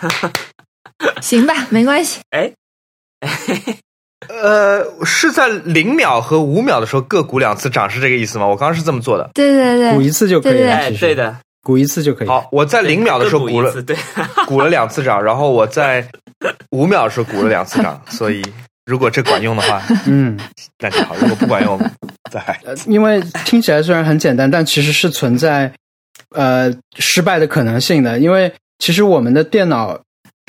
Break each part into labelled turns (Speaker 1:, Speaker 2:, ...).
Speaker 1: 行吧，没关系。
Speaker 2: 哎，
Speaker 3: 呃，是在零秒和五秒的时候各鼓两次掌，是这个意思吗？我刚刚是这么做的。
Speaker 1: 对对对，
Speaker 4: 鼓一次就可以了。
Speaker 2: 哎，对的，
Speaker 4: 鼓一次就可以。
Speaker 3: 好，我在零秒的时候鼓了，
Speaker 2: 对，
Speaker 3: 鼓了两次掌，然后我在五秒的时候鼓了两次掌，所以如果这管用的话，
Speaker 4: 嗯，
Speaker 3: 那就好；如果不管用，再来。
Speaker 4: 因为听起来虽然很简单，但其实是存在呃失败的可能性的，因为其实我们的电脑。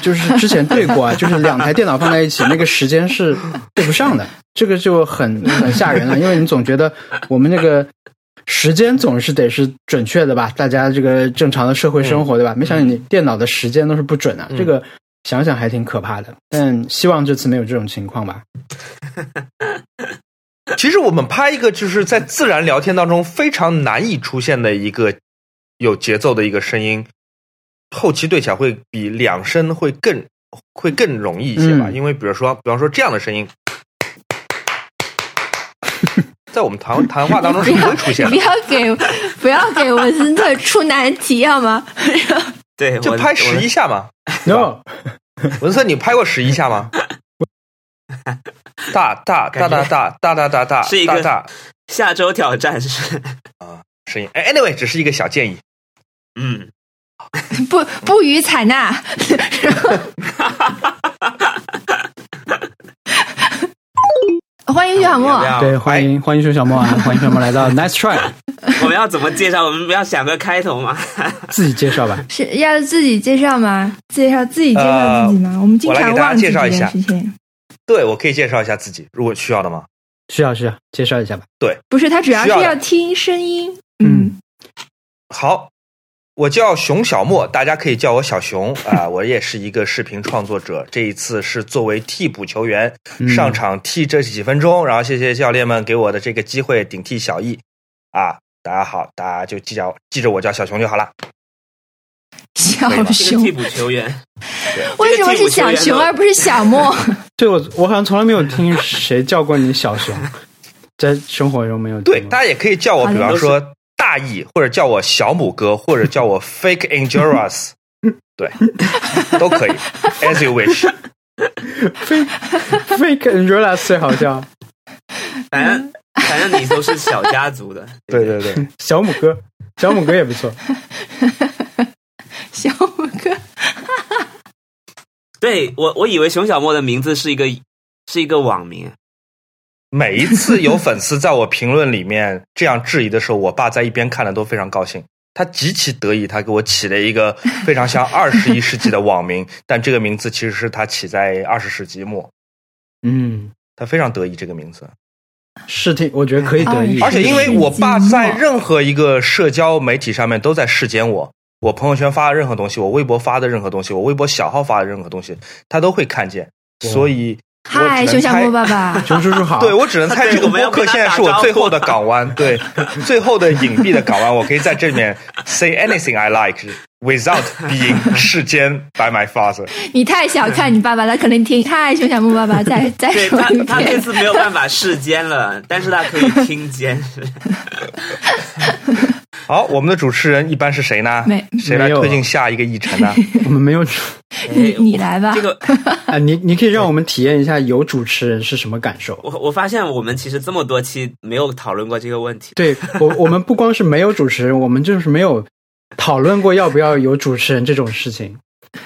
Speaker 4: 就是之前对过啊，就是两台电脑放在一起，那个时间是 对不上的，这个就很 很吓人了。因为你总觉得我们那个时间总是得是准确的吧？大家这个正常的社会生活对吧？没想到你电脑的时间都是不准啊，这个想想还挺可怕的。但希望这次没有这种情况吧。
Speaker 3: 其实我们拍一个就是在自然聊天当中非常难以出现的一个有节奏的一个声音。后期对起来会比两声会更会更容易一些吧，因为比如说，比方说这样的声音，在我们谈谈话当中是不会出现
Speaker 1: 的。不要给不要给文森特出难题好吗？
Speaker 2: 对，
Speaker 3: 就拍十一下嘛。
Speaker 4: No，
Speaker 3: 文森，你拍过十一下吗？大大大大大大大大大，
Speaker 2: 是一个大下周挑战是
Speaker 3: 啊，声音。哎，anyway，只是一个小建议。
Speaker 2: 嗯。
Speaker 1: 不不予采纳。欢迎徐小莫，
Speaker 4: 对，欢迎欢迎徐小莫啊，欢迎徐小莫来到 Nice Try。
Speaker 2: 我们要怎么介绍？我们不要想个开头吗？
Speaker 4: 自己介绍吧。
Speaker 1: 是要自己介绍吗？介绍自己介绍自己吗？我们经常忘记
Speaker 3: 介绍一下
Speaker 1: 事情。
Speaker 3: 对，我可以介绍一下自己，如果需要的吗？
Speaker 4: 需要需要，介绍一下吧。
Speaker 3: 对，
Speaker 1: 不是他主要是要听声音。嗯，
Speaker 3: 好。我叫熊小莫，大家可以叫我小熊啊。我也是一个视频创作者，这一次是作为替补球员上场替这几分钟，然后谢谢教练们给我的这个机会顶替小易啊。大家好，大家就记着记着我叫小熊就好了。
Speaker 1: 小熊
Speaker 2: 替补球员，
Speaker 1: 为什么是小熊而不是小莫？
Speaker 4: 对我我好像从来没有听谁叫过你小熊，在生活中没有。
Speaker 3: 对，大家也可以叫我，比方说。大意，或者叫我小母哥，或者叫我 Fake Angelus，对，都可以，as you wish。
Speaker 4: Fake Angelus 最好叫，
Speaker 2: 反正反正你都是小家族的，
Speaker 3: 对对对，
Speaker 4: 小母哥，小母哥也不错，
Speaker 1: 小母哥，
Speaker 2: 对我我以为熊小莫的名字是一个是一个网名。
Speaker 3: 每一次有粉丝在我评论里面这样质疑的时候，我爸在一边看了都非常高兴，他极其得意，他给我起了一个 非常像二十一世纪的网名，但这个名字其实是他起在二十世纪末。
Speaker 4: 嗯，
Speaker 3: 他非常得意这个名字，
Speaker 4: 是挺我觉得可以得意，
Speaker 3: 而且因为我爸在任何一个社交媒体上面都在视奸我，我朋友圈发的任何东西，我微博发的任何东西，我微博小号发的任何东西，他都会看见，所以。
Speaker 1: 嗨，熊小莫爸爸，
Speaker 4: 熊叔叔好。
Speaker 3: 对我只能猜这个播客现在是我最后的港湾，对，最后的隐蔽的港湾，我可以在这里面 say anything I like without being 世间 by my father。
Speaker 1: 你太小看你爸爸，他可能听。嗨，熊小莫爸爸，再再说一遍。
Speaker 2: 他这次没有办法世间了，但是他可以听间。
Speaker 3: 好，我们的主持人一般是谁呢？
Speaker 1: 没，
Speaker 3: 谁来推进下一个议程呢？
Speaker 4: 我们没有主。
Speaker 1: 你你来吧。
Speaker 2: 这个
Speaker 4: 啊，你你可以让我们体验一下有主持人是什么感受。
Speaker 2: 我我发现我们其实这么多期没有讨论过这个问题。
Speaker 4: 对我，我们不光是没有主持人，我们就是没有讨论过要不要有主持人这种事情。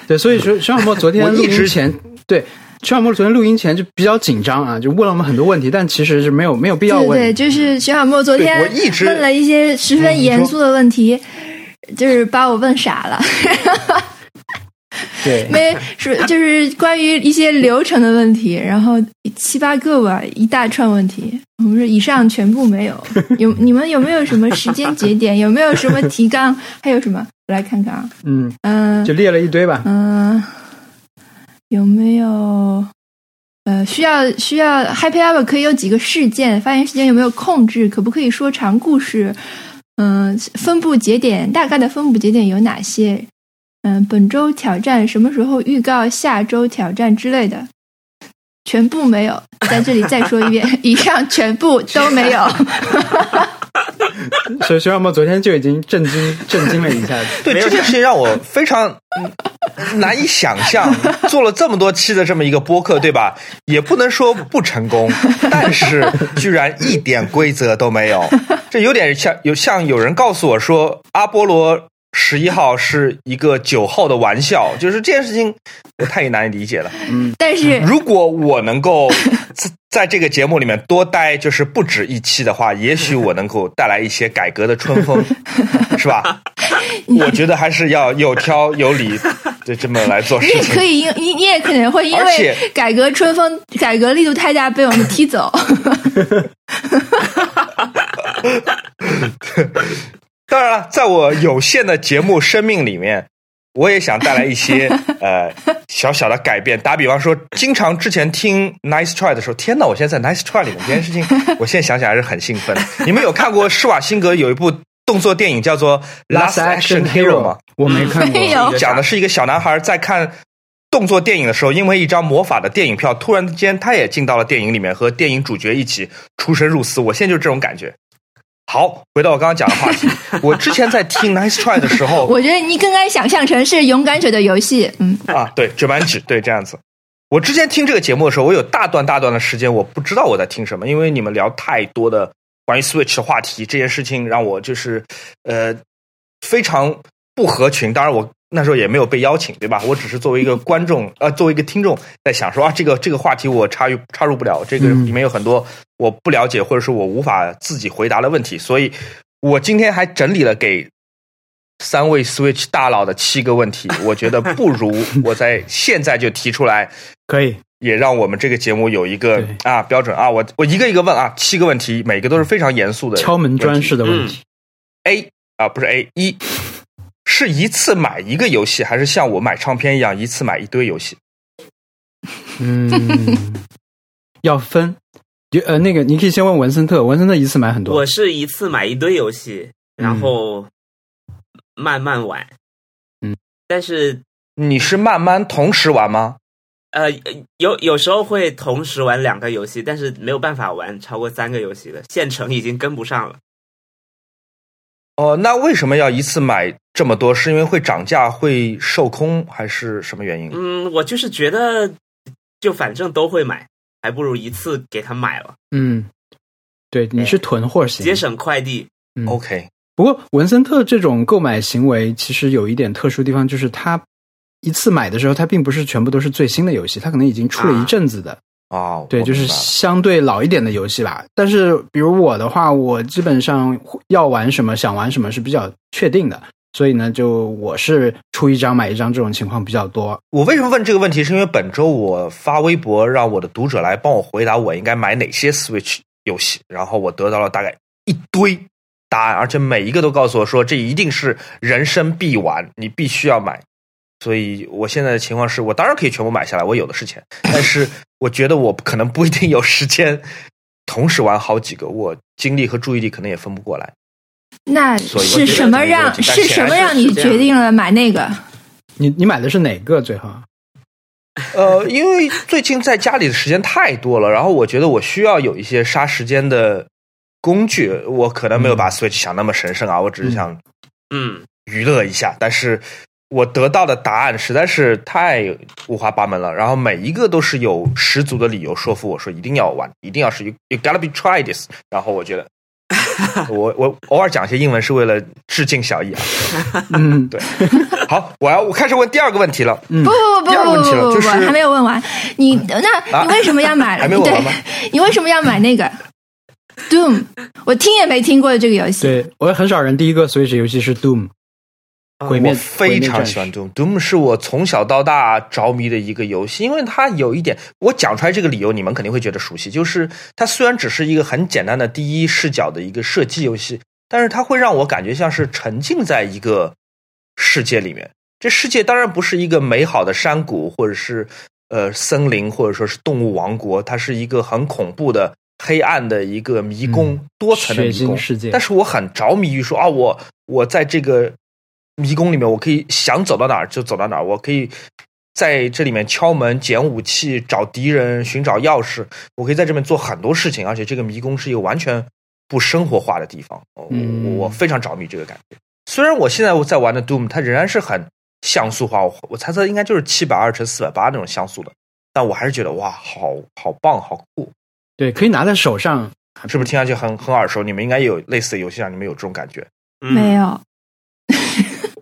Speaker 4: 对，所以说徐小莫昨天录音前对。徐小沫昨天录音前就比较紧张啊，就问了我们很多问题，但其实是没有没有必要问。
Speaker 1: 对，就是徐小沫昨天问了一些十分严肃的问题，就是把我问傻了。
Speaker 4: 对，
Speaker 1: 没是就是关于一些流程的问题，然后七八个吧，一大串问题。我们说以上全部没有，有你们有没有什么时间节点？有没有什么提纲？还有什么？我来看看啊。
Speaker 4: 嗯
Speaker 1: 嗯，
Speaker 4: 就列了一堆吧。
Speaker 1: 嗯。有没有呃需要需要 Happy Hour 可以有几个事件？发言时间有没有控制？可不可以说长故事？嗯，分布节点大概的分布节点有哪些？嗯，本周挑战什么时候预告？下周挑战之类的，全部没有。在这里再说一遍，以上全部都没有。
Speaker 4: 所以徐小莫昨天就已经震惊震惊了一下子。
Speaker 3: 对这件事情让我非常嗯难以想象，做了这么多期的这么一个播客，对吧？也不能说不成功，但是居然一点规则都没有，这有点像有像有人告诉我说阿波罗十一号是一个九号的玩笑，就是这件事情我太难以理解了。
Speaker 1: 嗯但是
Speaker 3: 如果我能够在在这个节目里面多待就是不止一期的话，也许我能够带来一些改革的春风，是吧？我觉得还是要有条有理，就这么来做事情。
Speaker 1: 你也可以因你你也可能会因为改革春风改革力度太大被我们踢走。
Speaker 3: 当然了，在我有限的节目生命里面，我也想带来一些 呃小小的改变。打比方说，经常之前听 Nice Try 的时候，天哪！我现在在 Nice Try 里面这件事情，我现在想起来还是很兴奋。你们有看过施瓦辛格有一部动作电影叫做《Last Action Hero》吗？
Speaker 4: 我没看过。
Speaker 3: 讲的是一个小男孩在看动作电影的时候，因为一张魔法的电影票，突然间他也进到了电影里面，和电影主角一起出生入死。我现在就是这种感觉。好，回到我刚刚讲的话题，我之前在听 Nice Try 的时候，
Speaker 1: 我觉得你更该想象成是勇敢者的游戏。嗯，
Speaker 3: 啊，对，折满纸，对，这样子。我之前听这个节目的时候，我有大段大段的时间我不知道我在听什么，因为你们聊太多的关于 Switch 的话题，这件事情让我就是呃非常不合群。当然，我那时候也没有被邀请，对吧？我只是作为一个观众，呃，作为一个听众，在想说啊，这个这个话题我插入插入不了，这个里面有很多我不了解或者是我无法自己回答的问题，所以我今天还整理了给三位 Switch 大佬的七个问题，我觉得 不如我在现在就提出来，
Speaker 4: 可以，
Speaker 3: 也让我们这个节目有一个啊标准啊，我我一个一个问啊，七个问题，每个都是非常严肃的
Speaker 4: 敲门砖式的问题。
Speaker 3: A 啊，不是 A 一，是一次买一个游戏，还是像我买唱片一样一次买一堆游戏？
Speaker 4: 嗯，要分。就呃，那个你可以先问文森特，文森特一次买很多
Speaker 2: 我。是一次买一堆游戏，然
Speaker 4: 嗯
Speaker 2: 后慢慢玩。
Speaker 4: 嗯，
Speaker 2: 但是
Speaker 3: 你是慢慢同时玩吗？
Speaker 2: 呃，有有时候会同时玩两个游戏，但是没有办法玩超过三个游戏的，县城已经跟不上了。
Speaker 3: 哦，那为什么要一次买这么多？是因为会涨价、会售空，还是什么原因？
Speaker 2: 嗯，我就是觉得，就反正都会买，还不如一次给他买了，
Speaker 4: 嗯，对，你是囤货型。
Speaker 2: 节省快递。
Speaker 4: 嗯
Speaker 3: OK，
Speaker 4: 不过文森特这种购买行为其实有一点特殊地方，就是他一次买的时候，他并不是全部都是最新的游戏，他可能已经出了一阵子的，
Speaker 3: 哦，
Speaker 4: 对，就是相对老一点的游戏吧。但是比如我的话，我基本上要玩什么、想玩什么是比较确定的，所以呢，就我是出一张买一张这种情况比较多。
Speaker 3: 我为什么问这个问题？是因为本周我发微博让我的读者来帮我回答我应该买哪些 Switch 游戏，然后我得到了大概一堆答案，而且每一个都告诉我说这一定是人生必玩，你必须要买。所以我现在的情况是我当然可以全部买下来，我有的是钱，但是我觉得我可能不一定有时间同时玩好几个，我精力和注意力可能也分不过来。
Speaker 1: 那是什么让是什么让你决定了买那个？
Speaker 4: 你你买的是哪个最后？
Speaker 3: 呃，因为最近在家里的时间太多了，然后我觉得我需要有一些杀时间的工具。我可能没有把 Switch 想那么神圣啊，我只是想
Speaker 2: 嗯，
Speaker 3: 娱乐一下，但是我得到的答案实在是太五花八门了，然后每一个都是有十足的理由说服我说一定要玩，一定要是 you you gotta be try this。然后我觉得。我我偶尔讲一些英文是为了致敬小易啊。
Speaker 4: 嗯，
Speaker 3: 对，好，我要我开始问第二个问题了。
Speaker 1: 不不不
Speaker 3: 第二个问题了
Speaker 1: 不不不不，
Speaker 3: 就是
Speaker 1: 还没有问完。你那
Speaker 3: 啊
Speaker 1: 你为什么要买？
Speaker 3: 还没问完吗，
Speaker 1: 你为什么要买那个 Doom？我听也没听过这个游戏。
Speaker 4: 对我很少人第一个 Switch 游戏是 Doom，
Speaker 3: 我非常喜欢 Doom。Doom 是我从小到大着迷的一个游戏，因为它有一点，我讲出来这个理由，你们肯定会觉得熟悉。就是它虽然只是一个很简单的第一视角的一个射击游戏，但是它会让我感觉像是沉浸在一个世界里面。这世界当然不是一个美好的山谷，或者是呃森林，或者说是动物王国，它是一个很恐怖的。黑暗的一个迷宫，
Speaker 4: 嗯
Speaker 3: 多层的迷宫
Speaker 4: 世界
Speaker 3: 但是我很着迷于说啊，我我在这个迷宫里面，我可以想走到哪儿就走到哪儿，我可以在这里面敲门、捡武器、找敌人、寻找钥匙，我可以在这边做很多事情，而且这个迷宫是一个完全不生活化的地方。我
Speaker 4: 嗯
Speaker 3: 我非常着迷这个感觉。虽然我现在我在玩的 Doom，它仍然是很像素化，我我猜测应该就是七百二乘四百八那种像素的，但我还是觉得哇，好好棒，好酷，
Speaker 4: 对，可以拿在手上，
Speaker 3: 是不是听上去很很耳熟？你们应该也有类似的游戏让你们有这种感觉。
Speaker 2: 嗯
Speaker 1: 没有，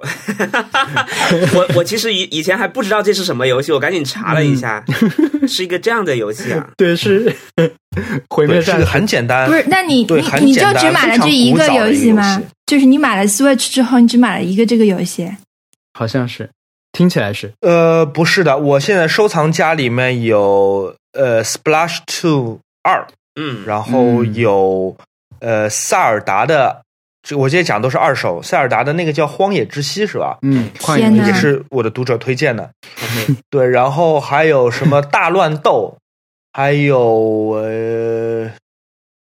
Speaker 2: 我我其实以以前还不知道这是什么游戏，我赶紧查了一下，是一个这样的游戏啊。
Speaker 4: 对，是 毁灭战
Speaker 3: 个很简单，
Speaker 1: 不是？那你你你就只买了这一个
Speaker 3: 古早的一个
Speaker 1: 戏吗
Speaker 3: 戏？
Speaker 1: 就是你买了 Switch 之后，你只买了一个这个游戏？
Speaker 4: 好像是，听起来是，
Speaker 3: 呃，不是的，我现在收藏夹里面有呃 Splash Two 二，
Speaker 2: 嗯，
Speaker 3: 然后
Speaker 4: 嗯
Speaker 3: 有、呃塞尔达的，这我今天讲都是二手，塞尔达的那个叫《荒野之息》是吧？
Speaker 4: 嗯，荒野
Speaker 3: 也是我的读者推荐的。对，然后还有什么大乱斗，还有呃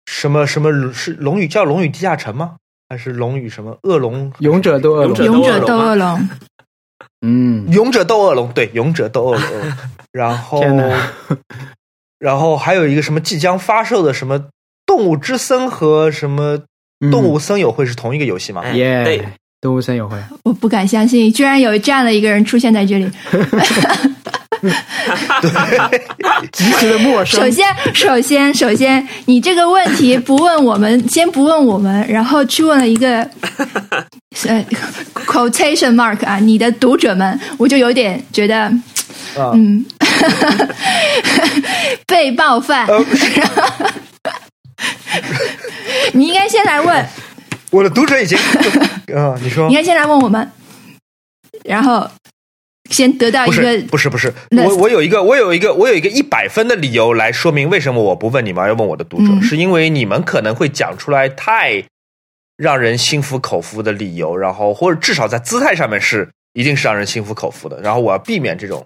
Speaker 3: 什么什么是龙与叫龙与地下城吗？还是龙与什么恶龙？
Speaker 4: 勇者斗恶龙，
Speaker 1: 勇者斗
Speaker 2: 斗恶
Speaker 1: 恶龙，
Speaker 4: 嗯，
Speaker 3: 勇者斗恶龙，对，勇者斗恶龙。然后，然后还有一个什么即将发售的什么动物之森和什么
Speaker 4: 嗯
Speaker 3: 动物森友会是同一个游戏吗？
Speaker 2: 哎
Speaker 4: 耶
Speaker 2: 对，
Speaker 4: 动物森友会，
Speaker 1: 我不敢相信，居然有这样的一个人出现在这里。
Speaker 4: 极其的陌生
Speaker 1: 首。先，首先，首先，你这个问题不问我们，先不问我们，然后去问了一个 呃 quotation mark 啊，你的读者们，我就有点觉得，
Speaker 3: 啊
Speaker 1: 嗯，被冒犯。
Speaker 3: 呃，
Speaker 1: 你应该先来问，
Speaker 3: 我的读者已经，啊，你说。
Speaker 1: 你应该先来问我们，然后先得到一
Speaker 3: 不是
Speaker 1: 个
Speaker 3: 不是不是，我我有一个我有一个我有一个一百分的理由来说明为什么我不问你们，而要问我的读者，
Speaker 1: 嗯。
Speaker 3: 是因为你们可能会讲出来太让人心服口服的理由，然后或者至少在姿态上面是一定是让人心服口服的，然后我要避免这种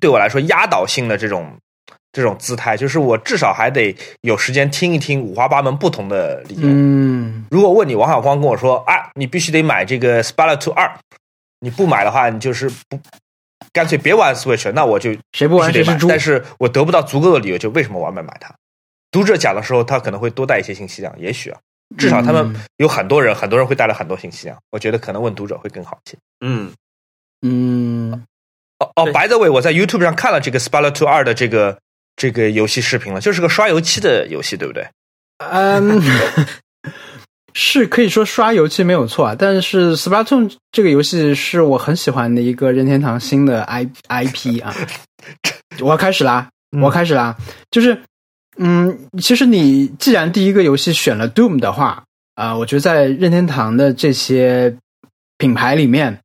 Speaker 3: 对我来说压倒性的这种这种姿态，就是我至少还得有时间听一听五花八门不同的理由。
Speaker 4: 嗯，
Speaker 3: 如果问你王小光跟我说啊，你必须得买这个 Splatoon 二，你不买的话，你就是不干脆别玩 Switch，那我就
Speaker 4: 谁不玩谁是猪。
Speaker 3: 但是我得不到足够的理由，就为什么我要买买它？读者讲的时候，他可能会多带一些信息量，也许啊，至少他们
Speaker 4: 嗯
Speaker 3: 有很多人，很多人会带来很多信息量。我觉得可能问读者会更好一些。
Speaker 2: 嗯，
Speaker 4: 嗯，
Speaker 3: 哦哦，by the way，我在 YouTube 上看了这个 Splatoon 二的这个这个游戏视频了，就是个刷油漆的游戏，对不对？
Speaker 4: 嗯，是可以说刷油漆没有错啊，但是 Splatoon 这个游戏是我很喜欢的一个任天堂新的 I IP 啊。我要开始啦，
Speaker 3: 嗯
Speaker 4: 我要开始啦，就是，嗯，其实你既然第一个游戏选了 Doom 的话，啊、我觉得在任天堂的这些品牌里面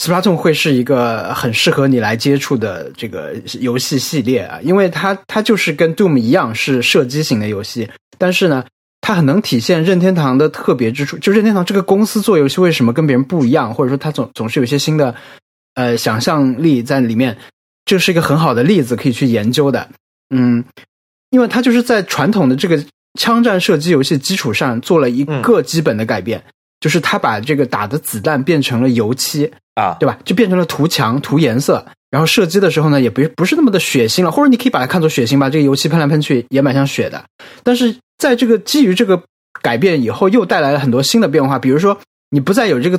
Speaker 4: ，Splatoon 会是一个很适合你来接触的这个游戏系列啊，因为它它就是跟 Doom 一样是射击型的游戏，但是呢，它很能体现任天堂的特别之处。就任天堂这个公司做游戏为什么跟别人不一样，或者说它总总是有一些新的呃想象力在里面，这是一个很好的例子可以去研究的。嗯，因为它就是在传统的这个枪战射击游戏基础上做了一个基本的改变，就是他把这个打的子弹变成了油漆，
Speaker 3: 啊，
Speaker 4: 对吧？就变成了涂墙、涂颜色，然后射击的时候呢，也不不是那么的血腥了，或者你可以把它看作血腥吧，这个油漆喷来喷去也蛮像血的。但是在这个基于这个改变以后，又带来了很多新的变化，比如说你不再有这个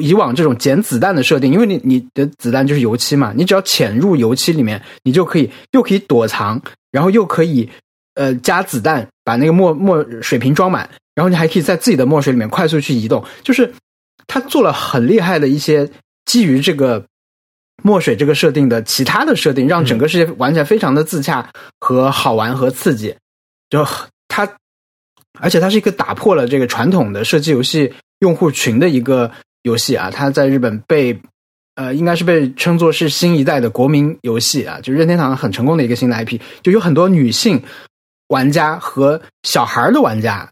Speaker 4: 以往这种捡子弹的设定，因为你你的子弹就是油漆嘛，你只要潜入油漆里面，你就可以又可以躲藏，然后又可以呃加子弹，把那个墨墨水瓶装满，然后你还可以在自己的墨水里面快速去移动，就是他做了很厉害的一些基于这个墨水这个设定的其他的设定，让整个世界玩起来非常的自洽和好玩和刺激。就它，而且它是一个打破了这个传统的射击游戏用户群的一个游戏啊，它在日本被。呃，应该是被称作是新一代的国民游戏啊，就任天堂很成功的一个新的 IP，就有很多女性玩家和小孩的玩家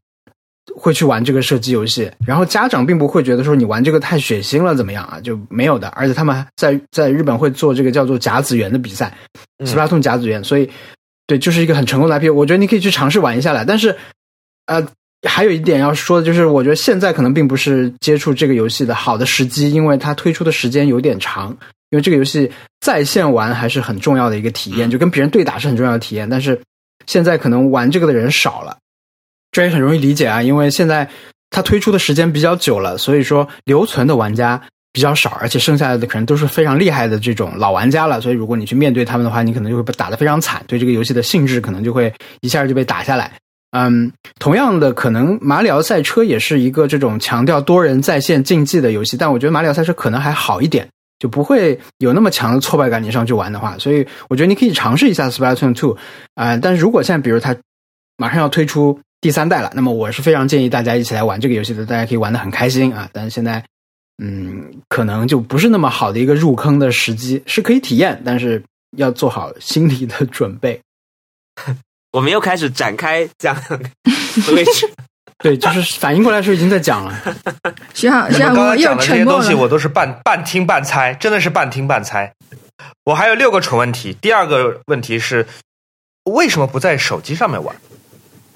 Speaker 4: 会去玩这个射击游戏，然后家长并不会觉得说你玩这个太血腥了怎么样啊，就没有的。而且他们在在日本会做这个叫做甲子园的比赛，
Speaker 3: 嗯
Speaker 4: 斯巴通甲子园，所以对，就是一个很成功的 IP。我觉得你可以去尝试玩一下来，但是呃，还有一点要说的就是，我觉得现在可能并不是接触这个游戏的好的时机，因为它推出的时间有点长。因为这个游戏在线玩还是很重要的一个体验，就跟别人对打是很重要的体验，但是现在可能玩这个的人少了。这也很容易理解啊，因为现在它推出的时间比较久了，所以说留存的玩家比较少，而且剩下来的可能都是非常厉害的这种老玩家了。所以如果你去面对他们的话，你可能就会被打得非常惨，对这个游戏的兴致可能就会一下就被打下来。嗯，同样的，可能马里奥赛车也是一个这种强调多人在线竞技的游戏，但我觉得马里奥赛车可能还好一点，就不会有那么强的挫败感。你上去玩的话，所以我觉得你可以尝试一下 Splatoon Two 啊。但是如果现在比如它马上要推出第三代了，那么我是非常建议大家一起来玩这个游戏的，大家可以玩的很开心啊。但是现在，嗯，可能就不是那么好的一个入坑的时机，是可以体验，但是要做好心理的准备。
Speaker 2: 我们又开始展开讲 位置，
Speaker 4: 对，就是 反应过来的时候已经在讲了。
Speaker 1: 徐浩，徐浩，
Speaker 3: 你们刚才
Speaker 1: 又
Speaker 3: 讲的这些东西，我都是半半听半猜，真的是半听半猜。我还有六个蠢问题。第二个问题是，为什么不在手机上面玩？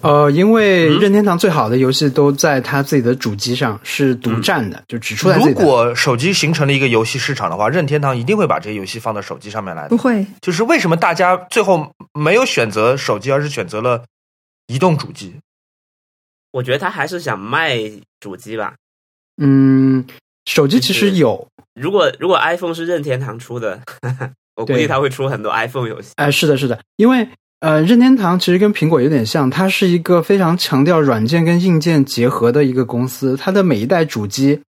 Speaker 4: 呃，因为
Speaker 3: 嗯
Speaker 4: 任天堂最好的游戏都在它自己的主机上是独占的，就只出在
Speaker 3: 如。果手机形成了一个游戏市场的话，任天堂一定会把这些游戏放到手机上面来的。
Speaker 1: 不会，
Speaker 3: 就是为什么大家最后没有选择手机，而是选择了移动主机？
Speaker 2: 我觉得他还是想卖主机吧。
Speaker 4: 嗯，手机其实有，
Speaker 2: 如果如果 iPhone 是任天堂出的，我估计
Speaker 4: 对
Speaker 2: 他会出很多 iPhone 游戏。
Speaker 4: 哎、是的，是的，因为呃，任天堂其实跟苹果有点像，它是一个非常强调软件跟硬件结合的一个公司。它的每一代主机，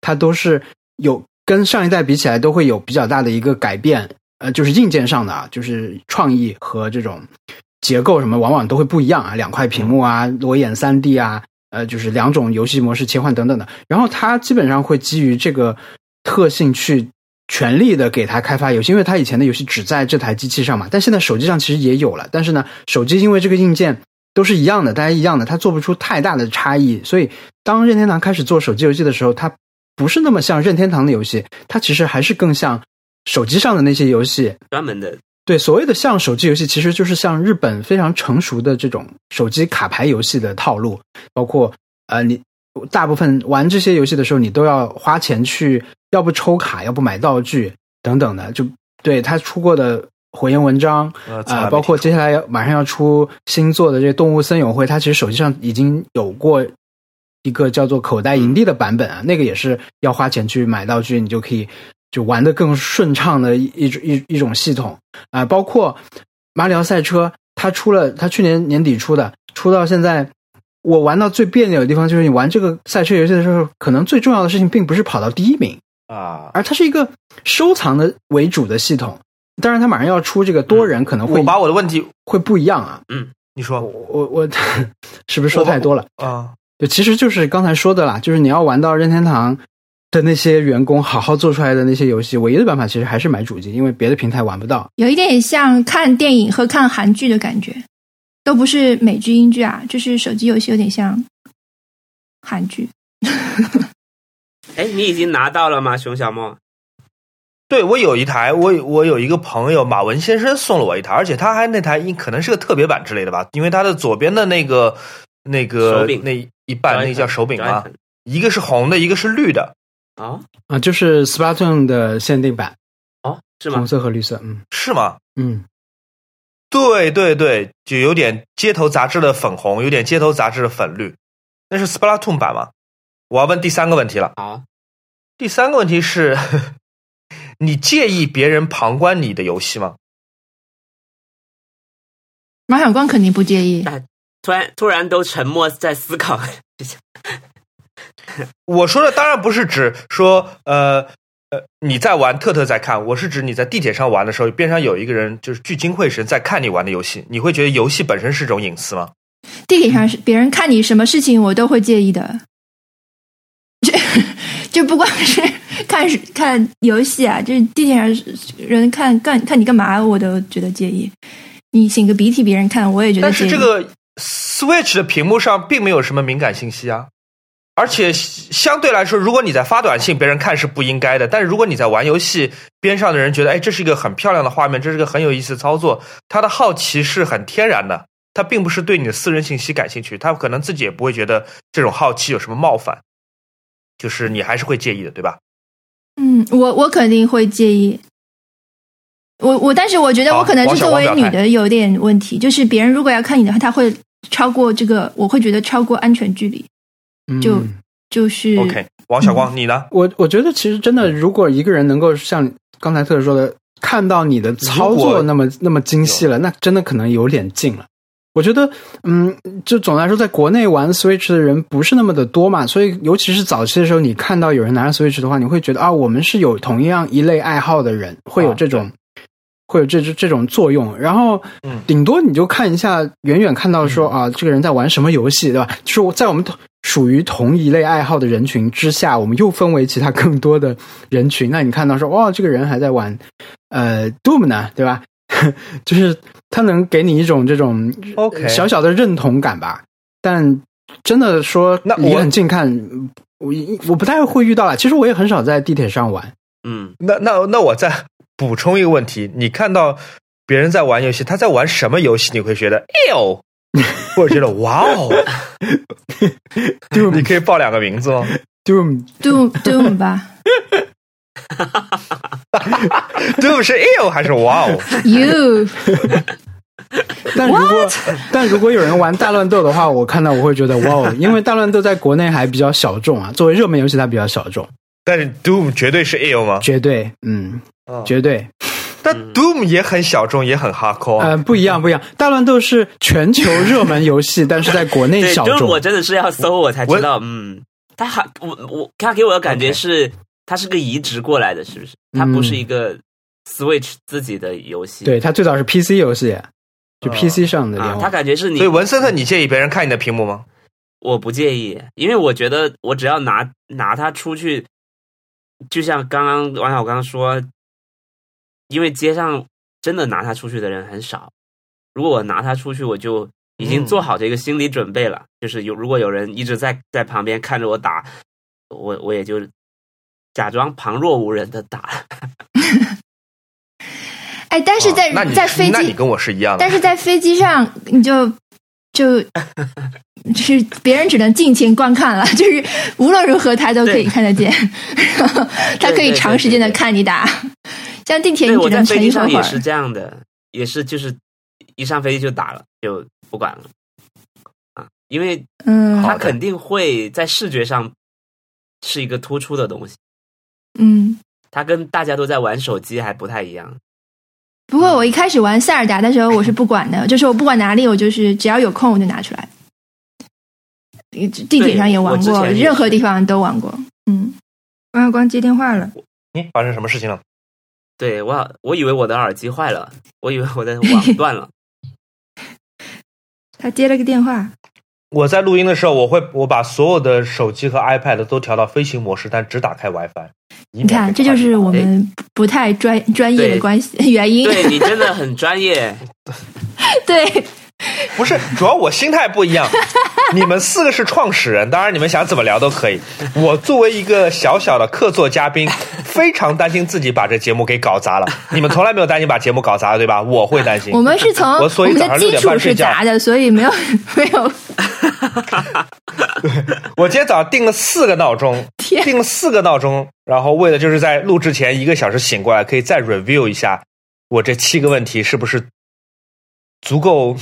Speaker 4: 它都是有跟上一代比起来都会有比较大的一个改变，呃，就是硬件上的啊，就是创意和这种结构什么，往往都会不一样啊，两块屏幕啊，裸眼三 D 啊，呃，就是两种游戏模式切换等等的。然后它基本上会基于这个特性去全力的给它开发游戏，因为它以前的游戏只在这台机器上嘛，但现在手机上其实也有了，但是呢，手机因为这个硬件都是一样的，大家一样的，它做不出太大的差异，所以当任天堂开始做手机游戏的时候，它不是那么像任天堂的游戏，它其实还是更像手机上的那些游戏，
Speaker 2: 专门的
Speaker 4: 对，所谓的像手机游戏，其实就是像日本非常成熟的这种手机卡牌游戏的套路，包括呃，你大部分玩这些游戏的时候，你都要花钱去，要不抽卡，要不买道具等等的。就对他出过的火焰文章啊、
Speaker 3: 没
Speaker 4: 包括接下来要马上要出新作的这个《动物森友会》，它其实手机上已经有过一个叫做口袋营地的版本啊，那个也是要花钱去买道具，你就可以就玩的更顺畅的一一种一一种系统啊、包括马里奥赛车，它出了，它去年年底出的，出到现在，我玩到最别扭的地方就是你玩这个赛车游戏的时候，可能最重要的事情并不是跑到第一名，
Speaker 3: 啊。
Speaker 4: 而它是一个收藏的为主的系统。当然，它马上要出这个多人，可能会、
Speaker 3: 我把我的问题，
Speaker 4: 会不一样啊。
Speaker 3: 嗯你说
Speaker 4: 我我 是不是说太多了？
Speaker 3: 啊，
Speaker 4: 就其实就是刚才说的啦，就是你要玩到任天堂的那些员工好好做出来的那些游戏，唯一的办法其实还是买主机，因为别的平台玩不到。
Speaker 1: 有一点像看电影和看韩剧的感觉，都不是美剧、英剧啊，就是手机游戏有点像韩剧。
Speaker 2: 哎，你已经拿到了吗，熊小莫？
Speaker 3: 对我有一台，我我有一个朋友马文先生送了我一台，而且他还那台应可能是个特别版之类的吧，因为他的左边的那个那个
Speaker 2: 手柄
Speaker 3: 那一半那个叫手柄
Speaker 2: 啊？
Speaker 3: 一个是红的，一个是绿的，
Speaker 2: 哦
Speaker 4: 啊，就是 Splatoon 的限定版，
Speaker 2: 哦，是吗红？
Speaker 4: 色和绿色，嗯
Speaker 3: 是吗？
Speaker 4: 嗯，
Speaker 3: 对对对，就有点街头杂志的粉红，有点街头杂志的粉绿，那是 Splatoon 版吗？我要问第三个问题了。
Speaker 2: 啊，
Speaker 3: 第三个问题是，你介意别人旁观你的游戏吗？
Speaker 1: 马小光肯定不介意，
Speaker 2: 突然突然都沉默在思考。
Speaker 3: 我说的当然不是指说，呃呃，你在玩，特特在看，我是指你在地铁上玩的时候，边上有一个人就是聚精会神在看你玩的游戏，你会觉得游戏本身是种隐私吗？
Speaker 1: 地铁上是别人看你什么事情，我都会介意的。就 就不光是看看游戏啊，就是地铁上人看干看你干嘛，我都觉得介意。你擤个鼻涕，别人看我也觉得
Speaker 3: 但
Speaker 1: 介意。
Speaker 3: 是这个 Switch 的屏幕上并没有什么敏感信息啊，而且相对来说，如果你在发短信，别人看是不应该的。但是如果你在玩游戏，边上的人觉得，哎，这是一个很漂亮的画面，这是个很有意思的操作，他的好奇是很天然的，他并不是对你的私人信息感兴趣，他可能自己也不会觉得这种好奇有什么冒犯，就是你还是会介意的，对吧？
Speaker 1: 嗯，我我肯定会介意。我我，但是我觉得我可能是作为女的有点问题，就是别人如果要看你的话，他会超过这个，我会觉得超过安全距离，就
Speaker 4: 嗯
Speaker 1: 就是
Speaker 3: OK，王小光，你呢？
Speaker 4: 我我觉得其实真的，如果一个人能够像刚才特说的，看到你的操作那么那么精细了，那真的可能有点近了。我觉得，嗯，就总的来说，在国内玩 Switch 的人不是那么的多嘛，所以尤其是早期的时候，你看到有人拿着 Switch 的话，你会觉得啊，我们是有同样一类爱好的人，会有这种，会有这这这种作用。然后
Speaker 3: 嗯，
Speaker 4: 顶多你就看一下，远远看到说啊，这个人在玩什么游戏，对吧？就是我在我们同属于同一类爱好的人群之下，我们又分为其他更多的人群。那你看到说，哇，这个人还在玩呃 Doom 呢，对吧？就是他能给你一种这种
Speaker 3: OK
Speaker 4: 小小的认同感吧。但真的说
Speaker 3: 那我
Speaker 4: 离很近看，我我不太会遇到了。其实我也很少在地铁上玩。
Speaker 2: 嗯，
Speaker 3: 那那那我再补充一个问题：你看到别人在玩游戏，他在玩什么游戏？你会觉得哎呦，或者觉得哇哦，Doom，？你可以报两个名字吗
Speaker 4: ？Doom。
Speaker 1: Doom Doom 吧。
Speaker 3: Doom 是 ill 还是哇哦
Speaker 1: ？，You
Speaker 4: 但如果但如果有人玩大乱斗的话，我看到我会觉得哇哦，因为大乱斗在国内还比较小众啊，作为热门游戏它比较小众，
Speaker 3: 但是 Doom 绝对是 ill 吗？
Speaker 4: 绝对，嗯，
Speaker 3: 嗯
Speaker 4: 绝对，
Speaker 3: 但 Doom 也很小众，也很 hardcore 啊。
Speaker 4: 呃，不一样，不一样。大乱斗是全球热门游戏，但是在国内，小众
Speaker 2: 我。真的是要搜我才知道，嗯，他还我我他给我的感觉是，它是个移植过来的，是不是？它不是一个 Switch 自己的游戏，
Speaker 4: 对，它最早是 PC 游戏，就
Speaker 3: 哦
Speaker 4: PC 上的联
Speaker 2: 啊，
Speaker 4: 网。
Speaker 2: 它感觉是你
Speaker 3: 所以文森特，你介意别人看你的屏幕吗？
Speaker 2: 我不介意，因为我觉得我只要拿拿它出去，就像刚刚王小刚说，因为街上真的拿它出去的人很少。如果我拿它出去，我就已经
Speaker 3: 嗯
Speaker 2: 做好这个心理准备了，就是有如果有人一直在在旁边看着我打，我我也就假装旁若无人的打。
Speaker 1: 哎，但是在、
Speaker 3: 啊那你
Speaker 1: 在飞机，
Speaker 3: 那你跟我是一样的
Speaker 1: 但。是在飞机上你就就就 是别人只能尽情观看了，就是无论如何他都可以看得见，然后他可以长时间的
Speaker 2: 对对
Speaker 1: 看你打。像地铁
Speaker 2: 对，
Speaker 1: 你只能
Speaker 2: 我在飞机。上也是这样的，也是就是一上飞机就打了，就不管了啊，因为
Speaker 1: 嗯
Speaker 3: 好的
Speaker 2: 它肯定会在视觉上是一个突出的东西，
Speaker 1: 嗯。
Speaker 2: 它跟大家都在玩手机还不太一样。
Speaker 1: 不过我一开始玩塞尔达的时候，我是不管的，就是我不管哪里，我就是只要有空我就拿出来。地铁上也玩过，任何地方都玩过。嗯，王小光接电话了，
Speaker 3: 你发生什么事情了？
Speaker 2: 对我，我以为我的耳机坏了，我以为我的网 断了。
Speaker 1: 他接了个电话。
Speaker 3: 我在录音的时候，我会我把所有的手机和 iPad 都调到飞行模式，但只打开 WiFi。你
Speaker 1: 你看，这就是我们不太专专业的关系 原因。
Speaker 2: 对你真的很专业，
Speaker 1: 对
Speaker 3: 不是，主要我心态不一样。你们四个是创始人，当然你们想怎么聊都可以。我作为一个小小的客座嘉宾，非常担心自己把这节目给搞砸了。你们从来没有担心把节目搞砸，对吧？我会担心。
Speaker 1: 我们是从
Speaker 3: 我所以早上6
Speaker 1: 的基础
Speaker 3: 点半睡觉
Speaker 1: 的，所以没有 没有。
Speaker 3: 我今天早上定了四个闹钟，定了四个闹钟，然后为了就是在录制前一个小时醒过来，可以再 review 一下我这七个问题是不是足够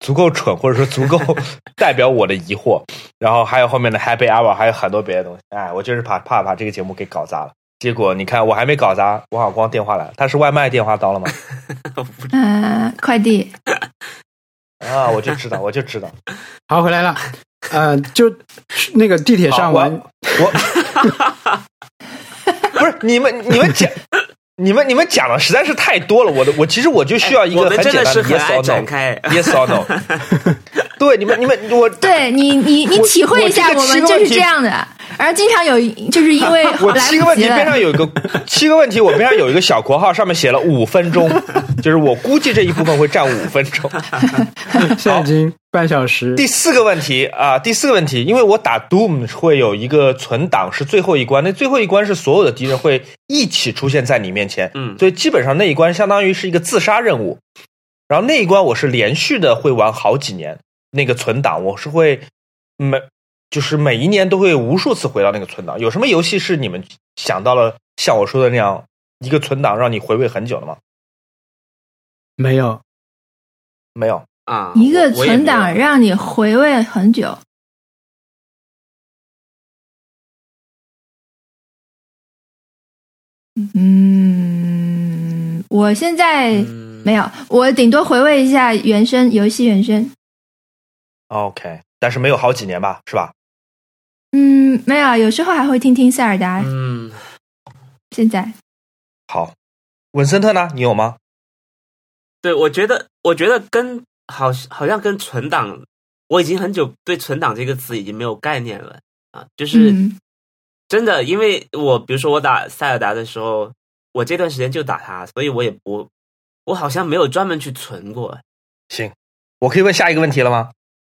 Speaker 3: 足够蠢，或者说足够 代表我的疑惑。然后还有后面的 Happy Hour，还有很多别的东西。哎，我就是怕怕把这个节目给搞砸了。结果你看，我还没搞砸，王小光电话来了，他是外卖电话到了吗？
Speaker 1: 嗯、快递。
Speaker 3: 啊，我就知道，我就知道。
Speaker 4: 好，回来了。呃，就那个地铁上
Speaker 3: 好我
Speaker 4: 玩，
Speaker 3: 我不是你们，你们讲，你们你们讲的实在是太多了。我的我其实我就需要一个很简单
Speaker 2: 的
Speaker 3: yes or no，yes or no？对，你们你们我
Speaker 1: 对你，你你体会一下，
Speaker 3: 我
Speaker 1: 们就是这样的。然后经常有，就是因为
Speaker 3: 我
Speaker 1: 来
Speaker 3: 七个问题边上有一个七个问题，我边上有一个小括号，上面写了五分钟，就是我估计这一部分会占五分钟。
Speaker 4: 现在已经半小时。
Speaker 3: 第四个问题啊，第四个问题，因为我打 Doom 会有一个存档是最后一关，那最后一关是所有的敌人会一起出现在你面前，
Speaker 2: 嗯
Speaker 3: 所以基本上那一关相当于是一个自杀任务。然后那一关我是连续的会玩好几年，那个存档我是会每就是每一年都会无数次回到那个存档。有什么游戏是你们想到了像我说的那样一个存档让你回味很久的吗？
Speaker 4: 没有，
Speaker 3: 没有
Speaker 2: 啊，
Speaker 1: 一个存档让你回味很久。嗯，我现在
Speaker 2: 嗯
Speaker 1: 没有，我顶多回味一下原声游戏原声。
Speaker 3: OK，但是没有好几年吧，是吧？
Speaker 1: 嗯，没有，有时候还会听听塞尔达。
Speaker 2: 嗯，
Speaker 1: 现在
Speaker 3: 好，文森特呢？你有吗？
Speaker 2: 对，我觉得，我觉得跟好好像跟存档，我已经很久对存档这个词已经没有概念了啊，就是
Speaker 1: 嗯
Speaker 2: 真的，因为我比如说我打塞尔达的时候，我这段时间就打它，所以我也不，我好像没有专门去存过。
Speaker 3: 行，我可以问下一个问题了吗？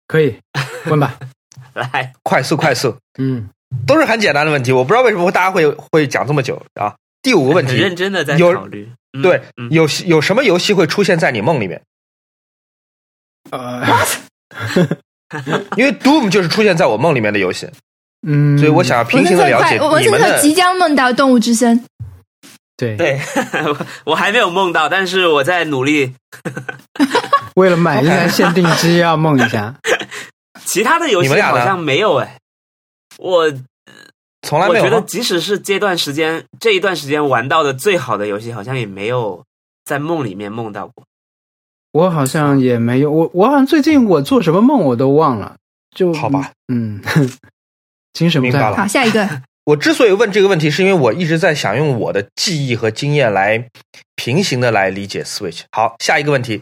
Speaker 4: 可以问吧？
Speaker 2: 来，
Speaker 3: 快速，快速，
Speaker 4: 嗯，
Speaker 3: 都是很简单的问题。我不知道为什么大家会会讲这么久啊。第五个问
Speaker 2: 很
Speaker 3: 题，
Speaker 2: 认真的在
Speaker 3: 有
Speaker 2: 考虑。嗯
Speaker 3: 对，
Speaker 2: 嗯，
Speaker 3: 有有什么游戏会出现在你梦里面？
Speaker 4: 呃，
Speaker 3: 因为 Doom 就是出现在我梦里面的游戏，
Speaker 4: 嗯，
Speaker 3: 所以我想要平行的了解
Speaker 1: 森特快，文森特
Speaker 3: 你们的。
Speaker 1: 即将梦到动物之声。
Speaker 4: 对，
Speaker 2: 对我 我还没有梦到，但是我在努力。
Speaker 4: 为了买一台限定机要梦一下。
Speaker 2: 其他的游戏好像没有哎，我
Speaker 3: 从来没有？
Speaker 2: 我觉得即使是这段时间这一段时间玩到的最好的游戏，好像也没有在梦里面梦到过。
Speaker 4: 我好像也没有，我我好像最近我做什么梦我都忘了，就
Speaker 3: 好吧，
Speaker 4: 嗯，精神不太好
Speaker 3: 明白了
Speaker 1: 好，下一个。
Speaker 3: 我之所以问这个问题，是因为我一直在想用我的记忆和经验来平行的来理解 Switch。好，下一个问题，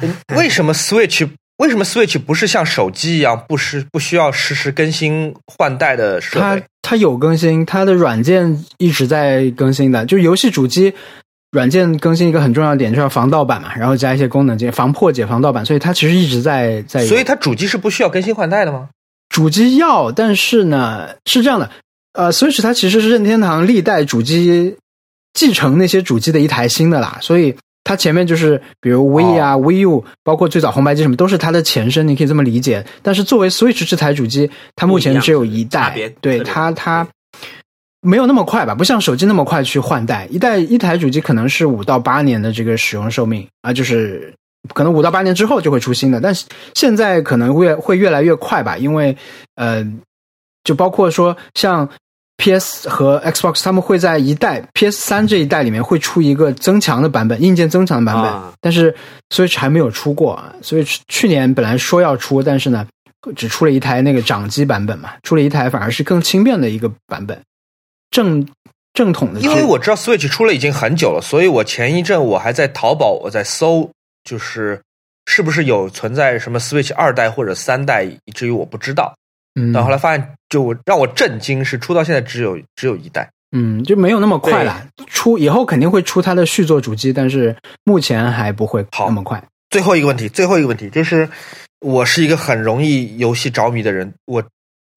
Speaker 3: 嗯为什么 Switch 为什么 Switch 不是像手机一样不时不需要实时更新换代的设
Speaker 4: 它
Speaker 3: 备？
Speaker 4: 它有更新，它的软件一直在更新的，就是游戏主机软件更新一个很重要的点就是要防盗版嘛，然后加一些功能键，防破解、防盗版，所以它其实一直在在。
Speaker 3: 所以它主机是不需要更新换代的吗？
Speaker 4: 主机要，但是呢是这样的，呃，Switch 它其实是任天堂历代主机继承那些主机的一台新的啦，所以它前面就是比如 V 啊、Wii U，包括最早红白机什么都是它的前身，你可以这么理解。但是作为 Switch 这台主机，它目前只有一代对它它。没有那么快吧，不像手机那么快去换代。一代一台主机可能是五到八年的这个使用寿命啊，就是可能五到八年之后就会出新的，但是现在可能会会越来越快吧，因为呃，就包括说像 PS 和 Xbox，他们会在一代 PS 三这一代里面会出一个增强的版本，硬件增强的版本，
Speaker 2: 啊
Speaker 4: 但是 Switch 还没有出过啊，Switch 去年本来说要出，但是呢，只出了一台那个掌机版本嘛，出了一台反而是更轻便的一个版本，正正统的，
Speaker 3: 因为我知道 Switch 出了已经很久了，所以我前一阵我还在淘宝我在搜，就是是不是有存在什么 Switch 二代或者三代，以至于我不知道。
Speaker 4: 嗯，
Speaker 3: 但后来发现，就让我震惊是出到现在只有只有一代。
Speaker 4: 嗯，就没有那么快了。出以后肯定会出它的续作主机，但是目前还不会
Speaker 3: 好
Speaker 4: 那么快。
Speaker 3: 最后一个问题，最后一个问题就是，我是一个很容易游戏着迷的人，我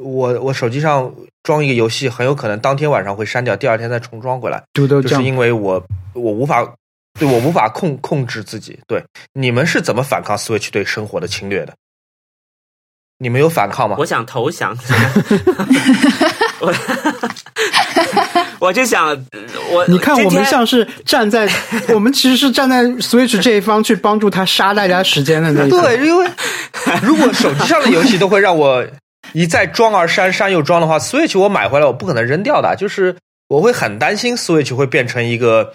Speaker 3: 我我手机上装一个游戏，很有可能当天晚上会删掉，第二天再重装回来，就是因为我我无法对我无法控控制自己。对，你们是怎么反抗 Switch 对生活的侵略的？你们有反抗吗
Speaker 2: 我？想投降，我我就想，我
Speaker 4: 你看，我们像是站在，我们其实是站在 Switch 这一方去帮助他杀大家时间的那一方。
Speaker 3: 对，因为如果手机上的游戏都会让我一再装而删，删又装的话，Switch 我买回来我不可能扔掉的，就是我会很担心 Switch 会变成一个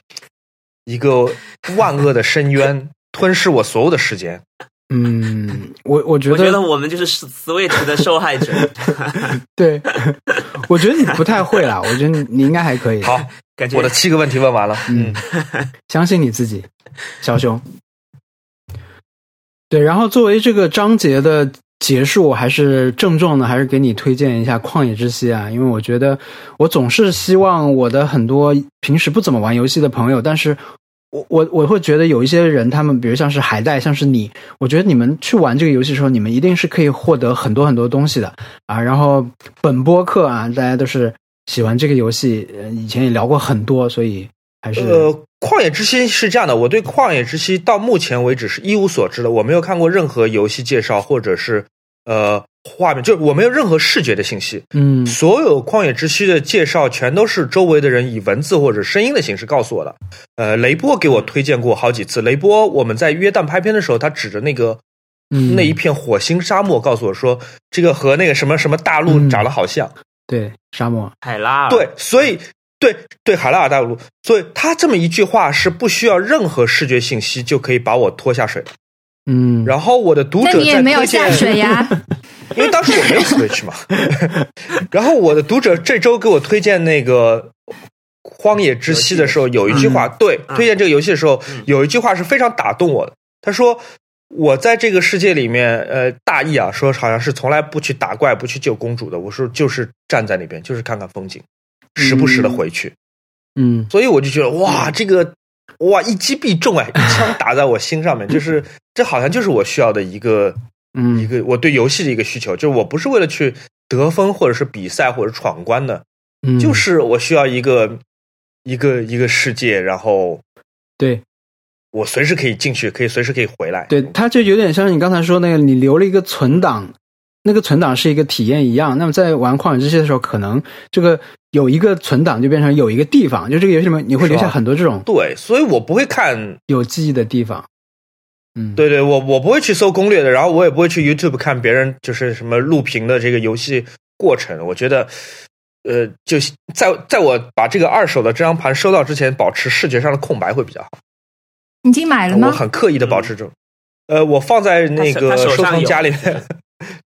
Speaker 3: 一个万恶的深渊，吞噬我所有的时间。
Speaker 4: 嗯，我我觉得
Speaker 2: 我觉得
Speaker 4: 得
Speaker 2: 我们就是 Switch 的受害者，
Speaker 4: 对，我觉得你不太会啦，我觉得你你应该还可以。
Speaker 3: 好，
Speaker 2: 感觉
Speaker 3: 我的七个问题问完了。嗯，
Speaker 4: 相信你自己，小熊。对，然后作为这个章节的结束，我还是郑重的，还是给你推荐一下《旷野之息》啊，因为我觉得我总是希望我的很多平时不怎么玩游戏的朋友，但是我我我会觉得有一些人，他们比如像是海带，像是你，我觉得你们去玩这个游戏的时候，你们一定是可以获得很多很多东西的啊。然后本播客啊，大家都是喜欢这个游戏，以前也聊过很多，所以还是、
Speaker 3: 呃，旷野之息是这样的，我对旷野之息到目前为止是一无所知的，我没有看过任何游戏介绍，或者是呃画面，就我没有任何视觉的信息。
Speaker 4: 嗯
Speaker 3: 所有旷野之息的介绍全都是周围的人以文字或者声音的形式告诉我的。呃，雷波给我推荐过好几次。雷波我们在约旦拍片的时候，他指着那个、
Speaker 4: 嗯，
Speaker 3: 那一片火星沙漠，告诉我说，这个和那个什么什么大陆
Speaker 4: 嗯
Speaker 3: 长得好像。
Speaker 4: 对沙漠，
Speaker 2: 海拉尔
Speaker 3: 对，所以对对海拉尔大陆，所以他这么一句话是不需要任何视觉信息就可以把我拖下水的。
Speaker 4: 嗯，
Speaker 3: 然后我的读者在
Speaker 1: 你也没有
Speaker 3: 推荐
Speaker 1: 下水呀？
Speaker 3: 因为当时我没有 Switch 嘛。然后我的读者这周给我推荐那个《荒野之息》的时候，有一句话，对，
Speaker 2: 嗯
Speaker 3: 推荐这个游戏的时候
Speaker 2: 嗯，
Speaker 3: 有一句话是非常打动我的。他说：“我在这个世界里面，呃，大意啊，说好像是从来不去打怪、不去救公主的。我说就是站在那边，就是看看风景，时不时的回去。
Speaker 4: 嗯
Speaker 3: 所以我就觉得哇，这个哇一击必中哎，一枪打在我心上面，就是这好像就是我需要的一个一
Speaker 4: 嗯
Speaker 3: 个我对游戏的一个需求，就是我不是为了去得分或者是比赛或者闯关的，
Speaker 4: 嗯，
Speaker 3: 就是我需要一个一个一个世界，然后
Speaker 4: 对
Speaker 3: 我随时可以进去，可以随时可以回来。
Speaker 4: 对，它就有点像你刚才说那个，你留了一个存档，那个存档是一个体验一样。那么在玩旷野之息的时候，可能这个有一个存档就变成有一个地方，就这个游戏里面你会留下很多这种
Speaker 3: 对，所以我不会看，
Speaker 4: 有记忆的地方。嗯，
Speaker 3: 对对，我我不会去搜攻略的，然后我也不会去 YouTube 看别人就是什么录屏的这个游戏过程。我觉得，呃，就在在我把这个二手的这张盘收到之前，保持视觉上的空白会比较好。
Speaker 1: 你已经买了吗我？
Speaker 3: 很刻意的保持这种，呃，我放在那个收藏夹里面。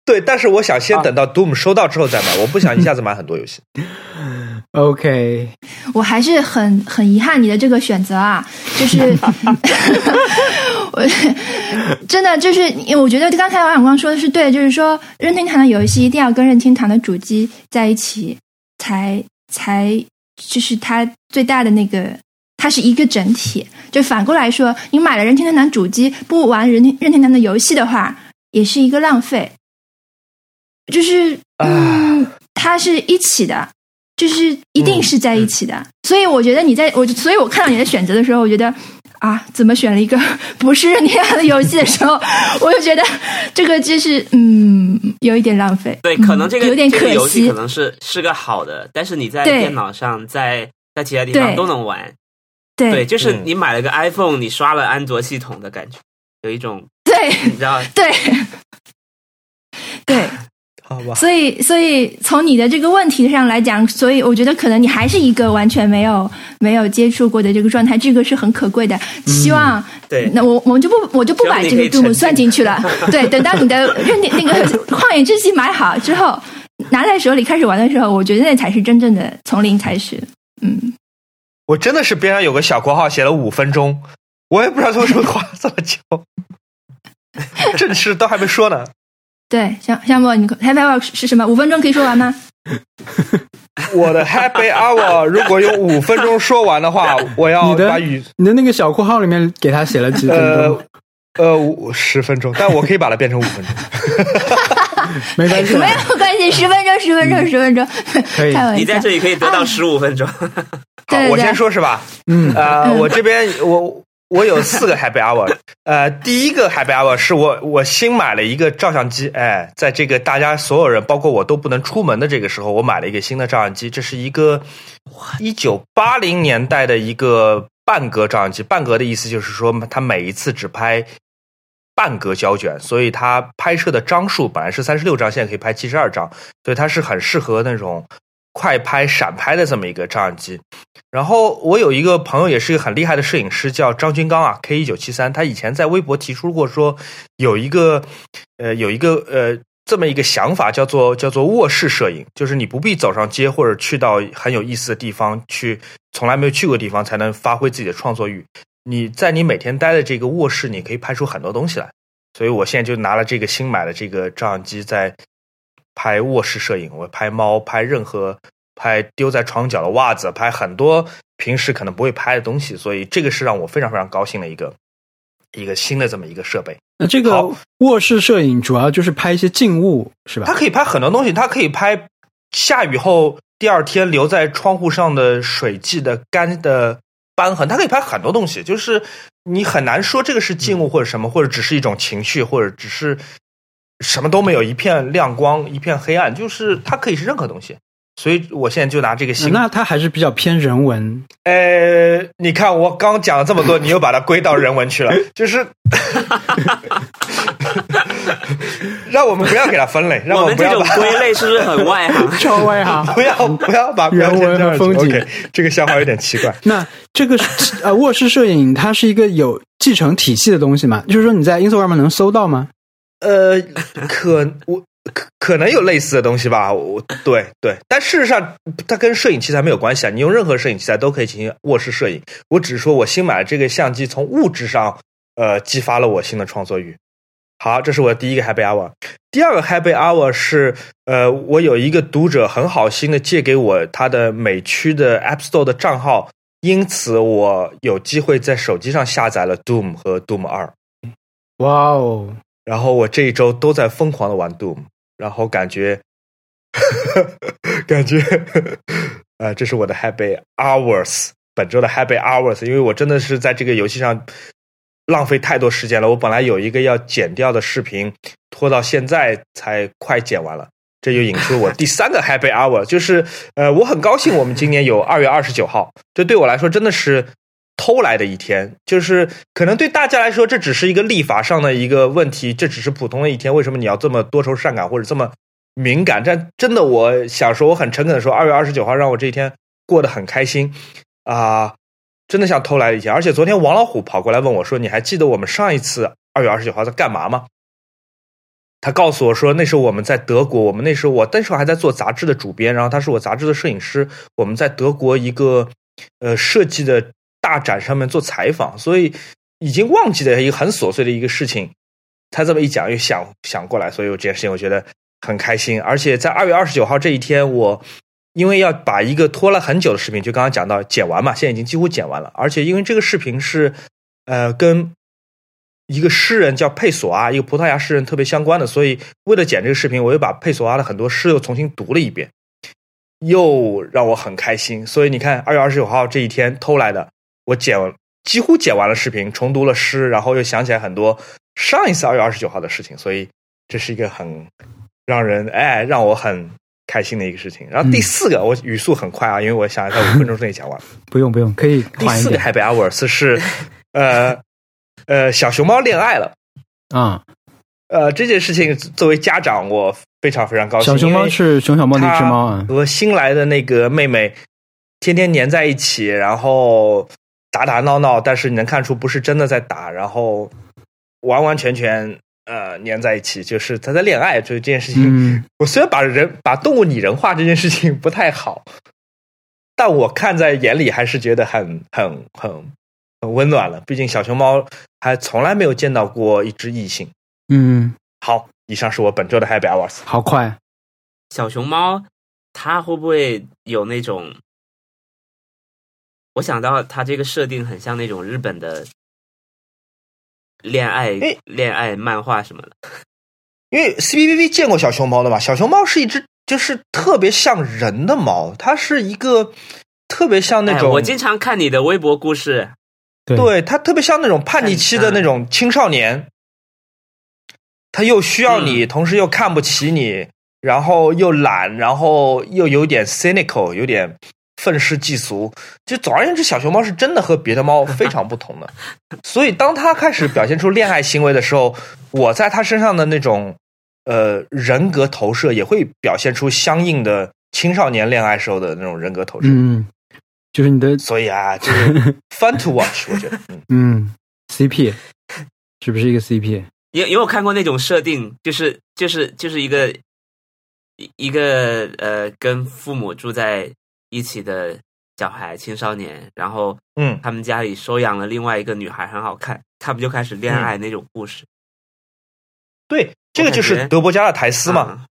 Speaker 3: 对，但是我想先等到 Doom 收到之后再买，我不想一下子买很多游戏。
Speaker 4: OK，
Speaker 1: 我还是很很遗憾你的这个选择啊，就是我 真的就是，我觉得刚才王小光说的是对，就是说任天堂的游戏一定要跟任天堂的主机在一起，才才就是它最大的那个，它是一个整体。就反过来说，你买了任天堂主机不玩任天任天堂的游戏的话，也是一个浪费。就是嗯，它是一起的。就是一定是在一起的，所以我觉得你在我，所以我看到你的选择的时候，我觉得啊，怎么选了一个 不是任天堂的游戏的时候，我就觉得这个就是嗯，有一点浪费。
Speaker 2: 对，可能这个、
Speaker 1: 嗯有点可
Speaker 2: 这个游戏可能是是个好的，但是你在电脑上，在在其他地方都能玩。
Speaker 1: 对。
Speaker 2: 对，就是
Speaker 3: 嗯。
Speaker 2: 你买了个 iPhone，你刷了安卓系统的感觉，有一种
Speaker 1: 对。
Speaker 2: 你知道，
Speaker 1: 对。对，
Speaker 3: 好吧，
Speaker 1: 所以所以从你的这个问题上来讲，所以我觉得可能你还是一个完全没有没有接触过的这个状态，这个是很可贵的。希望
Speaker 2: 对
Speaker 1: 那我我们就不我就不把这个
Speaker 2: 希望你可以
Speaker 1: Doom 算进去了。对，等到你的认定那个 旷野之息买好之后，拿在手里开始玩的时候，我觉得那才是真正的从零开始。嗯，
Speaker 3: 我真的是边上有个小括号写了五分钟，我也不知道为什么花这么久，正事都还没说呢。
Speaker 1: 对，项项目，你 Happy Hour 是什么？五分钟可以说完吗？
Speaker 3: 我的 Happy Hour 如果用五分钟说完的话，我要把语
Speaker 4: 你的那个小括号里面给他写了几分
Speaker 3: 呃
Speaker 4: 钟，
Speaker 3: 呃五十分钟，但我可以把它变成五分钟。
Speaker 4: 没关系
Speaker 1: 没，有关系，十分钟，十分钟，十分钟，
Speaker 4: 可以。
Speaker 2: 你在这里可以得到十五分钟。
Speaker 3: 好
Speaker 1: 对，对
Speaker 3: 我先说是吧？
Speaker 4: 嗯
Speaker 3: 呃，我这边我我有四个 Happy Hour，呃，第一个 Happy Hour 是我我新买了一个照相机，哎，在这个大家所有人包括我都不能出门的这个时候，我买了一个新的照相机，这是一个一九八零年代的一个半格照相机，半格的意思就是说它每一次只拍。半格胶卷，所以它拍摄的张数本来是三十六张，现在可以拍七十二张，所以它是很适合那种快拍、闪拍的这么一个照相机。然后我有一个朋友，也是一个很厉害的摄影师，叫张军刚啊，K 一九七三。他以前在微博提出过说，有一个呃有一个呃这么一个想法，叫做叫做卧室摄影，就是你不必走上街或者去到很有意思的地方去，从来没有去过的地方，才能发挥自己的创作欲。你在你每天待的这个卧室，你可以拍出很多东西来。所以我现在就拿了这个新买的这个照相机，在拍卧室摄影。我拍猫，拍任何拍丢在床角的袜子，拍很多平时可能不会拍的东西。所以这个是让我非常非常高兴的一个一个新的这么一个设备。
Speaker 4: 那这个卧室摄影主要就是拍一些静物，是吧
Speaker 3: 它？可以拍很多东西，它可以拍下雨后第二天留在窗户上的水迹的干的斑痕，它可以拍很多东西。就是你很难说这个是静物或者什么，或者只是一种情绪，或者只是什么都没有，一片亮光，一片黑暗，就是它可以是任何东西。所以我现在就拿这个星，
Speaker 4: 那它还是比较偏人文。
Speaker 3: 呃，你看我刚讲了这么多，你又把它归到人文去了，就是 让我们不要给它分类，让
Speaker 2: 我们这种
Speaker 3: 不要把
Speaker 2: 归类是不是很外行？
Speaker 4: 超外行。
Speaker 3: 不要不要把
Speaker 4: 人文和风景
Speaker 3: OK，这个笑话有点奇怪。
Speaker 4: 那这个是呃卧室摄影，它是一个有继承体系的东西嘛？就是说你在 Instagram 能搜到吗？
Speaker 3: 呃，可我可可能有类似的东西吧，我对对，但事实上它跟摄影器材没有关系啊。你用任何摄影器材都可以进行卧室摄影。我只是说我新买的这个相机，从物质上呃激发了我新的创作欲。好，这是我的第一个 Happy Hour。第二个 Happy Hour 是呃，我有一个读者很好心的借给我他的美区的 App Store 的账号，因此我有机会在手机上下载了 Doom 和 Doom 二。
Speaker 4: 哇哦！
Speaker 3: 然后我这一周都在疯狂的玩 Doom，然后感觉，感觉，呃，这是我的 Happy Hours，本周的 Happy Hours，因为我真的是在这个游戏上浪费太多时间了。我本来有一个要剪掉的视频，拖到现在才快剪完了，这就引出我第三个 Happy Hour，就是呃，我很高兴我们今年有二月二十九号，这对我来说真的是。偷来的一天，就是可能对大家来说，这只是一个立法上的一个问题，这只是普通的一天。为什么你要这么多愁善感或者这么敏感？但真的，我想说，我很诚恳的说，二月二十九号让我这一天过得很开心啊！真的像偷来的一天。而且昨天王老虎跑过来问我说：“你还记得我们上一次二月二十九号在干嘛吗？”他告诉我说：“那时候我们在德国，我们那时候我那时候还在做杂志的主编，然后他是我杂志的摄影师。我们在德国一个呃设计的。”大展上面做采访，所以已经忘记了一个很琐碎的一个事情。他这么一讲，又想想过来，所以我这件事情我觉得很开心。而且在二月二十九号这一天，我因为要把一个拖了很久的视频，就刚刚讲到剪完嘛，现在已经几乎剪完了。而且因为这个视频是呃跟一个诗人叫佩索阿，一个葡萄牙诗人特别相关的，所以为了剪这个视频，我又把佩索阿的很多诗又重新读了一遍，又让我很开心。所以你看，二月二十九号这一天偷来的。我剪几乎剪完了视频，重读了诗，然后又想起来很多上一次二月二十九号的事情，所以这是一个很让人哎让我很开心的一个事情。然后第四个，我语速很快啊，因为我想在五分钟之内讲完。
Speaker 4: 不用不用，可以。
Speaker 3: 第四个 Happy Hours 是呃呃小熊猫恋爱了
Speaker 4: 啊
Speaker 3: 呃这件事情作为家长我非常非常高兴。
Speaker 4: 小熊猫是熊小猫那只猫啊，
Speaker 3: 和新来的那个妹妹天天黏在一起，然后。打打闹闹，但是你能看出不是真的在打，然后完完全全呃粘在一起，就是他在恋爱。就这件事情，我虽然把人把动物拟人化这件事情不太好，但我看在眼里还是觉得很很很很温暖了。毕竟小熊猫还从来没有见到过一只异性。
Speaker 4: 嗯，
Speaker 3: 好，以上是我本周的 Happy Hours。
Speaker 4: 好快，
Speaker 2: 小熊猫它会不会有那种？我想到他这个设定很像那种日本的恋爱恋爱漫画什么的，
Speaker 3: 因为 C B B B 见过小熊猫的吧，小熊猫是一只就是特别像人的猫，它是一个特别像那种。
Speaker 2: 我经常看你的微博故事，
Speaker 3: 对它特别像那种叛逆期的那种青少年，他又需要你，同时又看不起你，然后又懒，然后又有点 cynical，有点。愤世嫉俗，就总而言之，小熊猫是真的和别的猫非常不同的。所以，当它开始表现出恋爱行为的时候，我在它身上的那种呃人格投射也会表现出相应的青少年恋爱时候的那种人格投射。
Speaker 4: 嗯，就是你的，
Speaker 3: 所以啊，就是 fun to watch，我觉得，
Speaker 4: 嗯，CP 是不是一个 CP？
Speaker 2: 因因为我看过那种设定，就是就是就是一个一一个呃，跟父母住在。一起的小孩、青少年，然后，
Speaker 3: 嗯，
Speaker 2: 他们家里收养了另外一个女孩，很好看，他们就开始恋爱那种故事。
Speaker 3: 对，这个就是德伯家的苔丝嘛。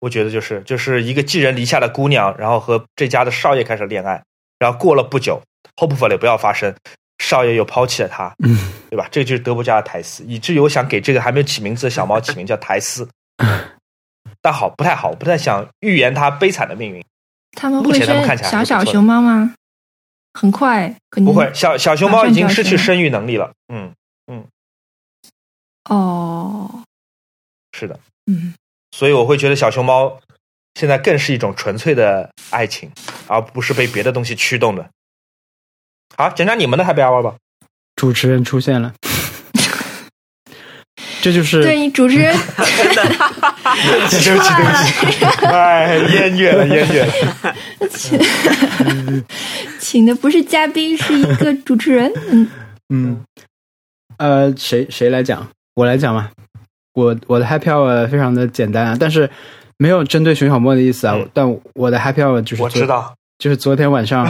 Speaker 3: 我觉得就是，就是一个寄人篱下的姑娘，然后和这家的少爷开始恋爱，然后过了不久，hopefully 不要发生，少爷又抛弃了她，
Speaker 4: 嗯，
Speaker 3: 对吧？这个就是德伯家的苔丝，以至于我想给这个还没有起名字的小猫起名叫苔丝。但好不太好，不太想预言它悲惨的命运。
Speaker 1: 他们会生小小熊猫吗？很快，
Speaker 3: 不会。小小熊猫已经失去生育能力了。嗯嗯。
Speaker 1: 哦，
Speaker 3: 是的，
Speaker 1: 嗯，
Speaker 3: 所以我会觉得小熊猫现在更是一种纯粹的爱情，而不是被别的东西驱动的。好，讲讲你们的 Happy Hour 吧。
Speaker 4: 主持人出现了，这就是
Speaker 1: 对你主持人
Speaker 3: 对不起，对不起，对不起，哎，烟远了，烟远了。
Speaker 1: 请请的不是嘉宾，是一个主持人。嗯，
Speaker 4: 嗯，呃，谁谁来讲？我来讲吧。我我的 Happy Hour 非常的简单啊，但是没有针对熊小莫的意思啊。
Speaker 3: 嗯
Speaker 4: 但我的 Happy Hour 就是
Speaker 3: 我知，道，
Speaker 4: 就是昨天晚上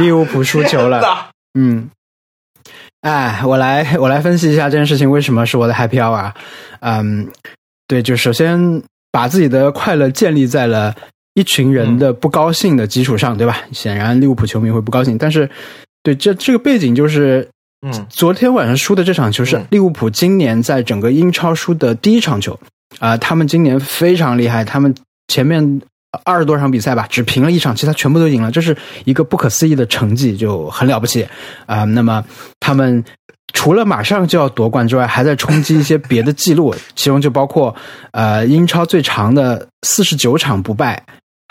Speaker 4: 利物浦输球了。嗯，哎，我来我来分析一下这件事情为什么是我的 happy hour 啊。嗯，对，就首先把自己的快乐建立在了一群人的不高兴的基础上，对吧？显然利物浦球迷会不高兴，但是对这这个背景就是。
Speaker 3: 嗯
Speaker 4: 昨天晚上输的这场球是
Speaker 3: 嗯
Speaker 4: 利物浦今年在整个英超输的第一场球啊、他们今年非常厉害，他们前面二十多场比赛吧，只平了一场，其他全部都赢了，这是一个不可思议的成绩，就很了不起啊、那么他们除了马上就要夺冠之外，还在冲击一些别的记录，其中就包括呃英超最长的四十九场不败。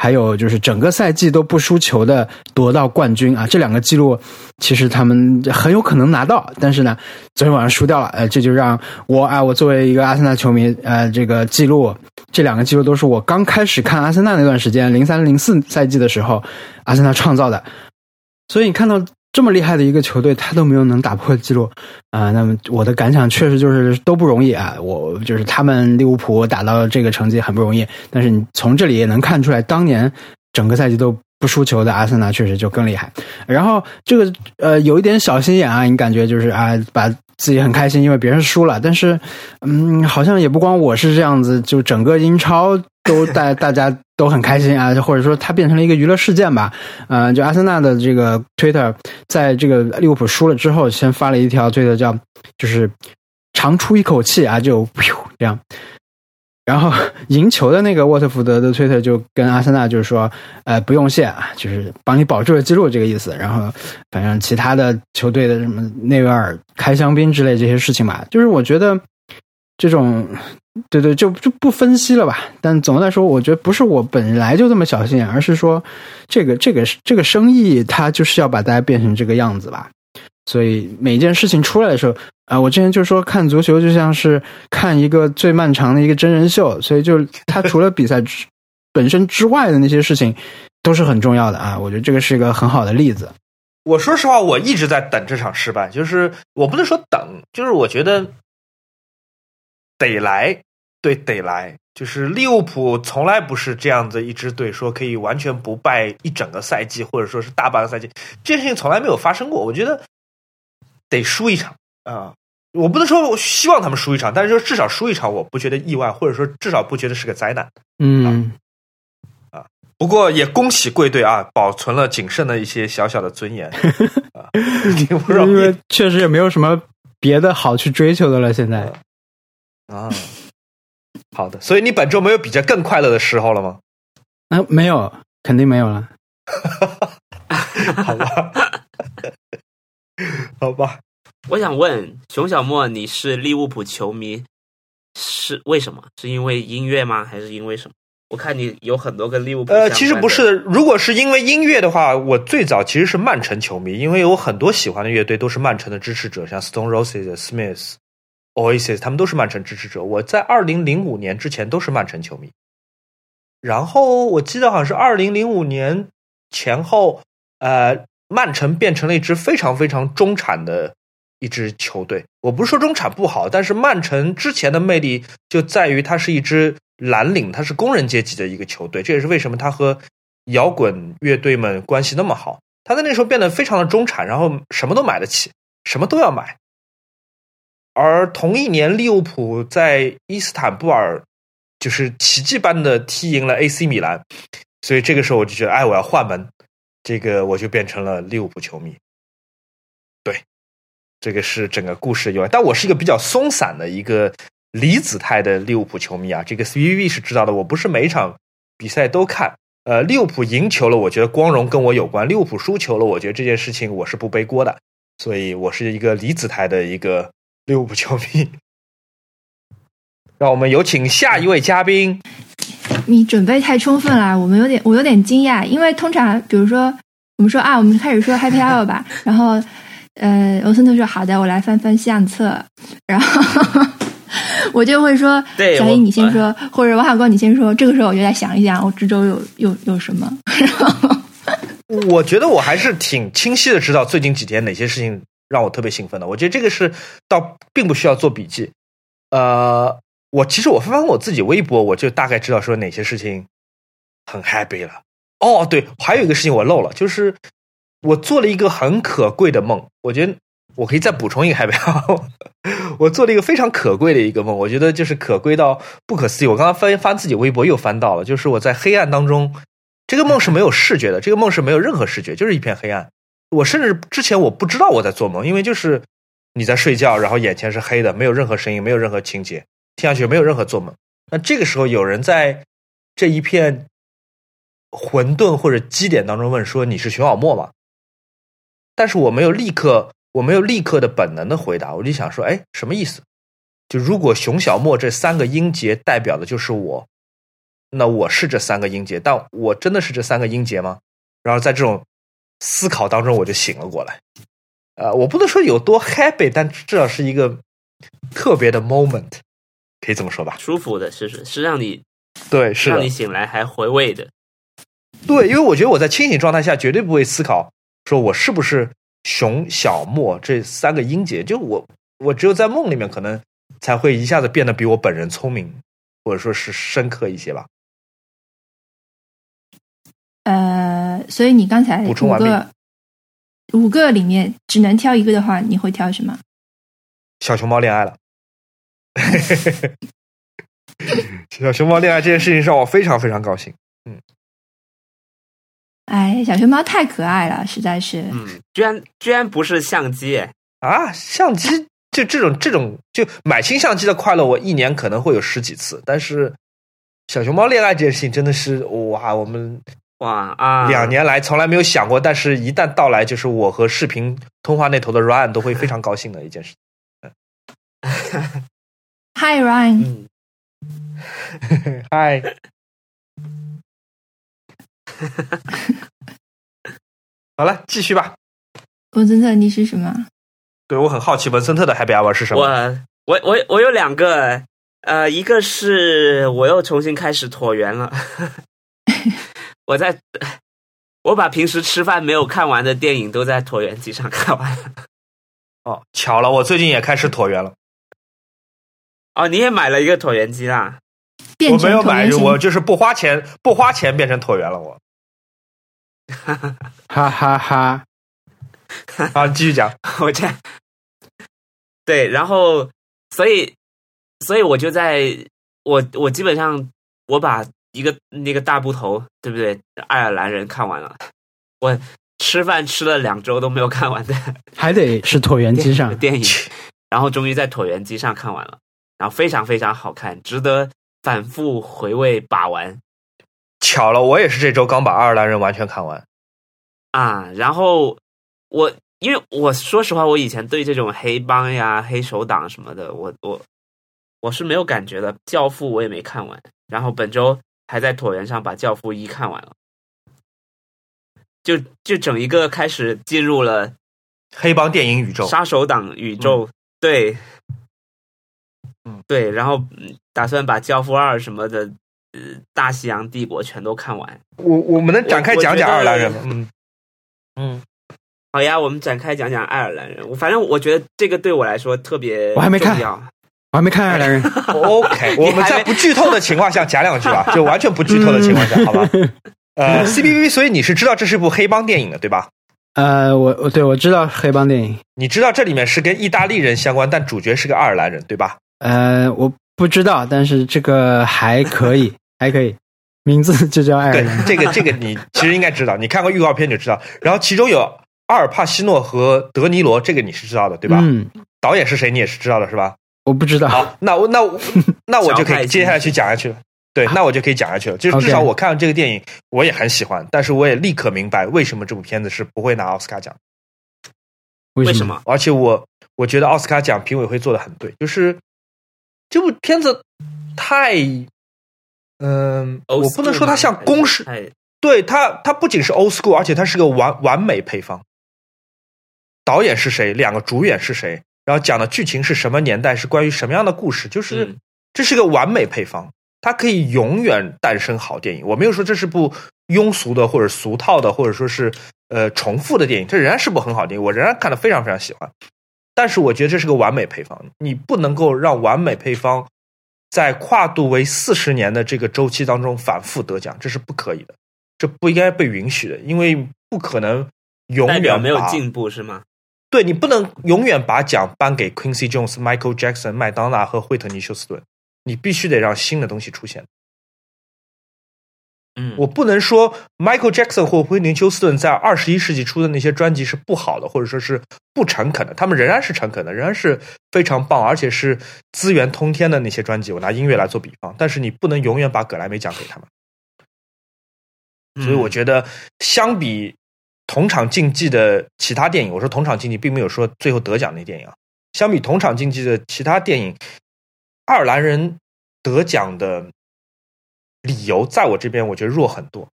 Speaker 4: 还有就是整个赛季都不输球的夺到冠军啊，这两个记录其实他们很有可能拿到，但是呢，昨天晚上输掉了，呃，这就让我啊，我作为一个阿森纳球迷，呃，这个记录，这两个记录都是我刚开始看阿森纳那段时间，零三零四赛季的时候，阿森纳创造的，所以你看到这么厉害的一个球队，他都没有能打破记录。啊、那么我的感想确实就是都不容易啊，我就是他们利物浦打到这个成绩很不容易，但是你从这里也能看出来，当年整个赛季都不输球的阿森纳确实就更厉害。然后这个呃有一点小心眼啊，你感觉就是啊把自己很开心，因为别人输了，但是嗯好像也不光我是这样子，就整个英超都大大家都很开心啊，或者说它变成了一个娱乐事件吧。呃，就阿森纳的这个 Twitter 在这个利物浦输了之后，先发了一条推特叫就是长出一口气啊，就噗 这样。然后赢球的那个沃特福德的推特就跟阿森纳就是说，呃，不用谢啊，就是帮你保住了记录这个意思。然后反正其他的球队的什么内维尔开香槟之类这些事情吧，就是我觉得这种，对对，就就不分析了吧。但总的来说，我觉得不是我本来就这么小心眼，而是说这个这个这个生意它就是要把大家变成这个样子吧。所以每一件事情出来的时候，啊、我之前就说看足球就像是看一个最漫长的一个真人秀，所以就 它除了比赛之本身之外的那些事情都是很重要的啊。我觉得这个是一个很好的例子。
Speaker 3: 我说实话，我一直在等这场失败，就是我不能说等，就是我觉得得来，对，得来。就是利物浦从来不是这样子一支队，说可以完全不败一整个赛季，或者说是大半个赛季，这件事情从来没有发生过。我觉得得输一场啊、我不能说我希望他们输一场，但是说至少输一场，我不觉得意外，或者说至少不觉得是个灾难。
Speaker 4: 嗯，啊
Speaker 3: 不过也恭喜贵队啊，保存了仅剩的一些小小的尊严 啊，挺不容易
Speaker 4: 因为确实也没有什么别的好去追求的了。现在
Speaker 3: 啊。好的，所以你本周没有比这更快乐的时候了吗？
Speaker 4: 啊，没有，肯定没有了。
Speaker 3: 好吧，好吧，
Speaker 2: 我想问熊小莫，你是利物浦球迷，是为什么？是因为音乐吗？还是因为什么？我看你有很多跟利物浦
Speaker 3: 呃，其实不是，如果是因为音乐的话，我最早其实是曼城球迷，因为有很多喜欢的乐队都是曼城的支持者，像 Stone Roses、Smiths、Oasis，他们都是曼城支持者。我在二零零五年之前都是曼城球迷，然后我记得好像是二零零五年前后，呃，曼城变成了一支非常非常中产的一支球队。我不是说中产不好，但是曼城之前的魅力就在于它是一支蓝领，它是工人阶级的一个球队，这也是为什么它和摇滚乐队们关系那么好。他在那时候变得非常的中产，然后什么都买得起，什么都要买。而同一年，利物浦在伊斯坦布尔就是奇迹般的踢赢了 AC 米兰，所以这个时候我就觉得，哎，我要换门，这个我就变成了利物浦球迷。对，这个是整个故事由来。但我是一个比较松散的一个离子态的利物浦球迷啊，这个 CVV 是知道的，我不是每场比赛都看。呃，利物浦赢球了，我觉得光荣跟我有关；利物浦输球了，我觉得这件事情我是不背锅的。所以我是一个离子态的一个利物浦球迷。让我们有请下一位嘉宾。
Speaker 1: 你准备太充分了，我们有点我有点惊讶，因为通常比如说我们说啊，我们开始说 Happy Hour 吧，然后呃，欧森特说好的，我来翻翻相册，然后我就会说，
Speaker 2: 对
Speaker 1: 小英你先说，或者王小光你先说，这个时候我就在想一想，我这周有有有什么，然后
Speaker 3: 我觉得我还是挺清晰的知道最近几天哪些事情让我特别兴奋的。我觉得这个是倒并不需要做笔记。呃，我其实我翻翻我自己微博，我就大概知道说哪些事情很 happy 了。哦，对，还有一个事情我漏了，就是我做了一个很可贵的梦。我觉得我可以再补充一个 happy。我做了一个非常可贵的一个梦，我觉得就是可贵到不可思议。我刚刚翻翻自己微博又翻到了，就是我在黑暗当中。这个梦是没有视觉的，这个梦是没有任何视觉，就是一片黑暗。我甚至之前我不知道我在做梦，因为就是你在睡觉，然后眼前是黑的，没有任何声音，没有任何情节，听上去没有任何做梦。那这个时候有人在这一片混沌或者基点当中问说：“你是熊小莫吗？”但是我没有立刻，我没有立刻的本能的回答，我就想说：“哎，什么意思？就如果熊小莫这三个音节代表的就是我。”那我是这三个音节，但我真的是这三个音节吗？然后在这种思考当中，我就醒了过来。呃，我不能说有多 happy，但至少是一个特别的 moment，可以这么说吧？
Speaker 2: 舒服的，是是是让你
Speaker 3: 对，是
Speaker 2: 让你醒来还回味的。
Speaker 3: 对，因为我觉得我在清醒状态下绝对不会思考，说我是不是熊小莫这三个音节，就我我只有在梦里面可能才会一下子变得比我本人聪明，或者说是深刻一些吧。
Speaker 1: 呃，所以你刚才五
Speaker 3: 补充完毕
Speaker 1: 个五个里面只能挑一个的话，你会挑什么？
Speaker 3: 小熊猫恋爱了。小熊猫恋爱这件事情让我非常非常高兴。
Speaker 1: 嗯哎，小熊猫太可爱了，实在是。
Speaker 2: 嗯，居然居然不是相机，哎
Speaker 3: 啊，相机就这种这种就买新相机的快乐，我一年可能会有十几次。但是小熊猫恋爱这件事情真的是哇，我们
Speaker 2: 哇啊！
Speaker 3: 两年来从来没有想过，但是一旦到来，就是我和视频通话那头的 Ryan 都会非常高兴的一件事。
Speaker 1: Hi Ryan，
Speaker 2: 嗯，
Speaker 3: 嗨，好了，继续吧。
Speaker 1: 文森特，你是什么？
Speaker 3: 对我很好奇，文森特的 Happy Hour 是什么？
Speaker 2: 我我我我有两个，呃，一个是我又重新开始椭圆了，我在我把平时吃饭没有看完的电影都在椭圆机上看完了。
Speaker 3: 哦，巧了，我最近也开始椭圆了。
Speaker 2: 哦，你也买了一个椭圆机啦？
Speaker 3: 我没有买，我就是不花钱，不花钱变成椭圆了。我
Speaker 4: 哈哈哈！
Speaker 3: 啊，继续讲。
Speaker 2: 我这样，对，然后所以所以我就在我我基本上我把一个那个大部头，对不对？爱尔兰人看完了，我吃饭吃了两周都没有看完的
Speaker 4: 还得是椭圆机上，
Speaker 2: 电影，然后终于在椭圆机上看完了，然后非常非常好看，值得反复回味把玩
Speaker 3: 巧了，我也是这周刚把《爱尔兰人》完全看完。
Speaker 2: 啊。然后我因为我说实话，我以前对这种黑帮呀、黑手党什么的，我我我是没有感觉的。《教父》我也没看完，然后本周还在椭圆上把《教父一》看完了，就就整一个开始进入了
Speaker 3: 黑帮电影宇宙，
Speaker 2: 杀手党宇宙，对，
Speaker 3: 嗯，
Speaker 2: 对，然后嗯打算把《教父二》什么的，呃，《大西洋帝国》全都看完。
Speaker 3: 我我们能展开讲讲爱尔兰人吗？嗯嗯，
Speaker 2: 好呀，我们展开讲讲爱尔兰人。我反正我觉得这个对我来说特别
Speaker 4: 我还没看我还没看爱尔兰人。
Speaker 3: OK，我们在不剧透的情况下讲两句吧，就完全不剧透的情况下，好吧？呃，CBV，所以你是知道这是一部黑帮电影的，对吧？
Speaker 4: 呃，我我对我知道黑帮电影，
Speaker 3: 你知道这里面是跟意大利人相关，但主角是个爱尔兰人，对吧？
Speaker 4: 呃，我不知道，但是这个还可以，还可以，名字就叫爱尔
Speaker 3: 对
Speaker 4: 兰。，
Speaker 3: 这个这个你其实应该知道，你看过预告片就知道。然后其中有阿尔帕西诺和德尼罗，这个你是知道的，对吧？
Speaker 4: 嗯，
Speaker 3: 导演是谁你也是知道的，是吧？
Speaker 4: 我不知道。
Speaker 3: 好，那我那我 那我就可以接下来去讲下去了。对，那我就可以讲下去了。就是至少我看了这个电影，我也很喜欢，但是我也立刻明白为什么这部片子是不会拿奥斯卡奖。
Speaker 4: 为什？
Speaker 2: 么？
Speaker 3: 而且我我觉得奥斯卡奖评委会做的很对，就是这部片子太，嗯、我不能说它像公式，
Speaker 2: 太
Speaker 3: 对它，它不仅是 old school，而且它是个完完美配方。导演是谁？两个主演是谁？然后讲的剧情是什么年代？是关于什么样的故事？就是、
Speaker 2: 嗯
Speaker 3: 这是个完美配方，它可以永远诞生好电影。我没有说这是部庸俗的或者俗套的，或者说是呃重复的电影，这仍然是部很好的电影，我仍然看得非常非常喜欢。但是我觉得这是个完美配方，你不能够让完美配方在跨度为四十年的这个周期当中反复得奖，这是不可以的，这不应该被允许的，因为不可能永
Speaker 2: 代表没有进步是吗？
Speaker 3: 对你不能永远把奖颁给 Quincy Jones、Michael Jackson、麦当娜和惠特尼休斯顿，你必须得让新的东西出现。
Speaker 2: 嗯，
Speaker 3: 我不能说 Michael Jackson 或惠特尼休斯顿在二十一世纪出的那些专辑是不好的，或者说是不诚恳的，他们仍然是诚恳的，仍然是非常棒，而且是资源通天的那些专辑。我拿音乐来做比方，但是你不能永远把葛莱美奖给他们。
Speaker 2: 嗯
Speaker 3: 所以我觉得，相比同场竞技的其他电影，我说同场竞技，并没有说最后得奖那电影啊。相比同场竞技的其他电影，爱尔兰人得奖的理由，在我这边我觉得弱很多。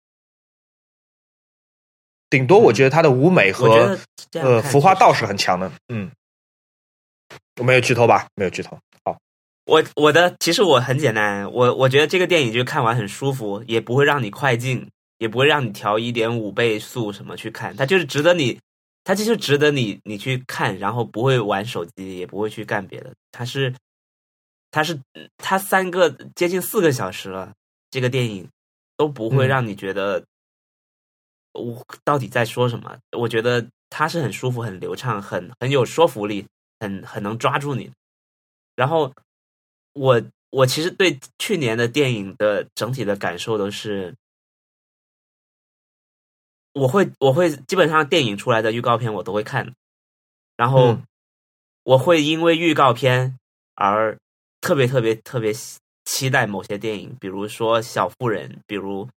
Speaker 3: 顶多我觉得他的舞美和呃
Speaker 2: 看
Speaker 3: 服化道是很强的，嗯。我没有剧透吧？没有剧透。好，
Speaker 2: 我我的其实我很简单，我我觉得这个电影就看完很舒服，也不会让你快进，也不会让你调一点五倍速什么去看，它就是值得你，它就是值得你你去看，然后不会玩手机，也不会去干别的。它是它是它三个接近四个小时了，这个电影都不会
Speaker 3: 嗯
Speaker 2: 让你觉得我到底在说什么。我觉得它是很舒服、很流畅、很很有说服力、很很能抓住你。然后我我其实对去年的电影的整体的感受都是，我会我会基本上电影出来的预告片我都会看，然后
Speaker 3: 嗯。
Speaker 2: 我会因为预告片而特别特别特别期期待某些电影，比如说《小妇人》，比如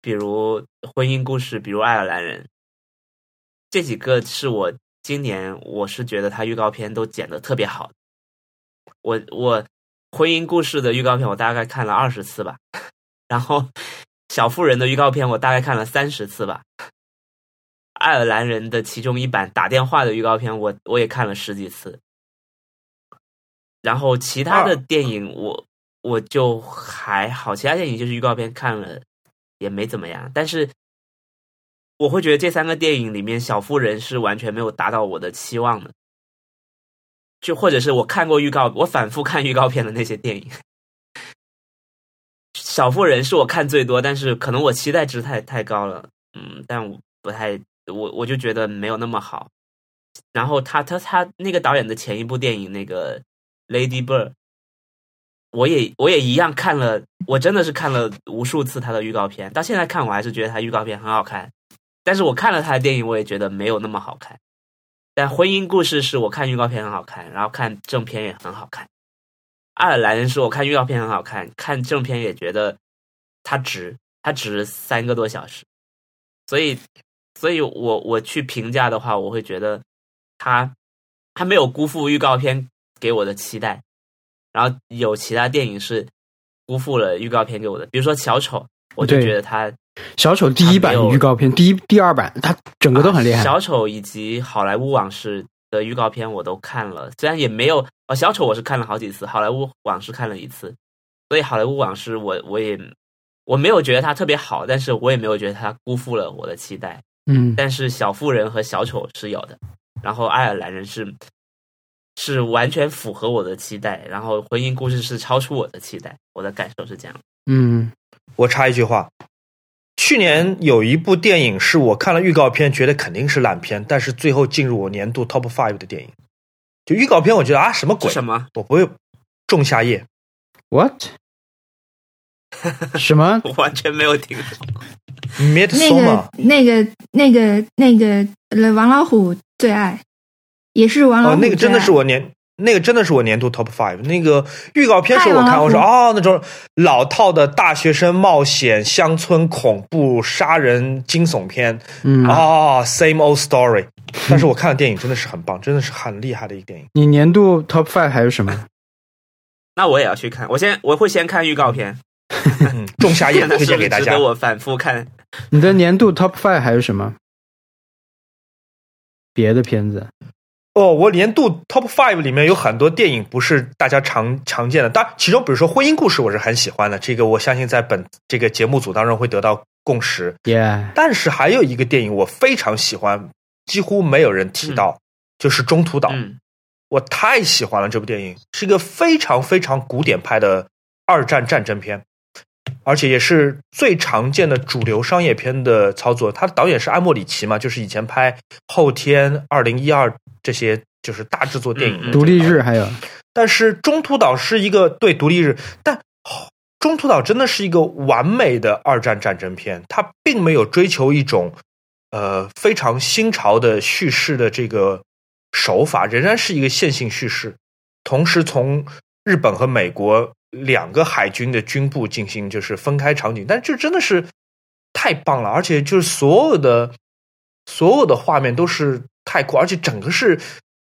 Speaker 2: 比如《婚姻故事》，比如《爱尔兰人》，这几个是我今年我是觉得他预告片都剪得特别好。我我婚姻故事的预告片我大概看了二十次吧，然后小妇人的预告片我大概看了三十次吧，爱尔兰人的其中一版打电话的预告片我我也看了十几次，然后其他的
Speaker 3: 啊
Speaker 2: 电影我我就还好，其他电影就是预告片看了也没怎么样，但是我会觉得这三个电影里面小妇人是完全没有达到我的期望的。就或者是我看过预告，我反复看预告片的那些电影，小妇人是我看最多，但是可能我期待值太太高了，嗯，但我不太，我我就觉得没有那么好。然后他他他那个导演的前一部电影那个《Lady Bird》，我也我也一样看了，我真的是看了无数次他的预告片，到现在看我还是觉得他预告片很好看，但是我看了他的电影，我也觉得没有那么好看。但婚姻故事是我看预告片很好看，然后看正片也很好看。爱尔兰人是我看预告片很好看，看正片也觉得它值，它值三个多小时。所以，所以我我去评价的话，我会觉得它它没有辜负预告片给我的期待。然后有其他电影是辜负了预告片给我的，比如说小丑，我就觉得它
Speaker 4: 小丑第一版
Speaker 2: 有
Speaker 4: 预告片，第一、第二版，它整个都很厉害。
Speaker 2: 啊小丑以及好莱坞往事的预告片我都看了，虽然也没有哦，小丑我是看了好几次，好莱坞往事看了一次，所以好莱坞往事我我也我没有觉得它特别好，但是我也没有觉得它辜负了我的期待。
Speaker 4: 嗯，
Speaker 2: 但是小妇人和小丑是有的，然后爱尔兰人是是完全符合我的期待，然后婚姻故事是超出我的期待，我的感受是这样。
Speaker 4: 嗯，
Speaker 3: 我插一句话，去年有一部电影是我看了预告片，觉得肯定是烂片，但是最后进入我年度 Top Five 的电影。就预告片，我觉得啊，什么鬼？
Speaker 2: 什么？
Speaker 3: 我不会仲夏夜。
Speaker 4: what？什么？
Speaker 2: 我完全没有听过。
Speaker 1: 那
Speaker 3: Midsummer
Speaker 1: 个、那个、那个、那个，呃，王老虎最爱，也是王老虎、
Speaker 3: 哦，那个真的是我年，那个真的是我年度 Top Five。那个预告片是我看，我说哦，那种老套的大学生冒险、乡村恐怖、杀人惊悚片，
Speaker 4: 嗯，
Speaker 3: 哦，same old story。但是我看的电影真的是很棒，真的是很厉害的一个电影。
Speaker 4: 你年度 top five 还有什么？
Speaker 2: 那我也要去看。我先我会先看预告片，
Speaker 3: 嗯，仲夏夜
Speaker 2: 看 它
Speaker 3: 推荐给大家
Speaker 2: 得。我反复看。
Speaker 4: 你的年度 Top Five 还有什么？别的片子？
Speaker 3: 哦，我年度 Top Five 里面有很多电影不是大家常常见的，当然其中比如说婚姻故事我是很喜欢的，这个我相信在本这个节目组当中会得到共识。
Speaker 4: Yeah，、
Speaker 3: 但是还有一个电影我非常喜欢，几乎没有人提到，就是《中途岛》。
Speaker 2: 嗯
Speaker 3: 我太喜欢了这部电影，是一个非常非常古典派的二战战争片，而且也是最常见的主流商业片的操作。他的导演是埃莫里奇嘛，就是以前拍《后天》《二零一二》这些就是大制作电影的
Speaker 2: 嗯嗯
Speaker 4: 独立日还有
Speaker 3: 但是中途岛是一个对独立日，但哦中途岛真的是一个完美的二战战争片，它并没有追求一种呃非常新潮的叙事的这个手法，仍然是一个线性叙事，同时从日本和美国两个海军的军部进行就是分开场景，但这真的是太棒了，而且就是所有的所有的画面都是太酷，而且整个是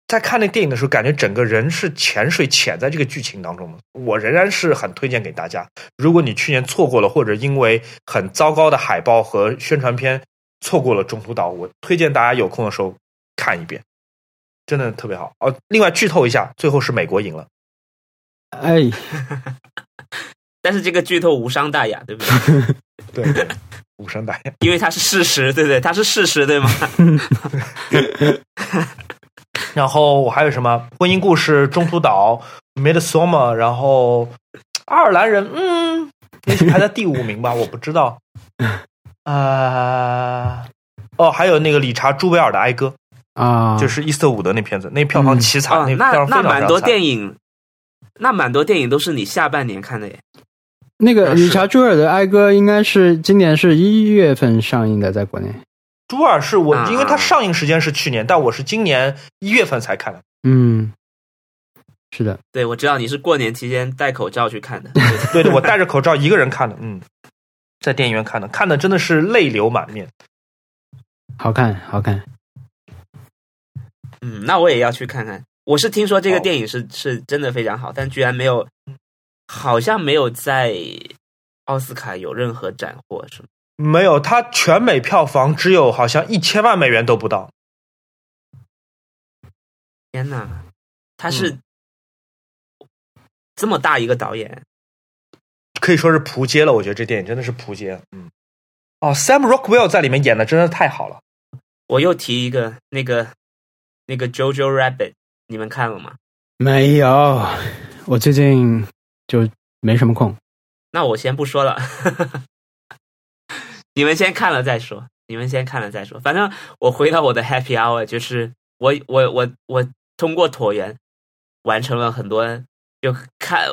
Speaker 3: 在看那电影的时候，感觉整个人是潜水潜在这个剧情当中的。我仍然是很推荐给大家，如果你去年错过了，或者因为很糟糕的海报和宣传片错过了《中途岛》，我推荐大家有空的时候看一遍，真的特别好。哦，另外剧透一下，最后是美国赢了。
Speaker 4: 哎，
Speaker 2: 但是这个剧透无伤大雅，对不对？
Speaker 3: 对，对无伤大雅。
Speaker 2: 因为它是事实，对不对？它是事实，对吗？
Speaker 3: 然后我还有什么婚姻故事、中途岛、Midsummer，然后爱尔兰人，嗯，也许排在第五名吧，我不知道。啊、哦，还有那个理查·朱维尔的《哀歌》，
Speaker 4: 啊，
Speaker 3: 就是伊斯特伍德那片子，那票房奇惨，
Speaker 2: 哦，
Speaker 3: 那
Speaker 2: 那蛮多，电影，那蛮多电影都是你下半年看的耶。
Speaker 4: 那个
Speaker 3: 是
Speaker 4: 理查·朱尔的《哀歌》应该是今年是一月份上映的，在国内。
Speaker 3: 朱尔是我，
Speaker 2: 啊
Speaker 3: 因为它上映时间是去年，但我是今年一月份才看的。
Speaker 4: 嗯，是的，
Speaker 2: 对，我知道你是过年期间戴口罩去看的。
Speaker 3: 对对，我戴着口罩一个人看的，嗯，在电影院看的，看的真的是泪流满面。
Speaker 4: 好看，好看。
Speaker 2: 嗯，那我也要去看看。我是听说这个
Speaker 3: 哦
Speaker 2: 电影是、是真的非常好，但居然没有，好像没有在奥斯卡有任何斩获，是吗？
Speaker 3: 没有，它全美票房只有好像一千万美元都不到。
Speaker 2: 天哪，他是、
Speaker 3: 嗯
Speaker 2: 这么大一个导演，
Speaker 3: 可以说是扑街了。我觉得这电影真的是扑街。嗯，哦，Sam Rockwell 在里面演的真的太好了。
Speaker 2: 我又提一个那个那个 Jojo Rabbit，你们看了吗？
Speaker 4: 没有，我最近就没什么空。
Speaker 2: 那我先不说了，你们先看了再说。你们先看了再说。反正我回到我的 Happy Hour，就是我我我我通过椭圆完成了很多，就看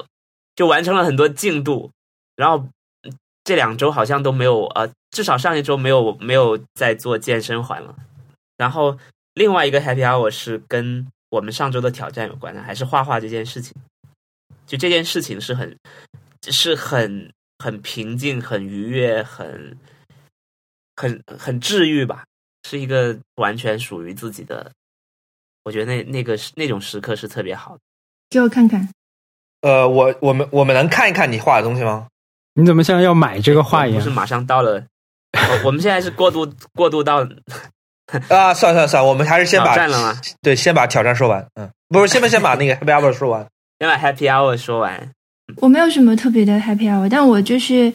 Speaker 2: 就完成了很多进度。然后嗯这两周好像都没有呃，至少上一周没有没有在做健身环了。然后另外一个 Happy Hour 是跟我们上周的挑战有关的，还是画画这件事情。就这件事情是很是很很平静、很愉悦、很很很治愈吧，是一个完全属于自己的。我觉得那那个是那种时刻是特别好的。
Speaker 1: 给我看看。
Speaker 3: 呃，我我们我们能看一看你画的东西吗？
Speaker 4: 你怎么像要买这个画一样
Speaker 2: 不是？马上到了，我我们现在是过渡过渡到
Speaker 3: 啊，算了算了算了，我们还是先把
Speaker 2: 挑战了吗？
Speaker 3: 对，先把挑战说完。嗯，不是，先把先把那个 Happy Hour 说完。
Speaker 2: 先把 Happy Hour 说完。
Speaker 1: 我没有什么特别的 happy hour，但我就是，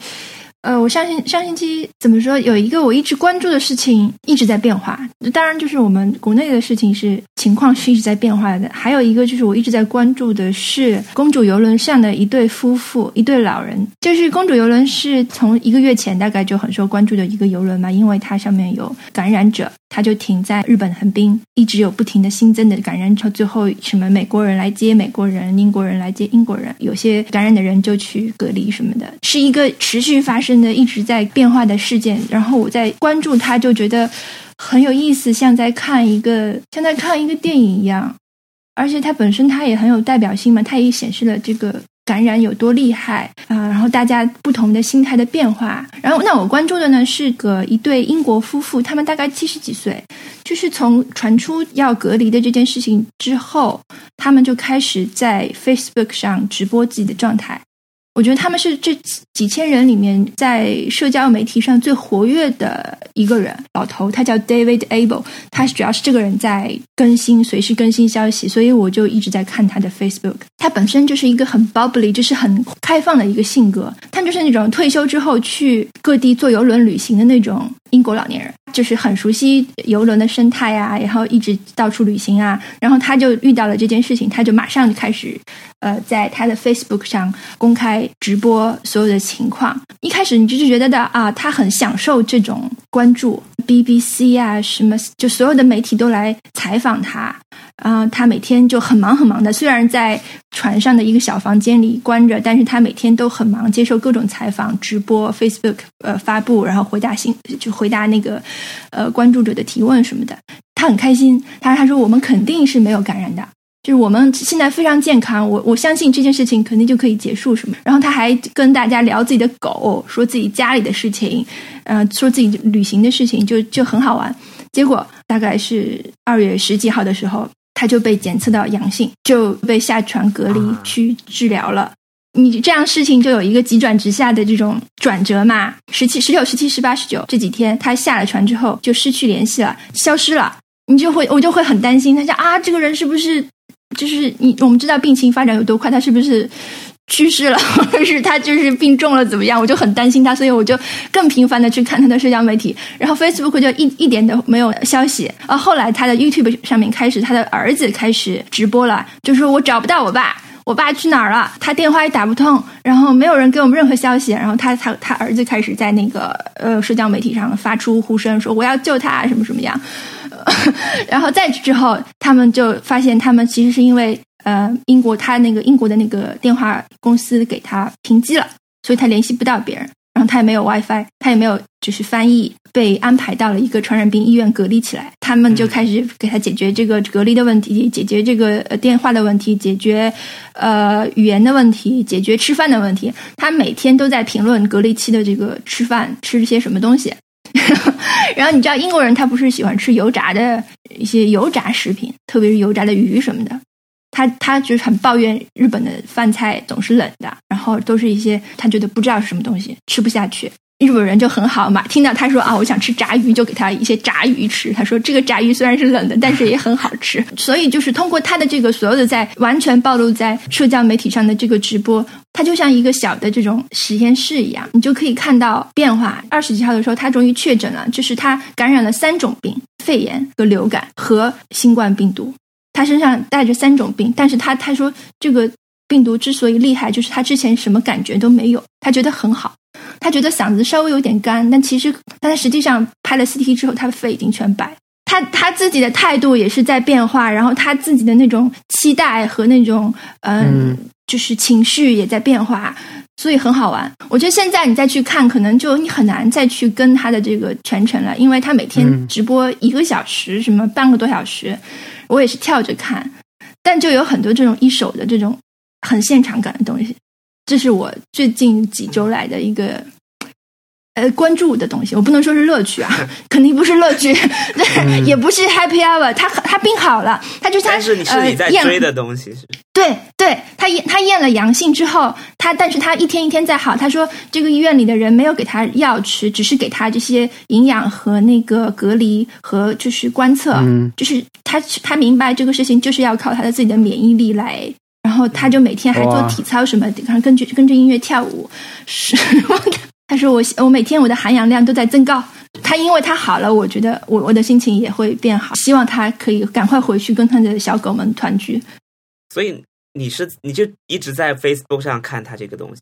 Speaker 1: 呃，我上星上星期怎么说，有一个我一直关注的事情一直在变化。当然，就是我们国内的事情是情况是一直在变化的。还有一个就是我一直在关注的是公主游轮上的一对夫妇，一对老人。就是公主游轮是从一个月前大概就很受关注的一个游轮嘛，因为它上面有感染者，它就停在日本横滨，一直有不停的新增的感染者，最后什么美国人来接美国人，英国人来接英国人，有些感染的人就去隔离什么的，是一个持续发生的、一直在变化的事件。然后我在关注它，就觉得很有意思，像在看一个像在看一个电影一样，而且它本身它也很有代表性嘛，它也显示了这个感染有多厉害啊、然后大家不同的心态的变化。然后，那我关注的呢是个一对英国夫妇，他们大概七十几岁，就是从传出要隔离的这件事情之后，他们就开始在 Facebook 上直播自己的状态。我觉得他们是这几千人里面在社交媒体上最活跃的一个人，老头，他叫 David Abel，他主要是这个人在更新，随时更新消息，所以我就一直在看他的 Facebook。他本身就是一个很 bubbly，就是很开放的一个性格，他就是那种退休之后去各地坐游轮旅行的那种英国老年人，就是很熟悉游轮的生态啊，然后一直到处旅行啊，然后他就遇到了这件事情，他就马上就开始。呃，在他的 Facebook 上公开直播所有的情况。一开始你就是觉得的啊，他很享受这种关注，BBC 啊什么，就所有的媒体都来采访他。啊，他每天就很忙很忙的，虽然在船上的一个小房间里关着，但是他每天都很忙，接受各种采访、直播、Facebook 呃发布，然后回答信，就回答那个呃关注者的提问什么的。他很开心，他：“他说我们肯定是没有感染的。”就是我们现在非常健康，我我相信这件事情肯定就可以结束什么。然后他还跟大家聊自己的狗，说自己家里的事情，呃，说自己旅行的事情，就就很好玩。结果大概是二月十几号的时候，他就被检测到阳性，就被下船隔离去治疗了。你这样事情就有一个急转直下的这种转折嘛？十七、十六、十七、十八、十九这几天，他下了船之后就失去联系了，消失了。你就会我就会很担心，他说啊，这个人是不是？就是你，我们知道病情发展有多快，他是不是去世了，或者是他就是病重了怎么样？我就很担心他，所以我就更频繁的去看他的社交媒体。然后 Facebook 就一一点都没有消息。啊，后来他的 YouTube 上面开始，他的儿子开始直播了，就说我找不到我爸，我爸去哪儿了？他电话也打不通，然后没有人给我们任何消息。然后他他他儿子开始在那个呃社交媒体上发出呼声，说我要救他，什么什么样。然后再之后，他们就发现，他们其实是因为呃，英国他那个英国的那个电话公司给他停机了，所以他联系不到别人，然后他也没有 WiFi，他也没有就是翻译，被安排到了一个传染病医院隔离起来。他们就开始给他解决这个隔离的问题，解决这个电话的问题，解决呃语言的问题，解决吃饭的问题。他每天都在评论隔离期的这个吃饭吃些什么东西。然后你知道英国人他不是喜欢吃油炸的一些油炸食品，特别是油炸的鱼什么的。他他就是很抱怨日本的饭菜总是冷的，然后都是一些他觉得不知道是什么东西，吃不下去。日本人就很好嘛，听到他说啊，我想吃炸鱼，就给他一些炸鱼吃。他说这个炸鱼虽然是冷的，但是也很好吃。所以就是通过他的这个所有的在完全暴露在社交媒体上的这个直播，他就像一个小的这种实验室一样，你就可以看到变化。二十几号的时候，他终于确诊了，就是他感染了三种病：肺炎和流感和新冠病毒。他身上带着三种病，但是他他说这个病毒之所以厉害，就是他之前什么感觉都没有，他觉得很好。他觉得嗓子稍微有点干，但其实，但他实际上拍了 CT 之后，他的肺已经全白。他他自己的态度也是在变化，然后他自己的那种期待和那种嗯，就是情绪也在变化，所以很好玩。我觉得现在你再去看，可能就你很难再去跟他的这个全程了，因为他每天直播一个小时，什么半个多小时，我也是跳着看，但就有很多这种一手的这种很现场感的东西。这是我最近几周来的一个呃关注的东西，我不能说是乐趣啊，肯定不是乐趣，也不是 happy hour。他他病好了，他就他
Speaker 2: 是你是你在追的东西是？
Speaker 1: 对对，他验他验了阳性之后，他但是他一天一天在好。他说这个医院里的人没有给他药吃，只是给他这些营养和那个隔离和就是观测，就是他他明白这个事情就是要靠他的自己的免疫力来。然后他就每天还做体操什么，的，跟跟着跟着音乐跳舞。是，他说我我每天我的含氧量都在增高。他因为他好了，我觉得我我的心情也会变好。希望他可以赶快回去跟他的小狗们团聚。
Speaker 2: 所以你是你就一直在 Facebook 上看他这个东西。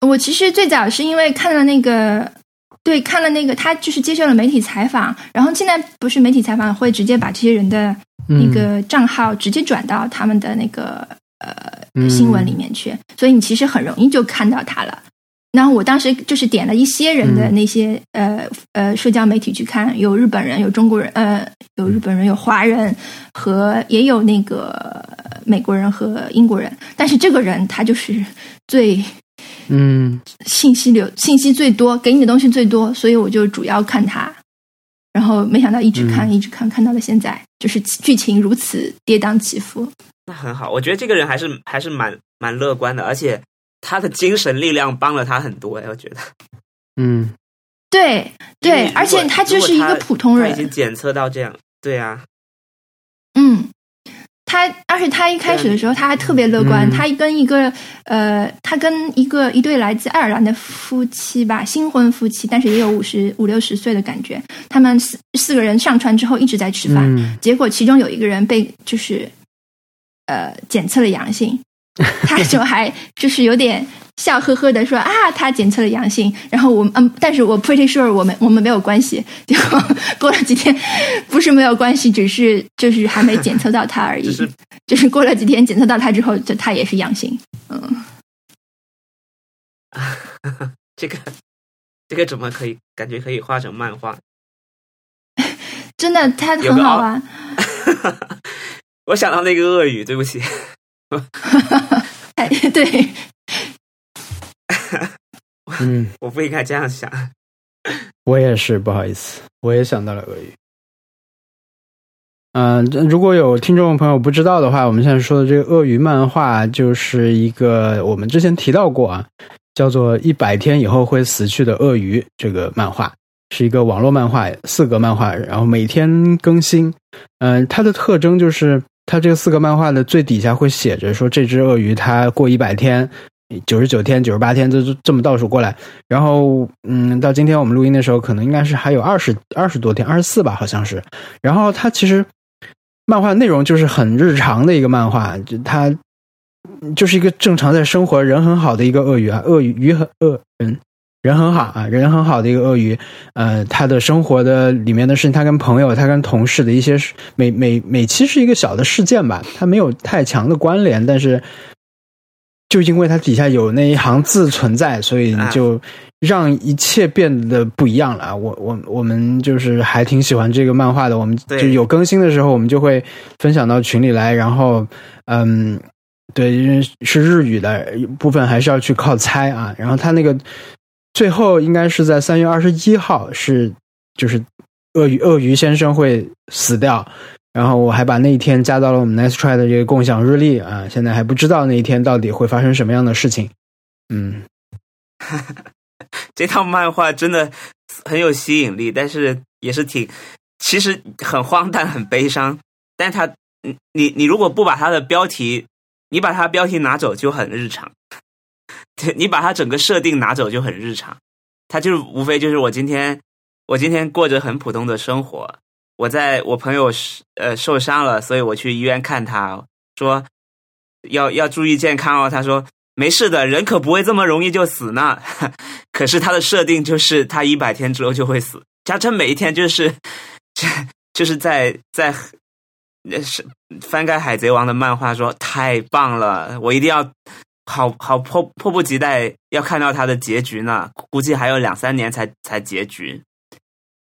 Speaker 1: 我其实最早是因为看了那个，对，看了那个他就是接受了媒体采访，然后现在不是媒体采访会直接把这些人的那个账号直接转到他们的那个。呃，新闻里面去，所以你其实很容易就看到他了。然后我当时就是点了一些人的那些呃呃社交媒体去看，有日本人，有中国人，呃，有日本人，有华人和也有那个美国人和英国人。但是这个人他就是最
Speaker 4: 嗯
Speaker 1: 信息流信息最多，给你的东西最多，所以我就主要看他。然后没想到一直看、
Speaker 4: 嗯
Speaker 1: 一直看，看到了现在，就是剧情如此跌宕起伏。
Speaker 2: 那很好，我觉得这个人还是还是蛮蛮乐观的，而且他的精神力量帮了他很多。哎，我觉得，
Speaker 4: 嗯。
Speaker 1: 对对而且他就是一个普通
Speaker 2: 人。已经，检测到这样，对啊，
Speaker 1: 嗯，他而且他一开始的时候他还特别乐观，
Speaker 4: 嗯。
Speaker 1: 他跟一个呃，他跟一个一对来自爱尔兰的夫妻吧，新婚夫妻，但是也有五十五六十岁的感觉，他们四四个人上船之后一直在吃饭，
Speaker 4: 嗯。
Speaker 1: 结果其中有一个人被就是呃检测了阳性，他就还就是有点笑呵呵的说啊，他检测了阳性，然后我嗯，但是我 pretty sure 我们我们没有关系。结果过了几天，不是没有关系，只是就是还没检测到他而已。就是过了几天检测到他之后，就他也是阳性。嗯，
Speaker 2: 这个这个怎么可以感觉可以画成漫画？
Speaker 1: 真的他很好玩。
Speaker 2: 我想到那个鳄鱼，对不起，
Speaker 1: 哎，对，
Speaker 4: 嗯，
Speaker 2: 我不应该这样想。
Speaker 4: 我也是，不好意思，我也想到了鳄鱼。嗯、如果有听众朋友不知道的话，我们现在说的这个鳄鱼漫画，就是一个我们之前提到过啊，叫做《一百天以后会死去的鳄鱼》这个漫画，是一个网络漫画，四格漫画，然后每天更新。嗯、它的特征就是它这个四个漫画的最底下会写着说，这只鳄鱼它过一百天。九十九天、九十八天，这这么倒数过来，然后，嗯，到今天我们录音的时候，可能应该是还有二十二十多天，二十四吧，好像是。然后它其实漫画内容就是很日常的一个漫画，就它就是一个正常在生活、人很好的一个鳄鱼啊，鳄鱼鱼很鳄人人很好啊，人很好的一个鳄鱼。呃，他的生活的里面的事情，他跟朋友、他跟同事的一些事每每每期是一个小的事件吧，它没有太强的关联，但是。就因为它底下有那一行字存在，所以
Speaker 2: 啊
Speaker 4: 就让一切变得不一样了啊。我我我们就是还挺喜欢这个漫画的，我们就有更新的时候，我们就会分享到群里来。然后，嗯，对，因为是日语的部分，还是要去靠猜啊。然后他那个最后应该是在三月二十一号，是就是鳄鱼鳄鱼先生会死掉。然后我还把那一天加到了我们 Nice Try 的这个共享日历啊，现在还不知道那一天到底会发生什么样的事情。嗯，
Speaker 2: 这套漫画真的很有吸引力，但是也是挺，其实很荒诞、很悲伤。但它，你你你如果不把它的标题，你把它标题拿走就很日常，你把它整个设定拿走就很日常。它就无非就是我今天我今天过着很普通的生活，我在我朋友呃受伤了，所以我去医院看他，说要要注意健康哦。他说没事的，人可不会这么容易就死呢。可是他的设定就是他一百天之后就会死，加他每一天就是 就是在在那是翻开《海贼王》的漫画说太棒了，我一定要好好迫迫不及待要看到它的结局呢。估计还有两三年才才结局，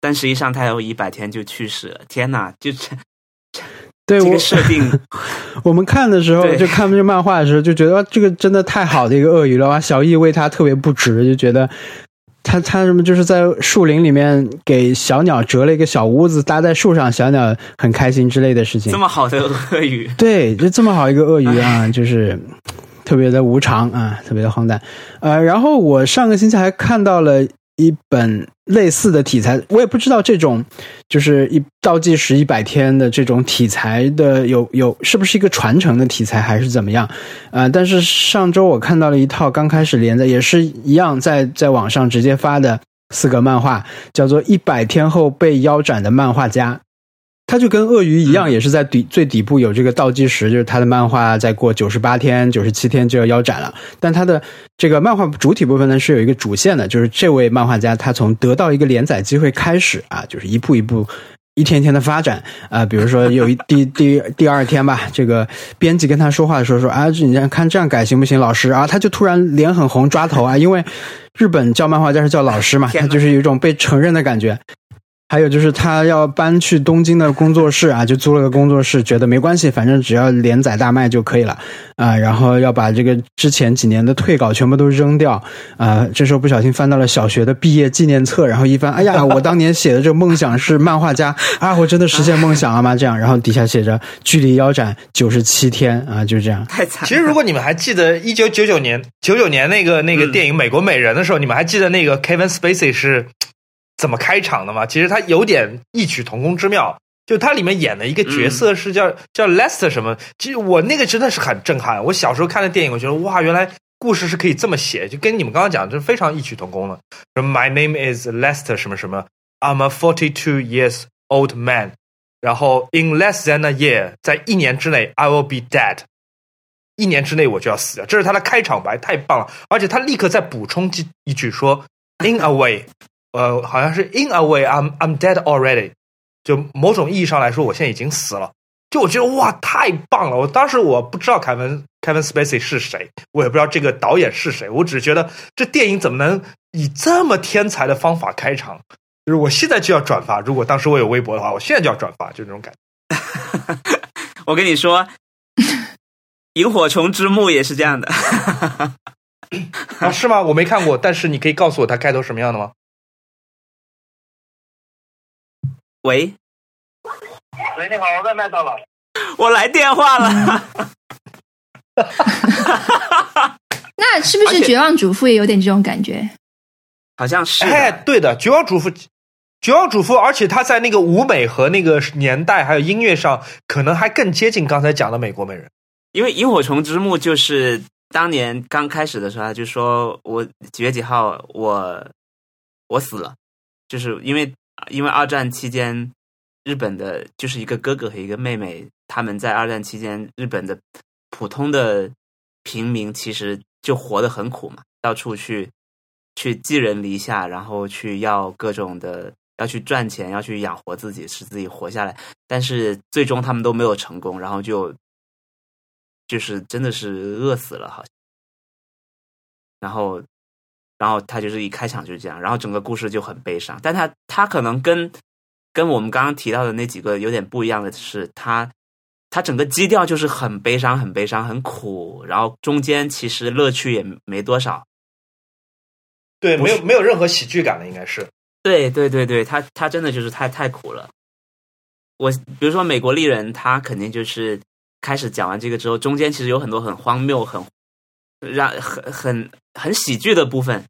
Speaker 2: 但实际上他有一百天就去世了。天哪，就这
Speaker 4: 对我
Speaker 2: 这个设定
Speaker 4: 我们看的时候就看这漫画的时候就觉得哇这个真的太好的一个鳄鱼了哇！小易为他特别不值，就觉得他他什么就是在树林里面给小鸟折了一个小屋子搭在树上，小鸟很开心之类的事情
Speaker 2: 这。么好的鳄鱼，
Speaker 4: 对，就这么好一个鳄鱼啊，就是特别的无常啊，特别的荒诞。呃，然后我上个星期还看到了一本类似的题材，我也不知道这种就是一倒计时一百天的这种题材的有有是不是一个传承的题材还是怎么样？呃，但是上周我看到了一套刚开始连载，也是一样在在网上直接发的四个漫画，叫做《一百天后被腰斩的漫画家》。它就跟鳄鱼一样，
Speaker 2: 嗯
Speaker 4: 也是在底最底部有这个倒计时，就是它的漫画再过九十八天、九十七天就要腰斩了。但它的这个漫画主体部分呢是有一个主线的，就是这位漫画家他从得到一个连载机会开始啊，就是一步一步。一天天的发展啊、比如说有一 第第第二天吧，这个编辑跟他说话的时候说啊，这你看这样改行不行，老师啊，他就突然脸很红抓头啊，因为日本叫漫画家是叫老师嘛，他就是有一种被承认的感觉。还有就是他要搬去东京的工作室啊，就租了个工作室，觉得没关系，反正只要连载大卖就可以了啊。然后要把这个之前几年的退稿全部都扔掉啊。这时候不小心翻到了小学的毕业纪念册，然后一翻，哎呀，我当年写的这个梦想是漫画家啊，我真的实现梦想了吗？这样，然后底下写着距离腰斩九十七天啊，就这样。
Speaker 2: 太惨。
Speaker 3: 其实，如果你们还记得一九九九年九九年那个那个电影《美国美人》的时候，你们还记得那个 Kevin Spacey 是怎么开场的吗？其实它有点异曲同工之妙。就它里面演的一个角色是叫、叫 Lester 什么？其实我那个真的是很震撼。我小时候看的电影，我觉得哇，原来故事是可以这么写，就跟你们刚刚讲的，这非常异曲同工了。什么 My name is Lester 什么什么，I'm a forty-two years old man。然后 In less than a year，在一年之内，I will be dead。一年之内我就要死了，这是他的开场白，太棒了！而且他立刻再补充几一句说，In a way，呃，好像是 In a way，I'm I'm dead already。就某种意义上来说，我现在已经死了。就我觉得哇，太棒了！我当时我不知道凯文 Kevin Spacey 是谁，我也不知道这个导演是谁，我只觉得这电影怎么能以这么天才的方法开场？就是我现在就要转发，如果当时我有微博的话，我现在就要转发，就这种感觉。
Speaker 2: 我跟你说，萤火虫之墓也是这样的。
Speaker 3: 啊，是吗？我没看过，但是你可以告诉我它开头什么样的吗？
Speaker 2: 喂，
Speaker 5: 喂，你好，外卖到了。
Speaker 2: 我来电话了。
Speaker 1: 那是不是绝望主妇也有点这种感觉？
Speaker 2: 好像是
Speaker 3: 哎，对的，绝望主妇，绝望主妇，而且她在那个舞美和那个年代还有音乐上，可能还更接近刚才讲的美国美人。
Speaker 2: 因为萤火虫之墓就是当年刚开始的时候，他就说我几月几号我我死了，就是因为因为二战期间日本的就是一个哥哥和一个妹妹，他们在二战期间日本的普通的平民其实就活得很苦嘛，到处去去寄人篱下，然后去要各种的要去赚钱，要去养活自己，使自己活下来，但是最终他们都没有成功，然后就就是真的是饿死了，好。然后，然后他就是一开场就是这样，然后整个故事就很悲伤。但他他可能跟跟我们刚刚提到的那几个有点不一样的是，他他整个基调就是很悲伤、很悲伤、很苦，然后中间其实乐趣也没多少。
Speaker 3: 对，没有没有任何喜剧感了，应该是。
Speaker 2: 对对对对，他他真的就是太太苦了。我比如说美国丽人，他肯定就是开始讲完这个之后，中间其实有很多很荒谬、很让很很很喜剧的部分，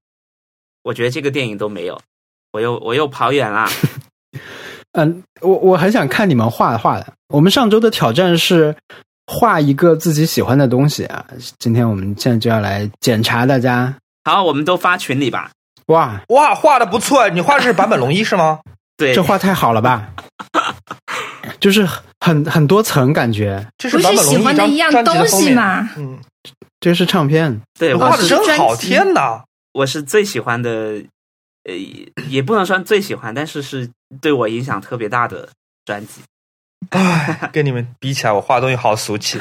Speaker 2: 我觉得这个电影都没有。我又我又跑远了，
Speaker 4: 嗯，我我很想看你们画画的。我们上周的挑战是画一个自己喜欢的东西啊，今天我们现在就要来检查大家。
Speaker 2: 好，我们都发群里吧。
Speaker 4: 哇，
Speaker 3: 哇，画的不错，你画的是坂本龙一是吗？
Speaker 2: 对，
Speaker 4: 这画太好了吧！就是很很多层感觉，
Speaker 3: 这是
Speaker 1: 不是喜
Speaker 3: 坂本龙一
Speaker 1: 的一样东？西嘛？
Speaker 3: 嗯，
Speaker 4: 这是唱片。
Speaker 2: 对我是
Speaker 3: 画的真好，天哪！
Speaker 2: 我是最喜欢的，呃，也不能算最喜欢，但是是对我影响特别大的专辑。
Speaker 3: 唉，跟你们比起来，我画东西好俗气，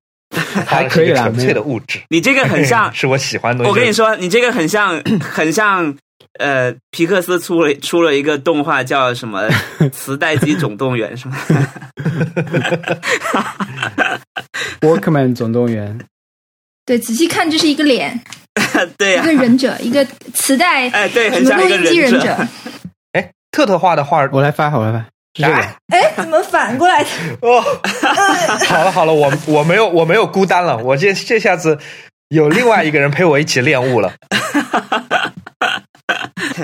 Speaker 4: 还可以啦
Speaker 3: 纯粹的物质，
Speaker 2: 你这个很像
Speaker 3: 是我喜欢的东西。
Speaker 2: 我跟你说，你这个很像，很像，呃，皮克斯出了出了一个动画叫什么《磁带机总动员》是吗？
Speaker 4: Walkman 总动员，
Speaker 1: 对，仔细看这是一个脸，
Speaker 2: 对呀、
Speaker 1: 一个忍者，一个磁带，
Speaker 2: 哎，对，很像一个
Speaker 1: 录音机忍
Speaker 2: 者。
Speaker 1: 者。
Speaker 3: 哎，特特画的画
Speaker 4: 我来发，我来发，是这个。
Speaker 3: 哎
Speaker 1: 哎，怎么反过来的？
Speaker 3: 哦，好了好了，我我没有我没有孤单了，我这这下子有另外一个人陪我一起练舞了。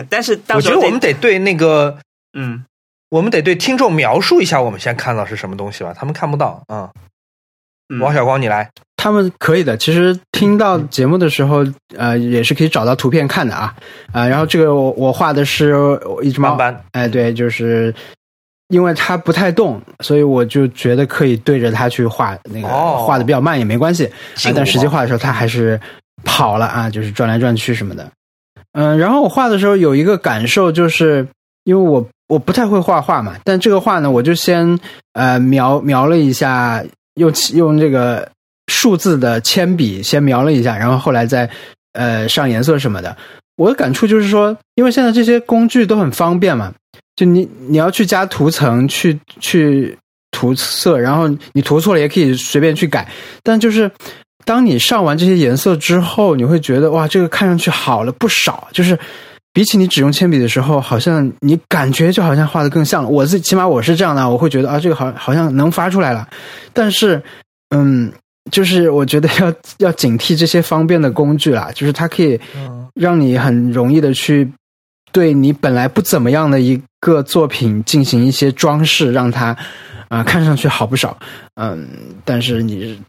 Speaker 2: 但是
Speaker 3: 我觉得我们得对那个，
Speaker 2: 嗯，
Speaker 3: 我们得对听众描述一下我们现在看到是什么东西吧，他们看不到啊。
Speaker 2: 嗯
Speaker 3: 王小光，你来。
Speaker 4: 他们可以的。其实听到节目的时候，呃，也是可以找到图片看的啊。啊、然后这个我我画的是一只猫，哎，对，就是因为它不太动，所以我就觉得可以对着它去画，那个
Speaker 3: 哦
Speaker 4: 画的比较慢也没关系。啊但实际画的时候，它还是跑了啊，就是转来转去什么的。嗯，然后我画的时候有一个感受，就是因为我我不太会画画嘛，但这个画呢，我就先呃描描了一下，用用这个数字的铅笔先描了一下，然后后来再呃上颜色什么的。我的感触就是说，因为现在这些工具都很方便嘛，就你你要去加涂层，去去涂色，然后你涂错了也可以随便去改。但就是当你上完这些颜色之后，你会觉得哇，这个看上去好了不少。就是比起你只用铅笔的时候，好像你感觉就好像画的更像了。我自己起码我是这样的，我会觉得啊，这个好好像能发出来了。但是，嗯，就是我觉得要 要警惕这些方便的工具啦，就是它可以
Speaker 3: 嗯
Speaker 4: 让你很容易的去对你本来不怎么样的一个作品进行一些装饰，让它啊、看上去好不少。嗯，但是你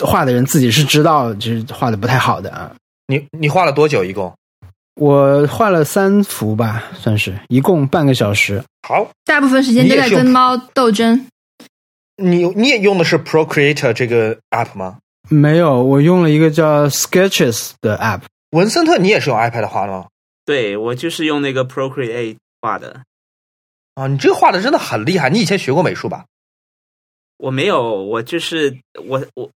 Speaker 4: 画的人自己是知道，就是画的不太好的啊。
Speaker 3: 你你画了多久？一共？
Speaker 4: 我画了三幅吧，算是一共半个小时。
Speaker 3: 好，
Speaker 1: 大部分时间都在跟猫斗争。
Speaker 3: 你你也用的是 Procreate 这个 app 吗？
Speaker 4: 没有，我用了一个叫 Sketches 的 app。
Speaker 3: 文森特，你也是用 iPad 画的吗？
Speaker 2: 对我就是用那个 Procreate 画的，
Speaker 3: 啊，你这个画的真的很厉害。你以前学过美术吧？
Speaker 2: 我没有，我就是我我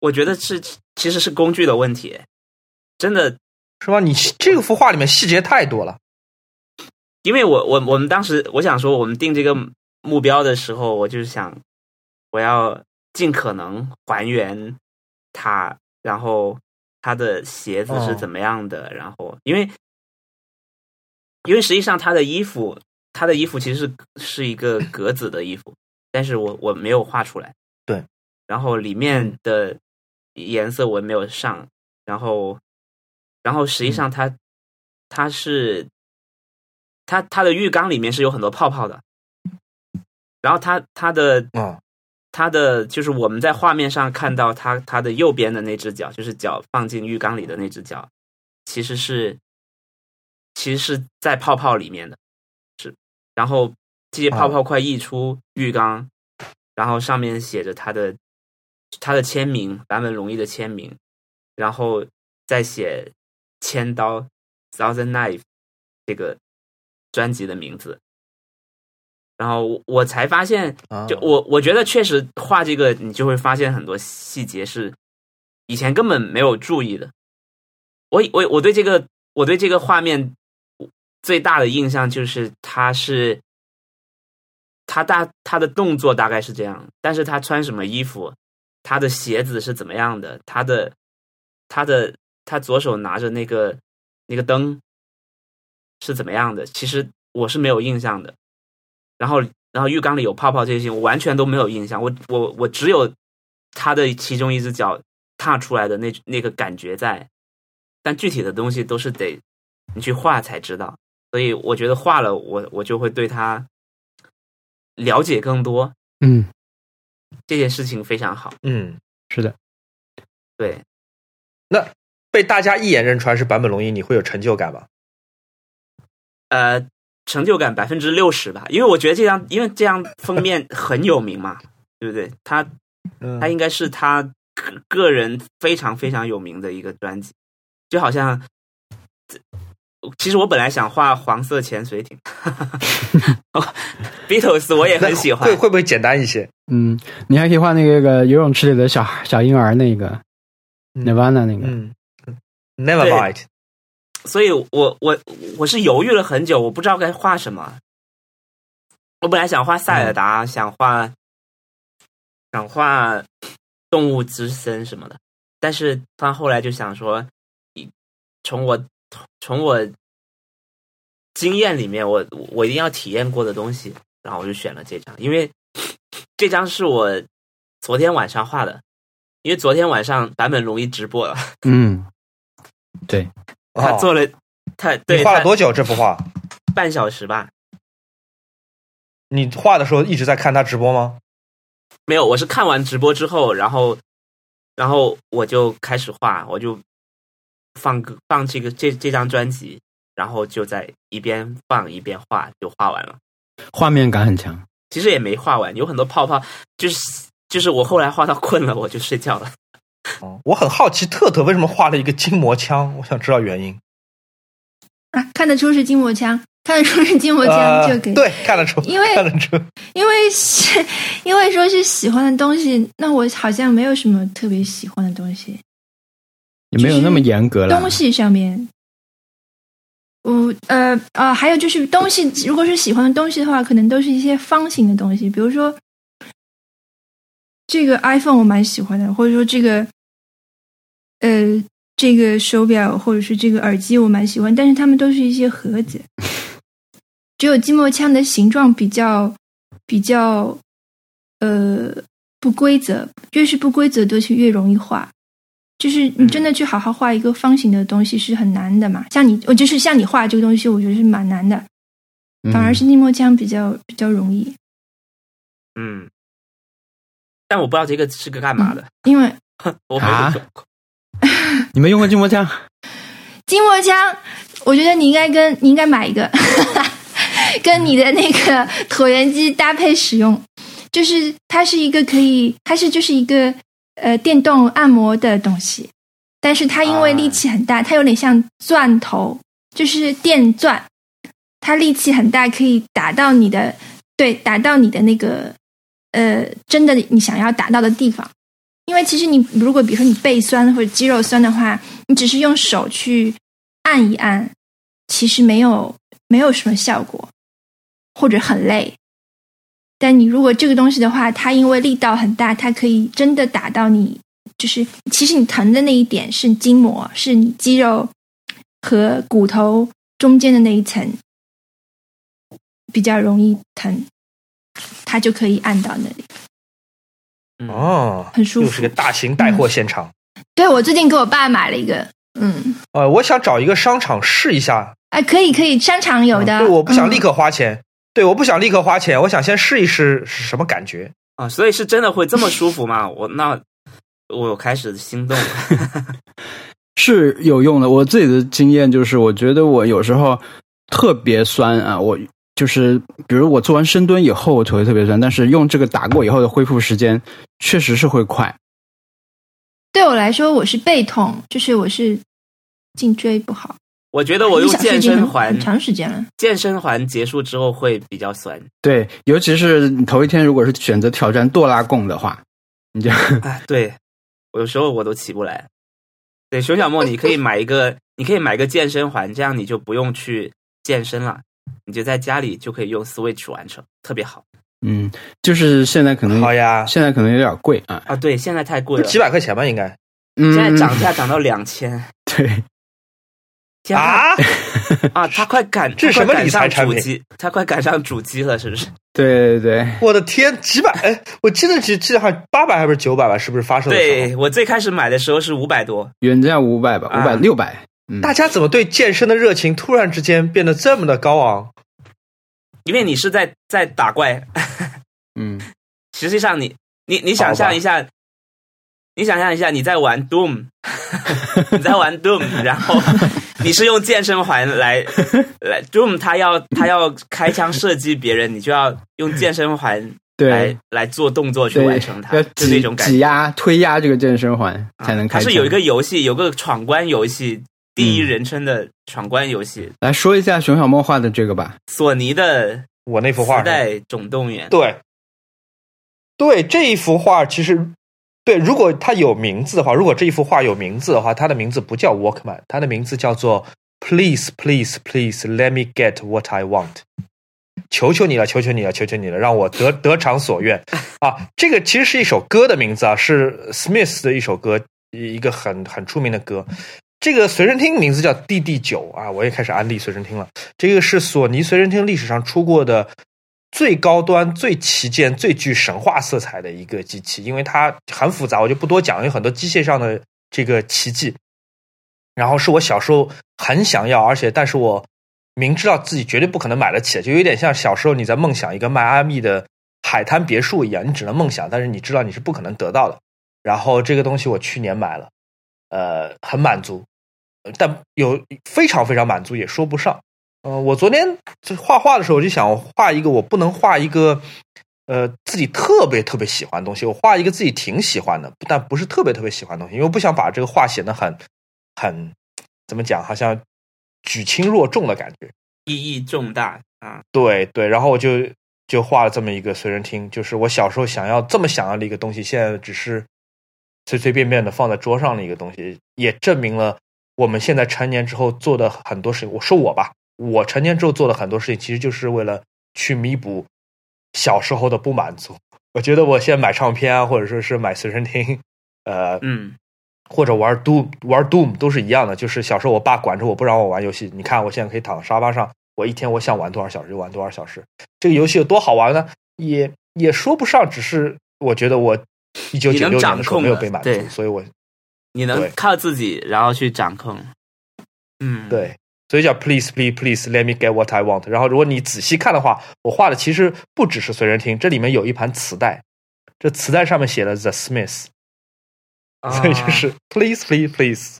Speaker 2: 我觉得是其实是工具的问题，真的，
Speaker 3: 是吧？你这个幅画里面细节太多了。
Speaker 2: 因为我我我们当时我想说，我们定这个目标的时候，我就是想我要尽可能还原他，然后他的鞋子是
Speaker 3: 哦。
Speaker 2: 怎么样的，然后因为因为实际上他的衣服，他的衣服其实是是一个格子的衣服，但是我我没有画出来，
Speaker 3: 对，
Speaker 2: 然后里面的颜色我没有上，然后然后实际上他他是他他的浴缸里面是有很多泡泡的，然后他他的
Speaker 3: 嗯
Speaker 2: 它的就是我们在画面上看到它它的右边的那只脚，就是脚放进浴缸里的那只脚，其实是其实是在泡泡里面的，是，然后这些泡泡快溢出浴缸，然后上面写着他的他的签名，坂本龙一的签名，然后再写千刀 Thousand Knife 这个专辑的名字。然后我我才发现，
Speaker 3: 啊，
Speaker 2: 就我我觉得确实画这个，你就会发现很多细节是以前根本没有注意的。我我我对这个我对这个画面最大的印象就是他是他大他的动作大概是这样，但是他穿什么衣服，他的鞋子是怎么样的，他的他的他左手拿着那个那个灯是怎么样的，其实我是没有印象的。然后然后浴缸里有泡泡这些，我完全都没有印象。我我我只有他的其中一只脚踏出来的那那个感觉在，但具体的东西都是得你去画才知道。所以我觉得画了，我我就会对他了解更多。
Speaker 4: 嗯，
Speaker 2: 这件事情非常好，
Speaker 3: 嗯，
Speaker 4: 是的，
Speaker 2: 对，那
Speaker 3: 被大家一眼认出来是坂本龙一，你会有成就感吗？
Speaker 2: 呃，成就感百分之六十吧，因为我觉得这张，因为这张封面很有名嘛，对不对？他
Speaker 3: 嗯。
Speaker 2: 他应该是他个个人非常非常有名的一个专辑，就好像，其实我本来想画黄色潜水艇，Beatles 我也很喜欢。
Speaker 3: 会，会不会简单一些？
Speaker 4: 嗯，你还可以画那个个游泳池里的小小婴儿那个
Speaker 3: 嗯。
Speaker 4: Nirvana 那个，
Speaker 3: 嗯，Never
Speaker 2: 对
Speaker 3: mind。
Speaker 2: 所以我我我是犹豫了很久，我不知道该画什么。我本来想画塞尔达，想画想画动物之森什么的，但是他后来就想说，以从我从我经验里面，我我一定要体验过的东西，然后我就选了这张，因为这张是我昨天晚上画的，因为昨天晚上版本容易直播了，
Speaker 4: 嗯，对，
Speaker 2: 他
Speaker 3: 哦
Speaker 2: 做了，他对
Speaker 3: 你画了多久这幅画？
Speaker 2: 半小时吧，
Speaker 3: 你画的时候一直在看他直播吗？
Speaker 2: 没有，我是看完直播之后，然后，然后我就开始画，我就放歌放这个这这张专辑，然后就在一边放一边画，就画完了。
Speaker 4: 画面感很强。
Speaker 2: 其实也没画完，有很多泡泡，就是就是我后来画到困了，我就睡觉了。
Speaker 3: 哦，我很好奇特特为什么画了一个筋膜枪，我想知道原因。
Speaker 1: 啊，看得出是筋膜枪，看得出是筋膜枪
Speaker 3: 呃
Speaker 1: 就给，
Speaker 3: 对，看得出，
Speaker 1: 因为
Speaker 3: 看得出。
Speaker 1: 因为是因为说是喜欢的东西，那我好像没有什么特别喜欢的东西。
Speaker 4: 也没有那么严格了。
Speaker 1: 东西上面我呃呃，还有就是东西，如果是喜欢的东西的话，可能都是一些方形的东西，比如说这个 iPhone 我蛮喜欢的，或者说这个呃这个手表或者是这个耳机我蛮喜欢，但是它们都是一些盒子，只有筋膜枪的形状比较比较呃不规则，越是不规则的东西越容易画。就是你真的去好好画一个方形的东西是很难的嘛？像你，我就是像你画这个东西，我觉得是蛮难的，反而是筋膜枪比较比较容易，
Speaker 2: 嗯，但我不知道这个是个干嘛的，
Speaker 1: 因为
Speaker 2: 我没有
Speaker 4: 啊
Speaker 2: 用过。
Speaker 4: 你们用过筋膜枪？
Speaker 1: 筋膜枪，我觉得你应该跟你应该买一个，跟你的那个椭圆机搭配使用，就是它是一个可以，它是就是一个呃电动按摩的东西，但是它因为力气很大，它有点像钻头，就是电钻，它力气很大，可以打到你的对，打到你的那个呃真的你想要达到的地方。因为其实你如果比如说你背酸或者肌肉酸的话，你只是用手去按一按，其实没有没有什么效果，或者很累。但你如果这个东西的话，它因为力道很大，它可以真的打到你，就是其实你疼的那一点是筋膜，是你肌肉和骨头中间的那一层比较容易疼，它就可以按到那里。
Speaker 2: 嗯，
Speaker 3: 哦，
Speaker 1: 很舒服
Speaker 3: 又是个大型带货现场。
Speaker 1: 对我最近给我爸买了一个，嗯，
Speaker 3: 呃，我想找一个商场试一下。
Speaker 1: 哎，可以可以，商场有的。
Speaker 3: 对，我不想立
Speaker 1: 嗯
Speaker 3: 刻花钱。对，我不想立刻花钱，我想先试一试是什么感觉。
Speaker 2: 啊，所以是真的会这么舒服吗？我那我开始心动了。
Speaker 4: 是有用的。我自己的经验就是，我觉得我有时候特别酸啊，我就是比如我做完深蹲以后，我腿会特别酸，但是用这个打过以后的恢复时间确实是会快。
Speaker 1: 对我来说，我是背痛，就是我是颈椎不好。
Speaker 2: 我觉得我用健身环
Speaker 1: 很，长时间了。
Speaker 2: 健身环结束之后会比较酸。
Speaker 4: 对，尤其是你头一天如果是选择挑战多拉贡的话，你就
Speaker 2: 啊，对，我有时候我都起不来。对，熊小莫，你可以买一个，你可以买个健身环，这样你就不用去健身了，你就在家里就可以用 Switch 完成，特别好
Speaker 4: 嗯，就是现在可能
Speaker 3: 好呀，
Speaker 4: 现在可能有点贵啊。
Speaker 2: 啊！对，现在太贵了，
Speaker 3: 几百块钱吧，应该
Speaker 4: 嗯，
Speaker 2: 现在涨价涨到两千，
Speaker 4: 对，
Speaker 3: 啊？
Speaker 2: 啊！他快赶，
Speaker 3: 这是什么理财产品
Speaker 2: 主机，他快赶上主机了，是不是？
Speaker 4: 对对对，
Speaker 3: 我的天，几百！哎，我记得只记得好像八百还是九百吧？是不是发售的时
Speaker 2: 对？我最开始买的时候是五百多，
Speaker 4: 原价五百吧，
Speaker 2: 啊
Speaker 4: 五百六百。嗯，
Speaker 3: 大家怎么对健身的热情突然之间变得这么的高昂？
Speaker 2: 因为你是在在打怪，
Speaker 4: 嗯，
Speaker 2: 实际上你你你想象一下，你想象一下你在玩 Doom，你在玩 Doom，然后你是用健身环来来 Doom，他要他要开枪射击别人，你就要用健身环来
Speaker 4: 对
Speaker 2: 来做动作去，完成它，
Speaker 4: 要
Speaker 2: 就那
Speaker 4: 挤
Speaker 2: 种感觉。
Speaker 4: 挤压、推压这个健身环才能
Speaker 2: 啊它
Speaker 4: 开。
Speaker 2: 是有一个游戏，有个闯关游戏，第一人称的闯关游戏，
Speaker 4: 来说一下熊小莫画的这个吧。
Speaker 2: 索尼的
Speaker 3: 我那幅画
Speaker 2: 时代总动员。
Speaker 3: 对，对这一幅画其实对，如果它有名字的话，如果这一幅画有名字的话，它的名字不叫 Walkman，它的名字叫做 Please Please Please Let Me Get What I Want。求求你了，求求你了，求求你了，让我得 得偿所愿啊！这个其实是一首歌的名字啊，是 Smith 的一首歌，一一个很很出名的歌。这个随身听名字叫 DD 九啊，我也开始安利随身听了。这个是索尼随身听历史上出过的最高端、最旗舰、最具神话色彩的一个机器，因为它很复杂，我就不多讲，有很多机械上的这个奇迹。然后是我小时候很想要，而且但是我明知道自己绝对不可能买得起，就有点像小时候你在梦想一个迈阿密的海滩别墅一样，你只能梦想，但是你知道你是不可能得到的。然后这个东西我去年买了，呃，很满足，但有非常非常满足也说不上。呃，我昨天就画画的时候，我就想画一个，我不能画一个，呃，自己特别特别喜欢的东西，我画一个自己挺喜欢的，但不是特别特别喜欢的东西，因为我不想把这个画显得很很怎么讲，好像举轻若重的感觉。
Speaker 2: 意义重大啊！
Speaker 3: 对对，然后我就就画了这么一个随身听，就是我小时候想要这么想要的一个东西，现在只是随随便便的放在桌上的一个东西，也证明了我们现在成年之后做的很多事情，我说我吧，我成年之后做的很多事情，其实就是为了去弥补小时候的不满足。我觉得我现在买唱片啊，或者说是买随身听，呃，
Speaker 2: 嗯，
Speaker 3: 或者玩 Doom 玩 Doom 都是一样的，就是小时候我爸管着我不让我玩游戏，你看我现在可以躺在沙发上，我一天我想玩多少小时就玩多少小时。这个游戏有多好玩呢？也也说不上，只是我觉得我一九九六年的时候没有被满足，所以我
Speaker 2: 你能靠自己然后去掌控。嗯，
Speaker 3: 对，所以叫 Please Please Please Let me get what I want。然后如果你仔细看的话，我画的其实不只是随身听，这里面有一盘磁带，这磁带上面写了 The Smiths。所以就是 please please please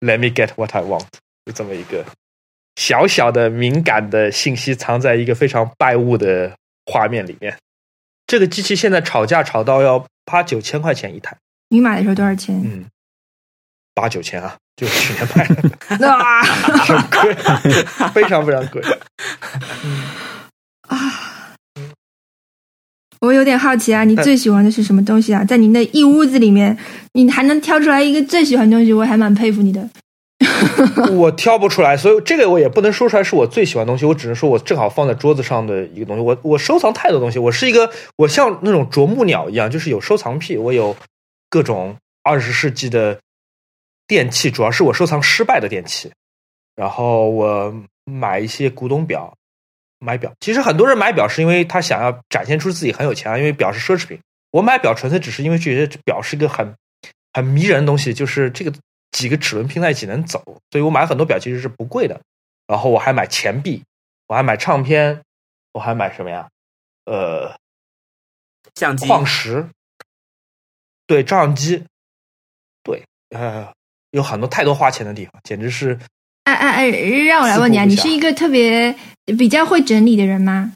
Speaker 3: let me get what I want，就这么一个小小的敏感的信息藏在一个非常拜物的画面里面。这个机器现在炒价炒到要八九千块钱一台。
Speaker 1: 你买的时候多少钱？
Speaker 3: 嗯，八九千啊，就去年买的。
Speaker 1: 啊，
Speaker 3: 很贵，非常非常贵。
Speaker 1: 啊。我有点好奇啊，你最喜欢的是什么东西啊？在你那一屋子里面，你还能挑出来一个最喜欢的东西，我还蛮佩服你的。
Speaker 3: 我挑不出来，所以这个我也不能说出来是我最喜欢的东西，我只能说我正好放在桌子上的一个东西。我我收藏太多东西，我是一个我像那种啄木鸟一样，就是有收藏癖。我有各种二十世纪的电器，主要是我收藏失败的电器，然后我买一些古董表。买表，其实很多人买表是因为他想要展现出自己很有钱啊，因为表是奢侈品。我买表纯粹只是因为觉得表是一个很很迷人的东西，就是这个几个齿轮拼在一起能走，所以我买很多表其实是不贵的。然后我还买钱币，我还买唱片，我还买什么呀？呃，
Speaker 2: 相机、
Speaker 3: 矿石，对，照相机，对，呃，有很多太多花钱的地方，简直是。
Speaker 1: 哎哎哎，让我来问你啊，你是一个特别比较会整理的人吗？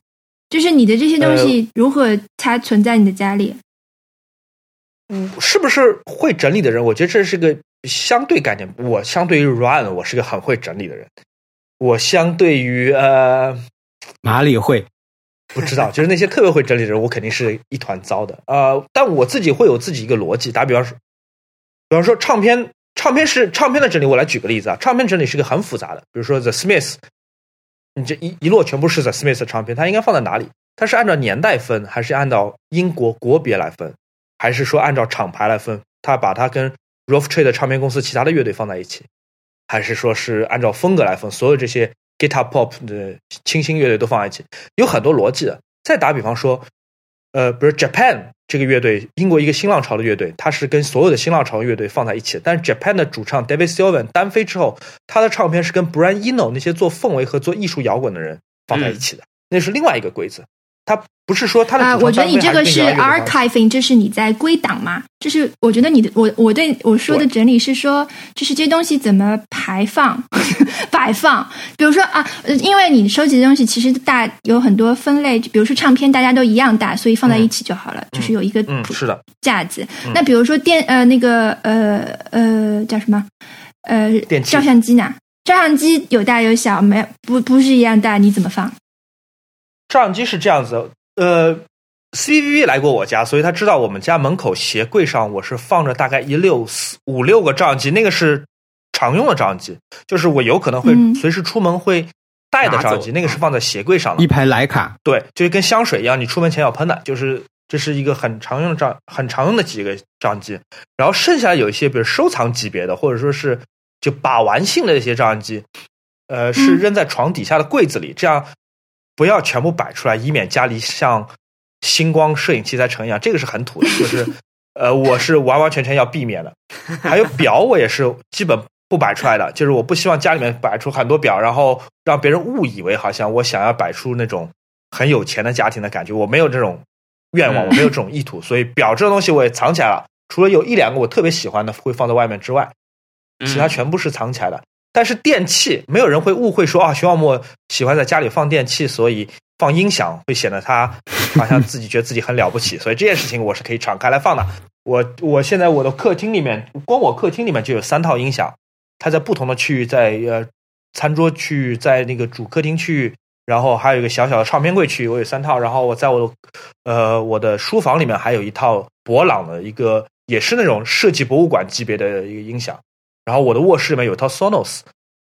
Speaker 1: 就是你的这些东西如何它存在你的家里？
Speaker 3: 嗯，是不是会整理的人？我觉得这是个相对概念。我相对于 Run，我是个很会整理的人。我相对于呃
Speaker 4: 哪里会
Speaker 3: 不知道，就是那些特别会整理的人，我肯定是一团糟的。呃，但我自己会有自己一个逻辑。打比方说，比方说唱片。唱片是唱片的整理，我来举个例子啊。唱片整理是个很复杂的，比如说 The Smiths，你这一一摞全部是 The Smiths 的唱片，它应该放在哪里？它是按照年代分，还是按照英国国别来分，还是说按照厂牌来分？它把它跟 Rough Trade 唱片公司其他的乐队放在一起，还是说是按照风格来分？所有这些 Guitar Pop 的清新乐队都放在一起，有很多逻辑的。再打比方说，呃，比如 Japan。这个乐队，英国一个新浪潮的乐队，它是跟所有的新浪潮乐队放在一起。但是 Japan 的主唱 David Sylvian 单飞之后，他的唱片是跟 Brian Eno 那些做氛围和做艺术摇滚的人放在一起的，那是另外一个规则。他不是说他的
Speaker 1: 啊，我觉得你这个是 archiving，这是你在归档嘛？就是我觉得你的我我对我说的整理是说，就是这些东西怎么排放 摆放？比如说啊，因为你收集的东西其实大有很多分类，比如说唱片大家都一样大，所以放在一起就好了，就是有一个
Speaker 3: 嗯是的
Speaker 1: 架子。那比如说电呃那个呃呃叫什么呃照相机呢？照相机有大有小，没不不是一样大，你怎么放？
Speaker 3: 照相机是这样子，呃，C V V 来过我家，所以他知道我们家门口鞋柜上我是放着大概一六四五六个照相机，那个是常用的照相机，就是我有可能会随时出门会带的照相机，那个是放在鞋柜上的。
Speaker 4: 一排徕卡，
Speaker 3: 对，就是跟香水一样，你出门前要喷的，就是这是一个很常用的照，很常用的几个照相机。然后剩下有一些，比如收藏级别的，或者说是就把玩性的一些照相机，呃，是扔在床底下的柜子里，这样。不要全部摆出来，以免家里像星光摄影器材城一样，这个是很土的。就是，呃，我是完完全全要避免的。还有表，我也是基本不摆出来的。就是我不希望家里面摆出很多表，然后让别人误以为好像我想要摆出那种很有钱的家庭的感觉。我没有这种愿望，我没有这种意图。所以表这个东西我也藏起来了。除了有一两个我特别喜欢的会放在外面之外，其他全部是藏起来的。但是电器，没有人会误会说啊，徐浩墨喜欢在家里放电器，所以放音响会显得他好像自己觉得自己很了不起。所以这件事情我是可以敞开来放的。我我现在我的客厅里面，光我客厅里面就有三套音响，它在不同的区域，在呃餐桌区域，在那个主客厅区域，然后还有一个小小的唱片柜区域，我有三套。然后我在我呃我的书房里面还有一套博朗的一个，也是那种设计博物馆级别的一个音响。然后我的卧室里面有套 Sonos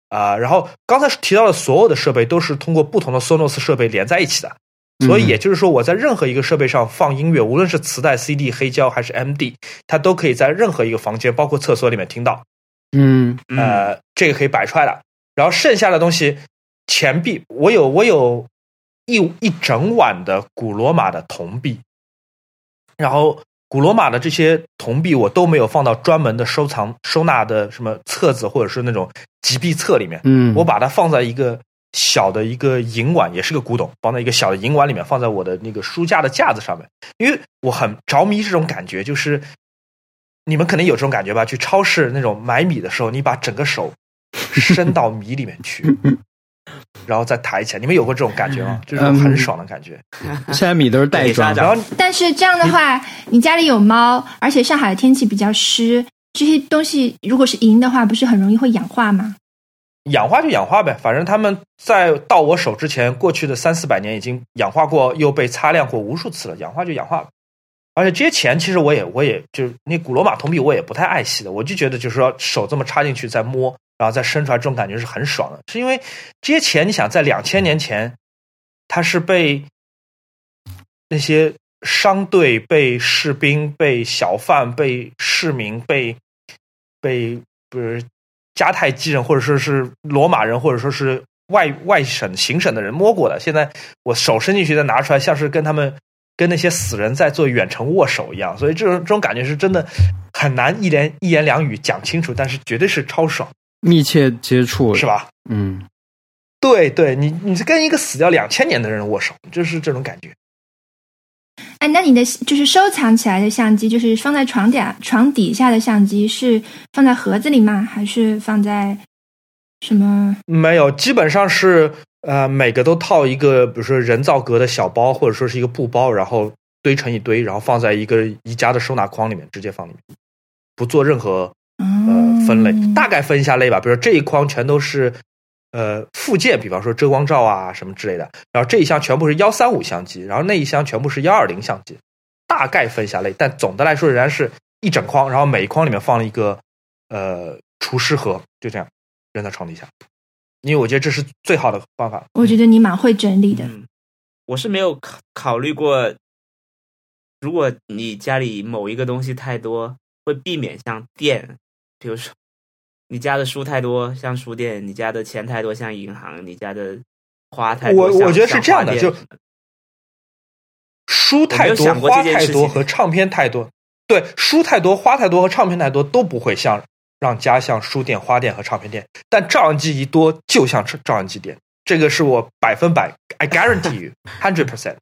Speaker 3: 啊、然后刚才提到的所有的设备都是通过不同的 Sonos 设备连在一起的，所以也就是说我在任何一个设备上放音乐，无论是磁带、CD、黑胶还是 MD，它都可以在任何一个房间，包括厕所里面听到。
Speaker 4: 嗯
Speaker 2: 嗯
Speaker 3: 呃，这个可以摆出来的。然后剩下的东西，钱币，我有我有一一整晚的古罗马的铜币，然后古罗马的这些铜币我都没有放到专门的收藏收纳的什么册子或者是那种集币册里面，
Speaker 4: 嗯，
Speaker 3: 我把它放在一个小的一个银碗，也是个古董，放在一个小的银碗里面，放在我的那个书架的架子上面，因为我很着迷这种感觉，就是你们可能有这种感觉吧？去超市那种买米的时候，你把整个手伸到米里面去，然后再抬起来，你们有过这种感觉吗？这种很爽的感觉。
Speaker 4: 现在米都是袋装
Speaker 2: 的
Speaker 3: 然后
Speaker 1: 但是这样的话，你家里有猫，而且上海的天气比较湿，这些东西如果是银的话，不是很容易会氧化吗？
Speaker 3: 氧化就氧化呗，反正他们在到我手之前，过去的三四百年已经氧化过，又被擦亮过无数次了，氧化就氧化了。而且这些钱，其实我也我也就是那古罗马铜币，我也不太爱惜的。我就觉得就是说手这么插进去再摸，然后再伸出来，这种感觉是很爽的。是因为这些钱，你想在两千年前，它是被那些商队、被士兵、被小贩、被市民、被被不是迦太基人，或者说是罗马人，或者说是外外省行省的人摸过的。现在我手伸进去再拿出来，像是跟他们跟那些死人在做远程握手一样。所以这种这种感觉是真的很难一言一言两语讲清楚，但是绝对是超爽，
Speaker 4: 密切接触
Speaker 3: 是？吧？
Speaker 4: 嗯，
Speaker 3: 对对，你你是跟一个死掉两千年的人握手，就是这种感觉。
Speaker 1: 哎，那你的就是收藏起来的相机，就是放在床底床底下的相机，是放在盒子里吗？还是放在什么？
Speaker 3: 没有，基本上是呃每个都套一个，比如说人造革的小包，或者说是一个布包，然后堆成一堆，然后放在一个宜家的收纳筐里面，直接放里面，不做任何呃
Speaker 1: 嗯
Speaker 3: 分类，大概分一下类吧。比如说这一筐全都是呃附件，比方说遮光罩啊什么之类的，然后这一箱全部是幺三五相机，然后那一箱全部是幺二零相机，大概分一下类，但总的来说仍然是一整筐，然后每一筐里面放了一个呃除湿盒，就这样扔在床底下，因为我觉得这是最好的方法。
Speaker 1: 我觉得你蛮会整理的。
Speaker 2: 嗯，我是没有考考虑过，如果你家里某一个东西太多，会避免像店，比如说你家的书太多像书店，你家的钱太多像银行，你家的花太多
Speaker 3: 我我觉得是这样的，就书太多、花太多和唱片太多，对，书太多、花太多和唱片太多都不会像让家像书店、花店和唱片店，但照相机一多就像照照相机店，这个是我百分百，I guarantee you hundred percent。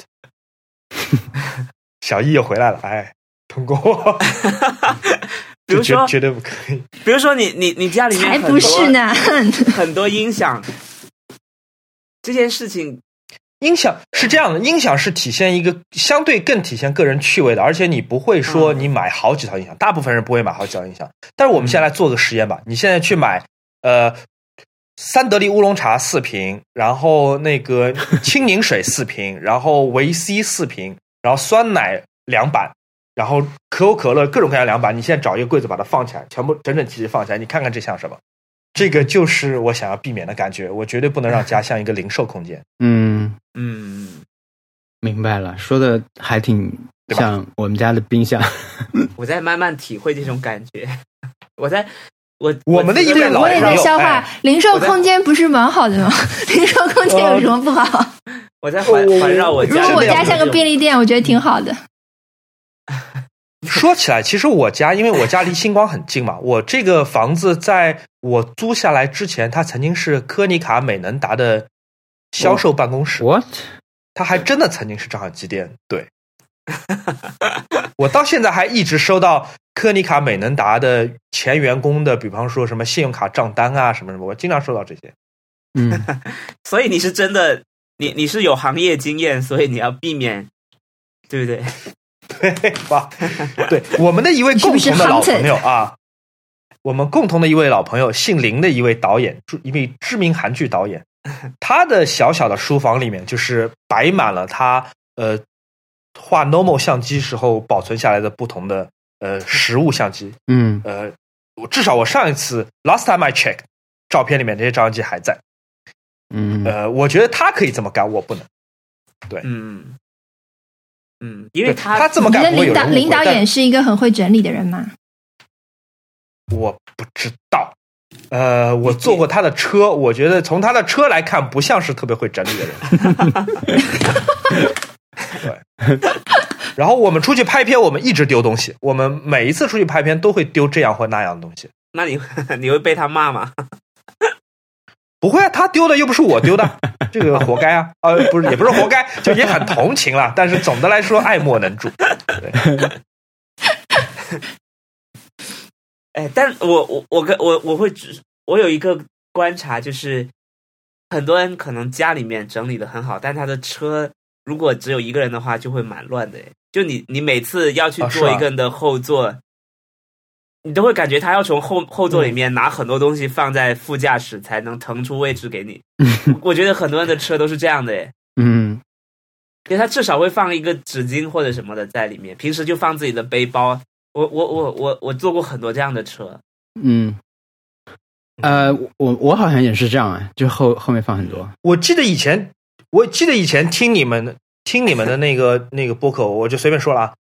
Speaker 3: 小易又回来了，哎，通过，
Speaker 2: 比如说
Speaker 3: 绝绝对不可以。
Speaker 2: 比如说你你你家里面
Speaker 1: 才
Speaker 2: 很多
Speaker 1: 不是呢！
Speaker 2: 很多音响，这件事情
Speaker 3: 音响是这样的，音响是体现一个相对更体现个人趣味的，而且你不会说
Speaker 2: 嗯
Speaker 3: 你买好几套音响，大部分人不会买好几套音响。但是我们现在来做个实验吧，你现在去买呃三得利乌龙茶四瓶，然后那个青柠水四瓶，然后维 C 四瓶，然后酸奶两板，然后可口可乐各种各样凉板，你现在找一个柜子把它放起来，全部整整齐齐放起来，你看看这像什么？这个就是我想要避免的感觉，我绝对不能让家像一个零售空间。
Speaker 4: 嗯，
Speaker 2: 嗯，
Speaker 4: 明白了，说的还挺像我们家的冰箱。
Speaker 2: 我在慢慢体会这种感觉。我在我
Speaker 3: 我们的一位
Speaker 1: 对，我也
Speaker 3: 老朋友
Speaker 1: 在消化
Speaker 3: 哎。
Speaker 1: 零售空间不是蛮好的吗？零售空间有什么不好？
Speaker 2: 我在环环绕我家。
Speaker 1: 如果我家像个便利店，我觉得挺好的。
Speaker 3: 说起来，其实我家因为我家离星光很近嘛，我这个房子在我租下来之前，它曾经是科尼卡美能达的销售办公室
Speaker 4: ，What？
Speaker 3: 它还真的曾经是照相机店。对，我到现在还一直收到科尼卡美能达的前员工的，比方说什么信用卡账单啊，什么什么，我经常收到这些。
Speaker 4: 嗯，
Speaker 2: 所以你是真的，你你是有行业经验，所以你要避免，对不对？
Speaker 3: 对吧？对，我们的一位共同的老朋友啊，我们共同的一位老朋友，姓林的一位导演，著一位知名韩剧导演，他的小小的书房里面就是摆满了他呃画 normal 相机时候保存下来的不同的呃实物相机，
Speaker 4: 嗯
Speaker 3: 呃至少我上一次 last time I check 照片里面这些照相机还在。
Speaker 4: 嗯，
Speaker 3: 呃，我觉得他可以这么干，我不能。
Speaker 2: 对嗯嗯，因为他
Speaker 3: 他这么
Speaker 1: 你的
Speaker 3: 干不会有
Speaker 1: 领导领导演是一个很会整理的人吗？
Speaker 3: 我不知道。呃，我坐过他的车，我觉得从他的车来看，不像是特别会整理的人。对。然后我们出去拍片，我们一直丢东西。我们每一次出去拍片都会丢这样或那样的东西。
Speaker 2: 那你 你会被他骂吗？
Speaker 3: 不会啊，他丢的又不是我丢的，这个活该啊！呃，不是，也不是活该，就也很同情了。但是总的来说，爱莫能助。对，
Speaker 2: 哎，但我我我跟我我会只我有一个观察，就是很多人可能家里面整理的很好，但他的车如果只有一个人的话，就会蛮乱的。哎就你你每次要去坐一个人的后座，你都会感觉他要从后后座里面拿很多东西放在副驾驶，才能腾出位置给你。我觉得很多人的车都是这样的，诶，
Speaker 4: 嗯
Speaker 2: 因为他至少会放一个纸巾或者什么的在里面，平时就放自己的背包。我我我我我坐过很多这样的车，
Speaker 4: 嗯，呃，我我好像也是这样啊，就后后面放很多。
Speaker 3: 我记得以前，我记得以前听你们听你们的那个那个播客，我就随便说了啊，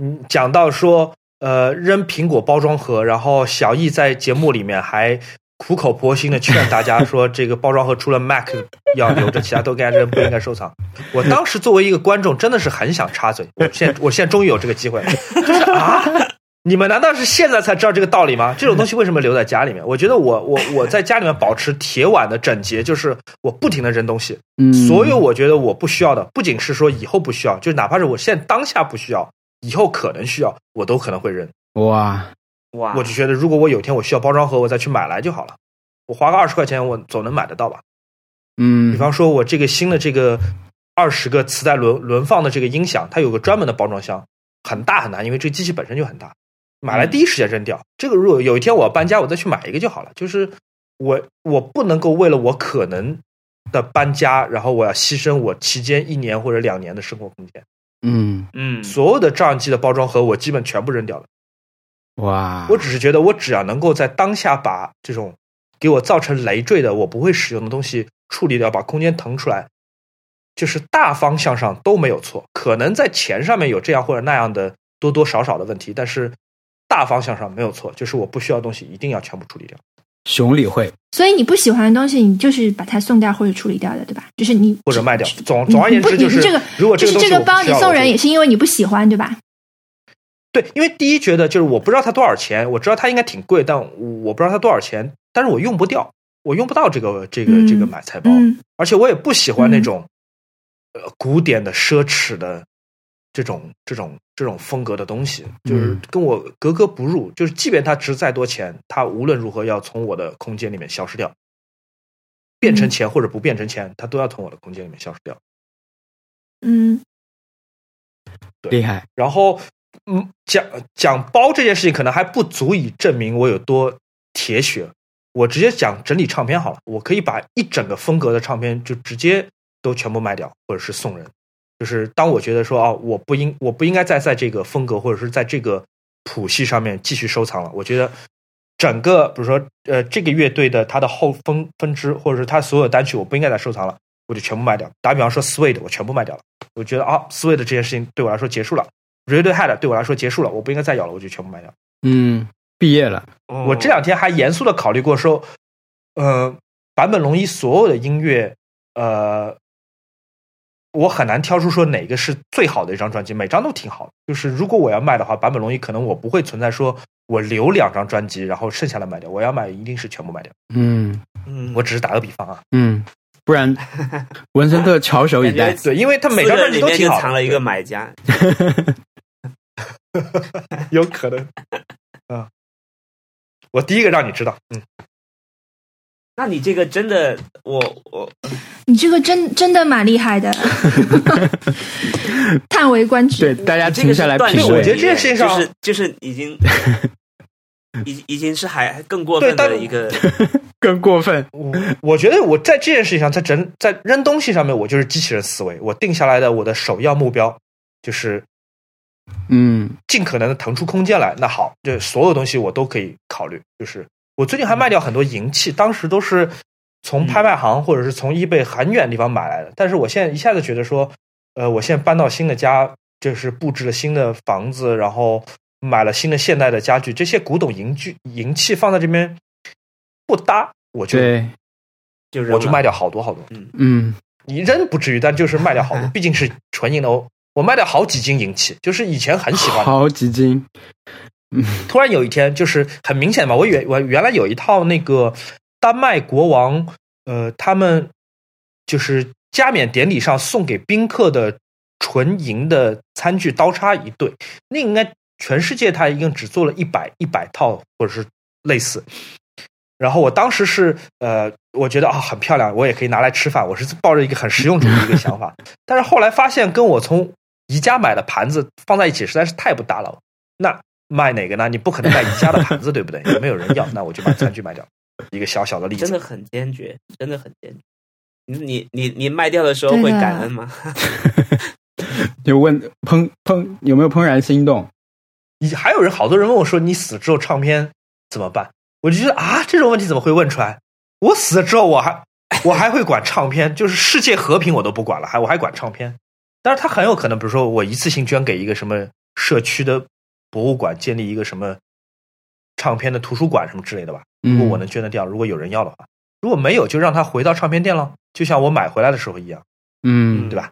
Speaker 3: 嗯，讲到说，呃，扔苹果包装盒，然后小易在节目里面还苦口婆心的劝大家 说，这个包装盒除了 Mac 要留着，其他都该扔，不应该收藏。我当时作为一个观众，真的是很想插嘴。我现在我现在终于有这个机会了，就是啊。你们难道是现在才知道这个道理吗？这种东西为什么留在家里面？我觉得我我我在家里面保持铁碗的整洁，就是我不停的扔东西，
Speaker 4: 嗯，
Speaker 3: 所有我觉得我不需要的，不仅是说以后不需要，就哪怕是我现在当下不需要，以后可能需要，我都可能会扔。
Speaker 4: 哇，
Speaker 2: 哇！
Speaker 3: 我就觉得，如果我有一天我需要包装盒，我再去买来就好了。我花个二十块钱，我总能买得到吧？
Speaker 4: 嗯，
Speaker 3: 比方说，我这个新的这个二十个磁带轮轮放的这个音响，它有个专门的包装箱，很大很大，因为这个机器本身就很大，买来第一时间扔掉。这个如果有一天我要搬家，我再去买一个就好了。就是我我不能够为了我可能的搬家，然后我要牺牲我期间一年或者两年的生活空间。
Speaker 4: 嗯，
Speaker 2: 嗯，
Speaker 3: 所有的照相机的包装盒，我基本全部扔掉了。
Speaker 4: 哇，
Speaker 3: 我只是觉得，我只要能够在当下把这种给我造成累赘的、我不会使用的东西处理掉，把空间腾出来，就是大方向上都没有错。可能在钱上面有这样或者那样的多多少少的问题，但是大方向上没有错，就是我不需要东西一定要全部处理掉。
Speaker 4: 熊理会，
Speaker 1: 所以你不喜欢的东西，你就是把它送掉或者处理掉的，对吧？就是你
Speaker 3: 或者卖掉。总总而言之，就是
Speaker 1: 你这个
Speaker 3: 如果这
Speaker 1: 就是
Speaker 3: 个
Speaker 1: 包你送人也是因为你不喜欢，对吧？
Speaker 3: 对，因为第一觉得就是我不知道它多少钱，我知道它应该挺贵，但我不知道它多少钱，但是我用不掉，我用不到这个这个
Speaker 1: 嗯
Speaker 3: 这个买菜包，
Speaker 1: 嗯
Speaker 3: 而且我也不喜欢那种、呃古典的奢侈的这种这种这种风格的东西，就是
Speaker 4: 嗯
Speaker 3: 跟我格格不入。就是即便它值再多钱，它无论如何要从我的空间里面消失掉，变成
Speaker 1: 嗯
Speaker 3: 钱或者不变成钱，它都要从我的空间里面消失掉。
Speaker 1: 嗯
Speaker 4: 厉害，
Speaker 3: 然后，嗯，讲讲包这件事情，可能还不足以证明我有多铁血。我直接讲整理唱片好了，我可以把一整个风格的唱片就直接都全部卖掉，或者是送人。就是当我觉得说哦，我不应我不应该再在这个风格或者是在这个谱系上面继续收藏了。我觉得整个比如说呃这个乐队的它的后分分支或者是它所有单曲，我不应该再收藏了，我就全部卖掉。打比方说 Suede，我全部卖掉了。我觉得啊，Suede 这件事情对我来说结束了，Radiohead 对我来说结束了，我不应该再要了，我就全部卖掉。
Speaker 4: 嗯，毕业了，
Speaker 2: 哦
Speaker 3: 我这两天还严肃的考虑过说，呃，坂本龙一所有的音乐，呃，我很难挑出说哪个是最好的一张专辑，每张都挺好的。就是如果我要卖的话，坂本龙一可能我不会存在说我留两张专辑，然后剩下的卖掉。我要买一定是全部卖掉。
Speaker 4: 嗯
Speaker 2: 嗯，
Speaker 3: 我只是打个比方啊，
Speaker 4: 嗯，不然 文森特翘首以待。
Speaker 3: 对，因为他每张专辑
Speaker 2: 人里面就
Speaker 3: 都挺好的，
Speaker 2: 藏了一个买家，
Speaker 3: 有可能啊。我第一个让你知道，嗯，
Speaker 2: 那你这个真的，我我
Speaker 1: 你这个真真的蛮厉害的，叹为观止。
Speaker 4: 对，大家
Speaker 2: 这个
Speaker 4: 停下来
Speaker 2: 是断
Speaker 4: 品味。
Speaker 3: 我觉得这件事情上
Speaker 2: 就是就是已经 已已经是还更过分的一个，
Speaker 4: 更过分。
Speaker 3: 我我觉得我在这件事情上，在整在扔东西上面，我就是机器人思维。我定下来的我的首要目标就是
Speaker 4: 嗯
Speaker 3: 尽可能的腾出空间来。那好，这所有东西我都可以考虑。就是我最近还卖掉很多银器，当时都是从拍卖行或者是从 eBay 很远的地方买来的。但是我现在一下子觉得说，呃，我现在搬到新的家，就是布置了新的房子，然后买了新的现代的家具，这些古董银具银器放在这边不搭，我就
Speaker 4: 对，
Speaker 2: 就
Speaker 3: 我就卖掉好多好多。
Speaker 4: 嗯嗯
Speaker 3: 你扔不至于，但就是卖掉好多，毕竟是纯银的。哦我卖掉好几斤银器，就是以前很喜欢，
Speaker 4: 好几斤，
Speaker 3: 突然有一天，就是很明显嘛，我原我原来有一套那个丹麦国王，呃，他们就是加冕典礼上送给宾客的纯银的餐具刀叉一对，那应该全世界他一共只做了一百一百套或者是类似。然后我当时是呃，我觉得啊、很漂亮，我也可以拿来吃饭，我是抱着一个很实用主义的一个想法。但是后来发现跟我从宜家买的盘子放在一起实在是太不搭了。那卖哪个呢？你不可能卖宜家的盘子，对不对？也没有人要，那我就把餐具卖掉。一个小小的例子，
Speaker 2: 真的很坚决，真的很坚决。你你你你卖掉的时候会感恩吗？
Speaker 4: 就 问怦怦有没有怦然心动？
Speaker 3: 你还有人，好多人问我说，你死之后唱片怎么办？我就觉得啊，这种问题怎么会问出来？我死了之后，我还 我还会管唱片，就是世界和平我都不管了，还我还管唱片。但是他很有可能，比如说我一次性捐给一个什么社区的博物馆，建立一个什么唱片的图书馆什么之类的吧。如果
Speaker 4: 嗯，
Speaker 3: 我能捐得掉，如果有人要的话，如果没有，就让他回到唱片店了，就像我买回来的时候一样，
Speaker 4: 嗯，
Speaker 3: 对吧？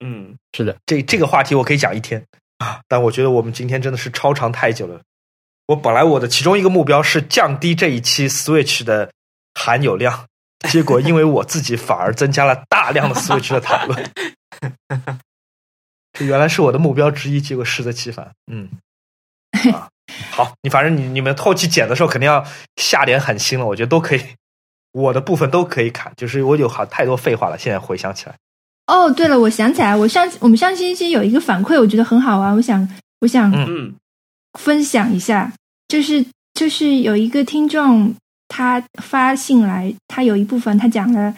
Speaker 2: 嗯，
Speaker 4: 是的，
Speaker 3: 这这个话题我可以讲一天啊，但我觉得我们今天真的是超长太久了。我本来我的其中一个目标是降低这一期 Switch 的含有量，结果因为我自己反而增加了大量的 Switch 的讨论。这原来是我的目标之一，结果适得其反。嗯，啊，好，你反正你你们后期剪的时候肯定要下点狠心了，我觉得都可以，我的部分都可以砍，就是我有好太多废话了，现在回想起来。
Speaker 1: 哦，对了，我想起来，我上我们上星期有一个反馈，我觉得很好玩，我想我想
Speaker 3: 嗯
Speaker 2: 嗯
Speaker 1: 分享一下，就是就是有一个听众他发信来，他有一部分他讲了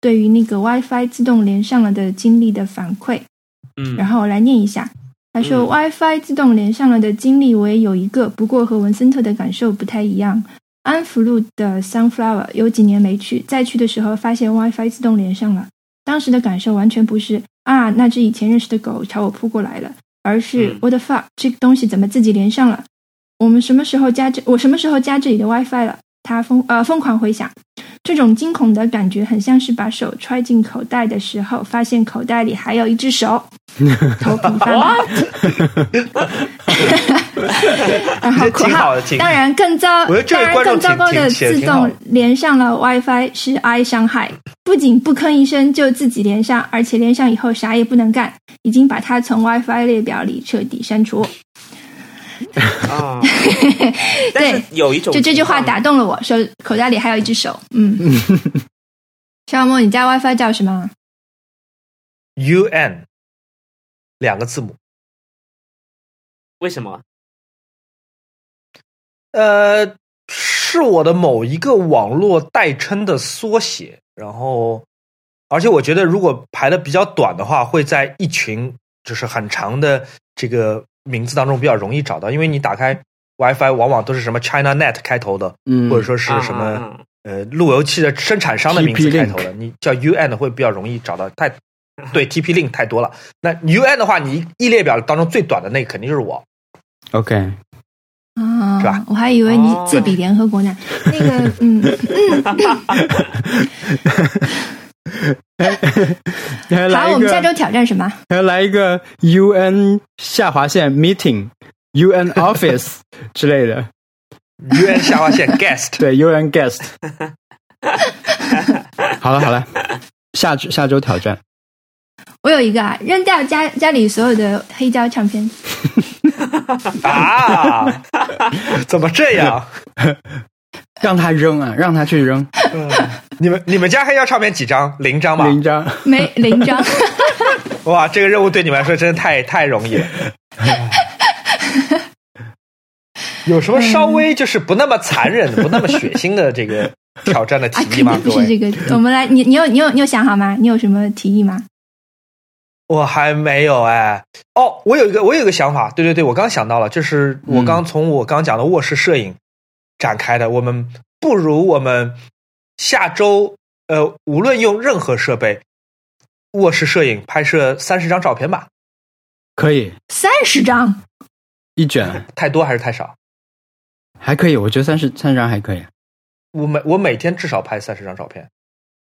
Speaker 1: 对于那个 WiFi 自动连上了的经历的反馈，
Speaker 2: 嗯，
Speaker 1: 然后我来念一下。他说、
Speaker 2: 嗯
Speaker 1: WiFi 自动连上了的经历我也有一个，不过和文森特的感受不太一样。安福路的 Sunflower 有几年没去，再去的时候发现 WiFi 自动连上了，当时的感受完全不是啊那只以前认识的狗朝我扑过来了，而是
Speaker 2: 嗯
Speaker 1: What the fuck 这个东西怎么自己连上了？我们什么时候加这？我什么时候加这里的 WiFi 了？他疯呃疯狂回响，这种惊恐的感觉很像是把手揣进口袋的时候，发现口袋里还有一只手，头皮发麻。然后括号
Speaker 3: 挺好的，
Speaker 1: 当然更糟，当然更糟糕的自动连上了 WiFi 是 I 伤害，不仅不吭一声就自己连上，而且连上以后啥也不能干，已经把它从 WiFi 列表里彻底删除。
Speaker 2: 啊，但是有一种
Speaker 1: 就这句话打动了我，说口袋里还有一只手。嗯，小莫，你家 WiFi 叫什么
Speaker 3: ？U N 两个字母，
Speaker 2: 为什么？
Speaker 3: 呃，是我的某一个网络代称的缩写。然后，而且我觉得如果排的比较短的话，会在一群就是很长的这个名字当中比较容易找到，因为你打开 WiFi 往往都是什么 ChinaNet 开头的，
Speaker 4: 嗯，
Speaker 3: 或者说是什么、呃路由器的生产商的名字开头的，你叫 UN 会比较容易找到。太对 TP Link 太多了。那 UN 的话，你一列表当中最短的那个肯定就是我。
Speaker 4: OK，
Speaker 1: 啊，
Speaker 3: 是吧
Speaker 1: 我还以为你
Speaker 2: 哦
Speaker 1: 自比联合国呢。那个，嗯，好，我们下，周挑战什么？
Speaker 4: 还要来一个 UN 下划线 meeting。UN office 之类的
Speaker 3: ，UN 下划线 guest，
Speaker 4: 对 UN guest。好了好了，下周下周挑战。
Speaker 1: 我有一个啊，扔掉家家里所有的黑胶唱片。
Speaker 3: 啊，怎么这样？
Speaker 4: 让他扔啊，让他去扔，
Speaker 3: 嗯，你们你们家黑胶唱片几张？零张吧？
Speaker 4: 零张。
Speaker 1: 没零张，
Speaker 3: 哇，这个任务对你们来说真的太太容易了。有什么稍微就是不那么残忍、不那么血腥的这个挑战的
Speaker 1: 啊，
Speaker 3: 提议吗？
Speaker 1: 不
Speaker 3: 各位，
Speaker 1: 是这个。我们来，你你有你有你有想好吗？你有什么提议吗？
Speaker 3: 我还没有哎。哦，我有一个，我有一个想法。对对对，我刚想到了，就是我刚从我刚讲的卧室摄影展开的。我们不如我们下周呃，无论用任何设备，卧室摄影拍摄三十张照片吧。
Speaker 4: 可以
Speaker 1: 三十张，
Speaker 4: 一卷
Speaker 3: 太多还是太少？
Speaker 4: 还可以，我觉得三十三十张还可以。
Speaker 3: 我每我每天至少拍三十张照片，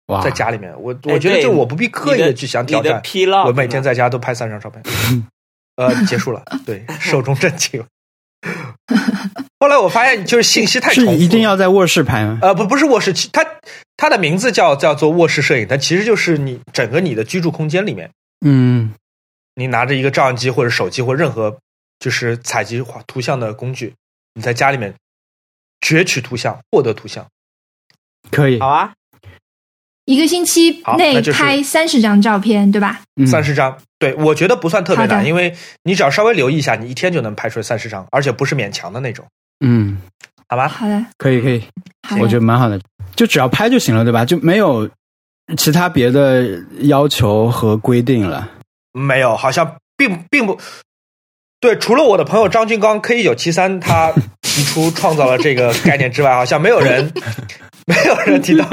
Speaker 4: 哇，
Speaker 3: 在家里面，我
Speaker 2: 哎
Speaker 3: 我觉得
Speaker 2: 对
Speaker 3: 就我不必刻意
Speaker 2: 的
Speaker 3: 的去想挑战我每天在家都拍三张照片。呃，结束了，对，寿终正寝。后来我发现，就是信息太重复，
Speaker 4: 是一定要在卧室拍吗？
Speaker 3: 呃不不是卧室，其它它的名字叫叫做卧室摄影，它其实就是你整个你的居住空间里面，
Speaker 4: 嗯，
Speaker 3: 你拿着一个照相机或者手机或任何就是采集图像的工具，你在家里面攫取图像，获得图像。
Speaker 4: 可以。
Speaker 2: 好，啊，
Speaker 1: 一个星期内拍三十张照片，对吧？
Speaker 4: 嗯。
Speaker 3: 三十张，对我觉得不算特别难，因为你只要稍微留意一下，你一天就能拍出来三十张，而且不是勉强的那种，
Speaker 4: 嗯，
Speaker 3: 好吧？
Speaker 1: 好的，
Speaker 4: 可以可以，
Speaker 1: 好
Speaker 4: 我觉得蛮好的，就只要拍就行了，对吧？就没有其他别的要求和规定了。
Speaker 3: 没有，好像并并不对。除了我的朋友张俊刚 K 一九七三他提出创造了这个概念之外，好像没有人 没有人提到。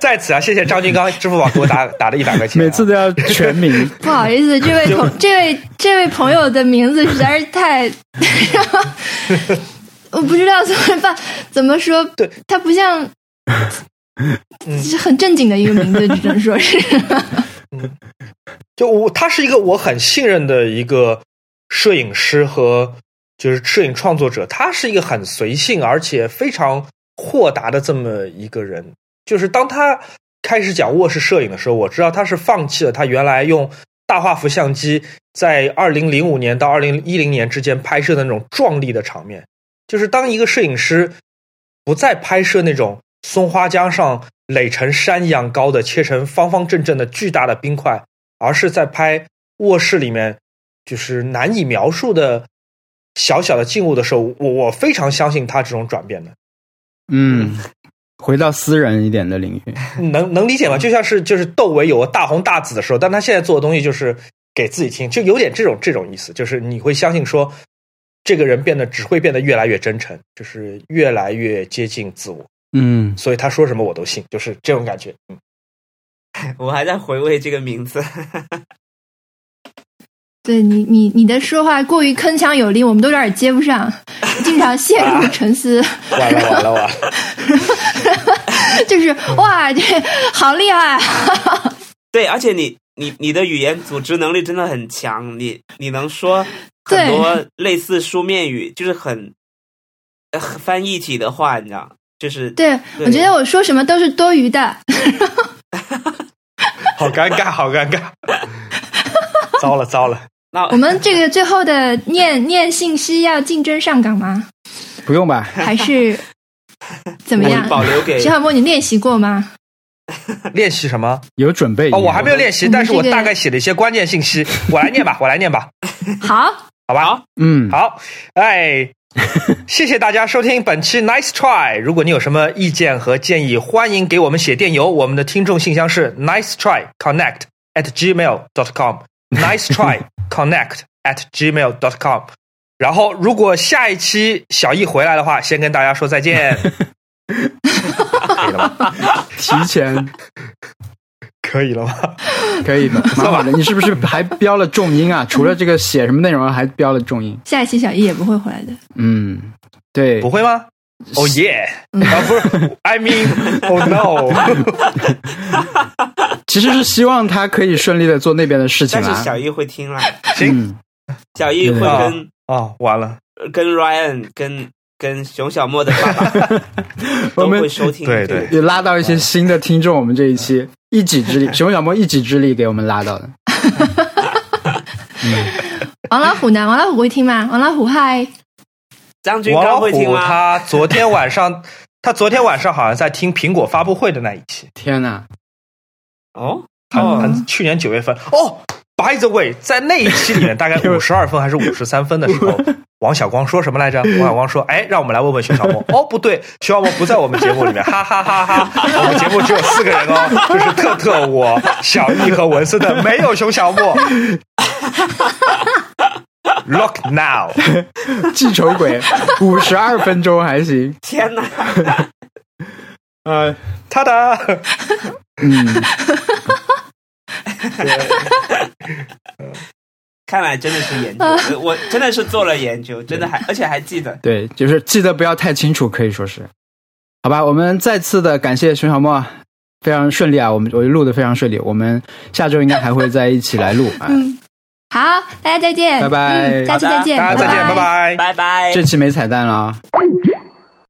Speaker 3: 在此啊，谢谢张金刚支付宝给我打打了一百块钱啊、
Speaker 4: 每次都要全名，
Speaker 1: 不好意思，这位同这位这位朋友的名字实在是太，我不知道怎么办，怎么说？
Speaker 3: 对，
Speaker 1: 他不像，
Speaker 3: 嗯
Speaker 1: 是很正经的一个名字，只能说是。
Speaker 3: 就我他是一个我很信任的一个摄影师和就是摄影创作者，他是一个很随性而且非常豁达的这么一个人。就是当他开始讲卧室摄影的时候，我知道他是放弃了他原来用大画幅相机在二零零五年到二零一零年之间拍摄的那种壮丽的场面。就是当一个摄影师不再拍摄那种松花江上垒成山一样高的、切成方方正正的巨大的冰块，而是在拍卧室里面就是难以描述的小小的静物的时候，我我非常相信他这种转变的，
Speaker 4: 嗯，回到私人一点的领域，
Speaker 3: 能能理解吗？就像是就是窦唯有个大红大紫的时候，但他现在做的东西就是给自己听，就有点这种这种意思，就是你会相信说，这个人变得只会变得越来越真诚，就是越来越接近自我，
Speaker 4: 嗯，
Speaker 3: 所以他说什么我都信，就是这种感觉。嗯，
Speaker 2: 我还在回味这个名字。
Speaker 1: 对你，你你的说话过于铿锵有力，我们都有点接不上，经常陷入沉思。
Speaker 3: 完了完了完了，
Speaker 1: 就是哇，这好厉害！
Speaker 2: 对，而且你你你的语言组织能力真的很强，你你能说
Speaker 1: 对
Speaker 2: 很多类似书面语，就是很呃翻译体的话，你知道，就是
Speaker 1: 对
Speaker 2: 对
Speaker 1: 我觉得我说什么都是多余的。
Speaker 3: 好尴尬，好尴尬，糟了糟了。
Speaker 2: 那
Speaker 1: 我们这个最后的念 念信息要竞争上岗吗？
Speaker 4: 不用吧？
Speaker 1: 还是怎么样？
Speaker 2: 保留给
Speaker 1: 徐海波，你练习过吗？
Speaker 3: 练习什么？
Speaker 4: 有准备
Speaker 3: 哦，我还没有练习，但是我大概写了一些关键信息，我来念吧，我来念吧，
Speaker 1: 好，
Speaker 3: 好吧？
Speaker 4: 嗯，
Speaker 3: 好，哎，谢谢大家收听本期 Nice Try。如果你有什么意见和建议，欢迎给我们写电邮，我们的听众信箱是 Nice Try Connect at gmail dot com。Nice Try Connect at gmail dot com。然后，如果下一期小易回来的话，先跟大家说再见，可以了吗？
Speaker 4: 提前
Speaker 3: 可以了吧？
Speaker 4: 可以的，蛮好的。你是不是还标了重音啊？除了这个写什么内容，还标了重音。
Speaker 1: 下一期小易也不会回来的。
Speaker 4: 嗯，对
Speaker 3: 不，会吗？哦耶！啊，不是，I mean, oh no！
Speaker 4: 其实是希望他可以顺利的做那边的事情啦。
Speaker 2: 但是小易会听啦，
Speaker 3: 行
Speaker 4: 嗯，
Speaker 2: 小易会
Speaker 3: 啊
Speaker 2: 跟
Speaker 3: 哦，完了，
Speaker 2: 跟 Ryan 跟跟熊小莫的爸爸
Speaker 4: 我们
Speaker 2: 都会收听
Speaker 3: 对对
Speaker 4: 也拉到一些新的听众。我们这一期一己之力，熊小莫一己之力给我们拉到的。
Speaker 1: 王老虎呢？王老虎会听吗？王老虎嗨，
Speaker 2: 张军
Speaker 3: 王老虎
Speaker 2: 刚会听吗？
Speaker 3: 他昨天晚上，他昨天晚上好像在听苹果发布会的那一期，
Speaker 4: 天哪！
Speaker 2: 哦
Speaker 3: 很
Speaker 2: 哦，
Speaker 3: 很去年九月份哦。By the way，在那一期里面，大概五十二分还是五十三分的时候，王小光说什么来着？王小光说：“哎，让我们来问问熊小莫。”哦，不对，熊小莫不在我们节目里面，哈哈哈哈！我们节目只有四个人哦，就是特特、我、小易和文森特，没有熊小莫。Look now，
Speaker 4: 记仇鬼，五十二分钟还行。
Speaker 2: 天哪！
Speaker 4: 呃，
Speaker 3: 他的
Speaker 4: 嗯，
Speaker 2: 看来真的是研究，我 我真的是做了研究，真的还而且还记得。
Speaker 4: 对，就是记得不要太清楚，可以说是。好吧，我们再次的感谢熊小莫，非常顺利啊，我们我录的非常顺利，我们下周应该还会在一起来录啊。
Speaker 1: 嗯，好，大家再见，
Speaker 4: 拜拜
Speaker 1: 嗯下期再见，
Speaker 3: 大家再见，拜
Speaker 1: 拜
Speaker 3: 拜。
Speaker 2: 拜拜。
Speaker 4: 这期没彩蛋了啊。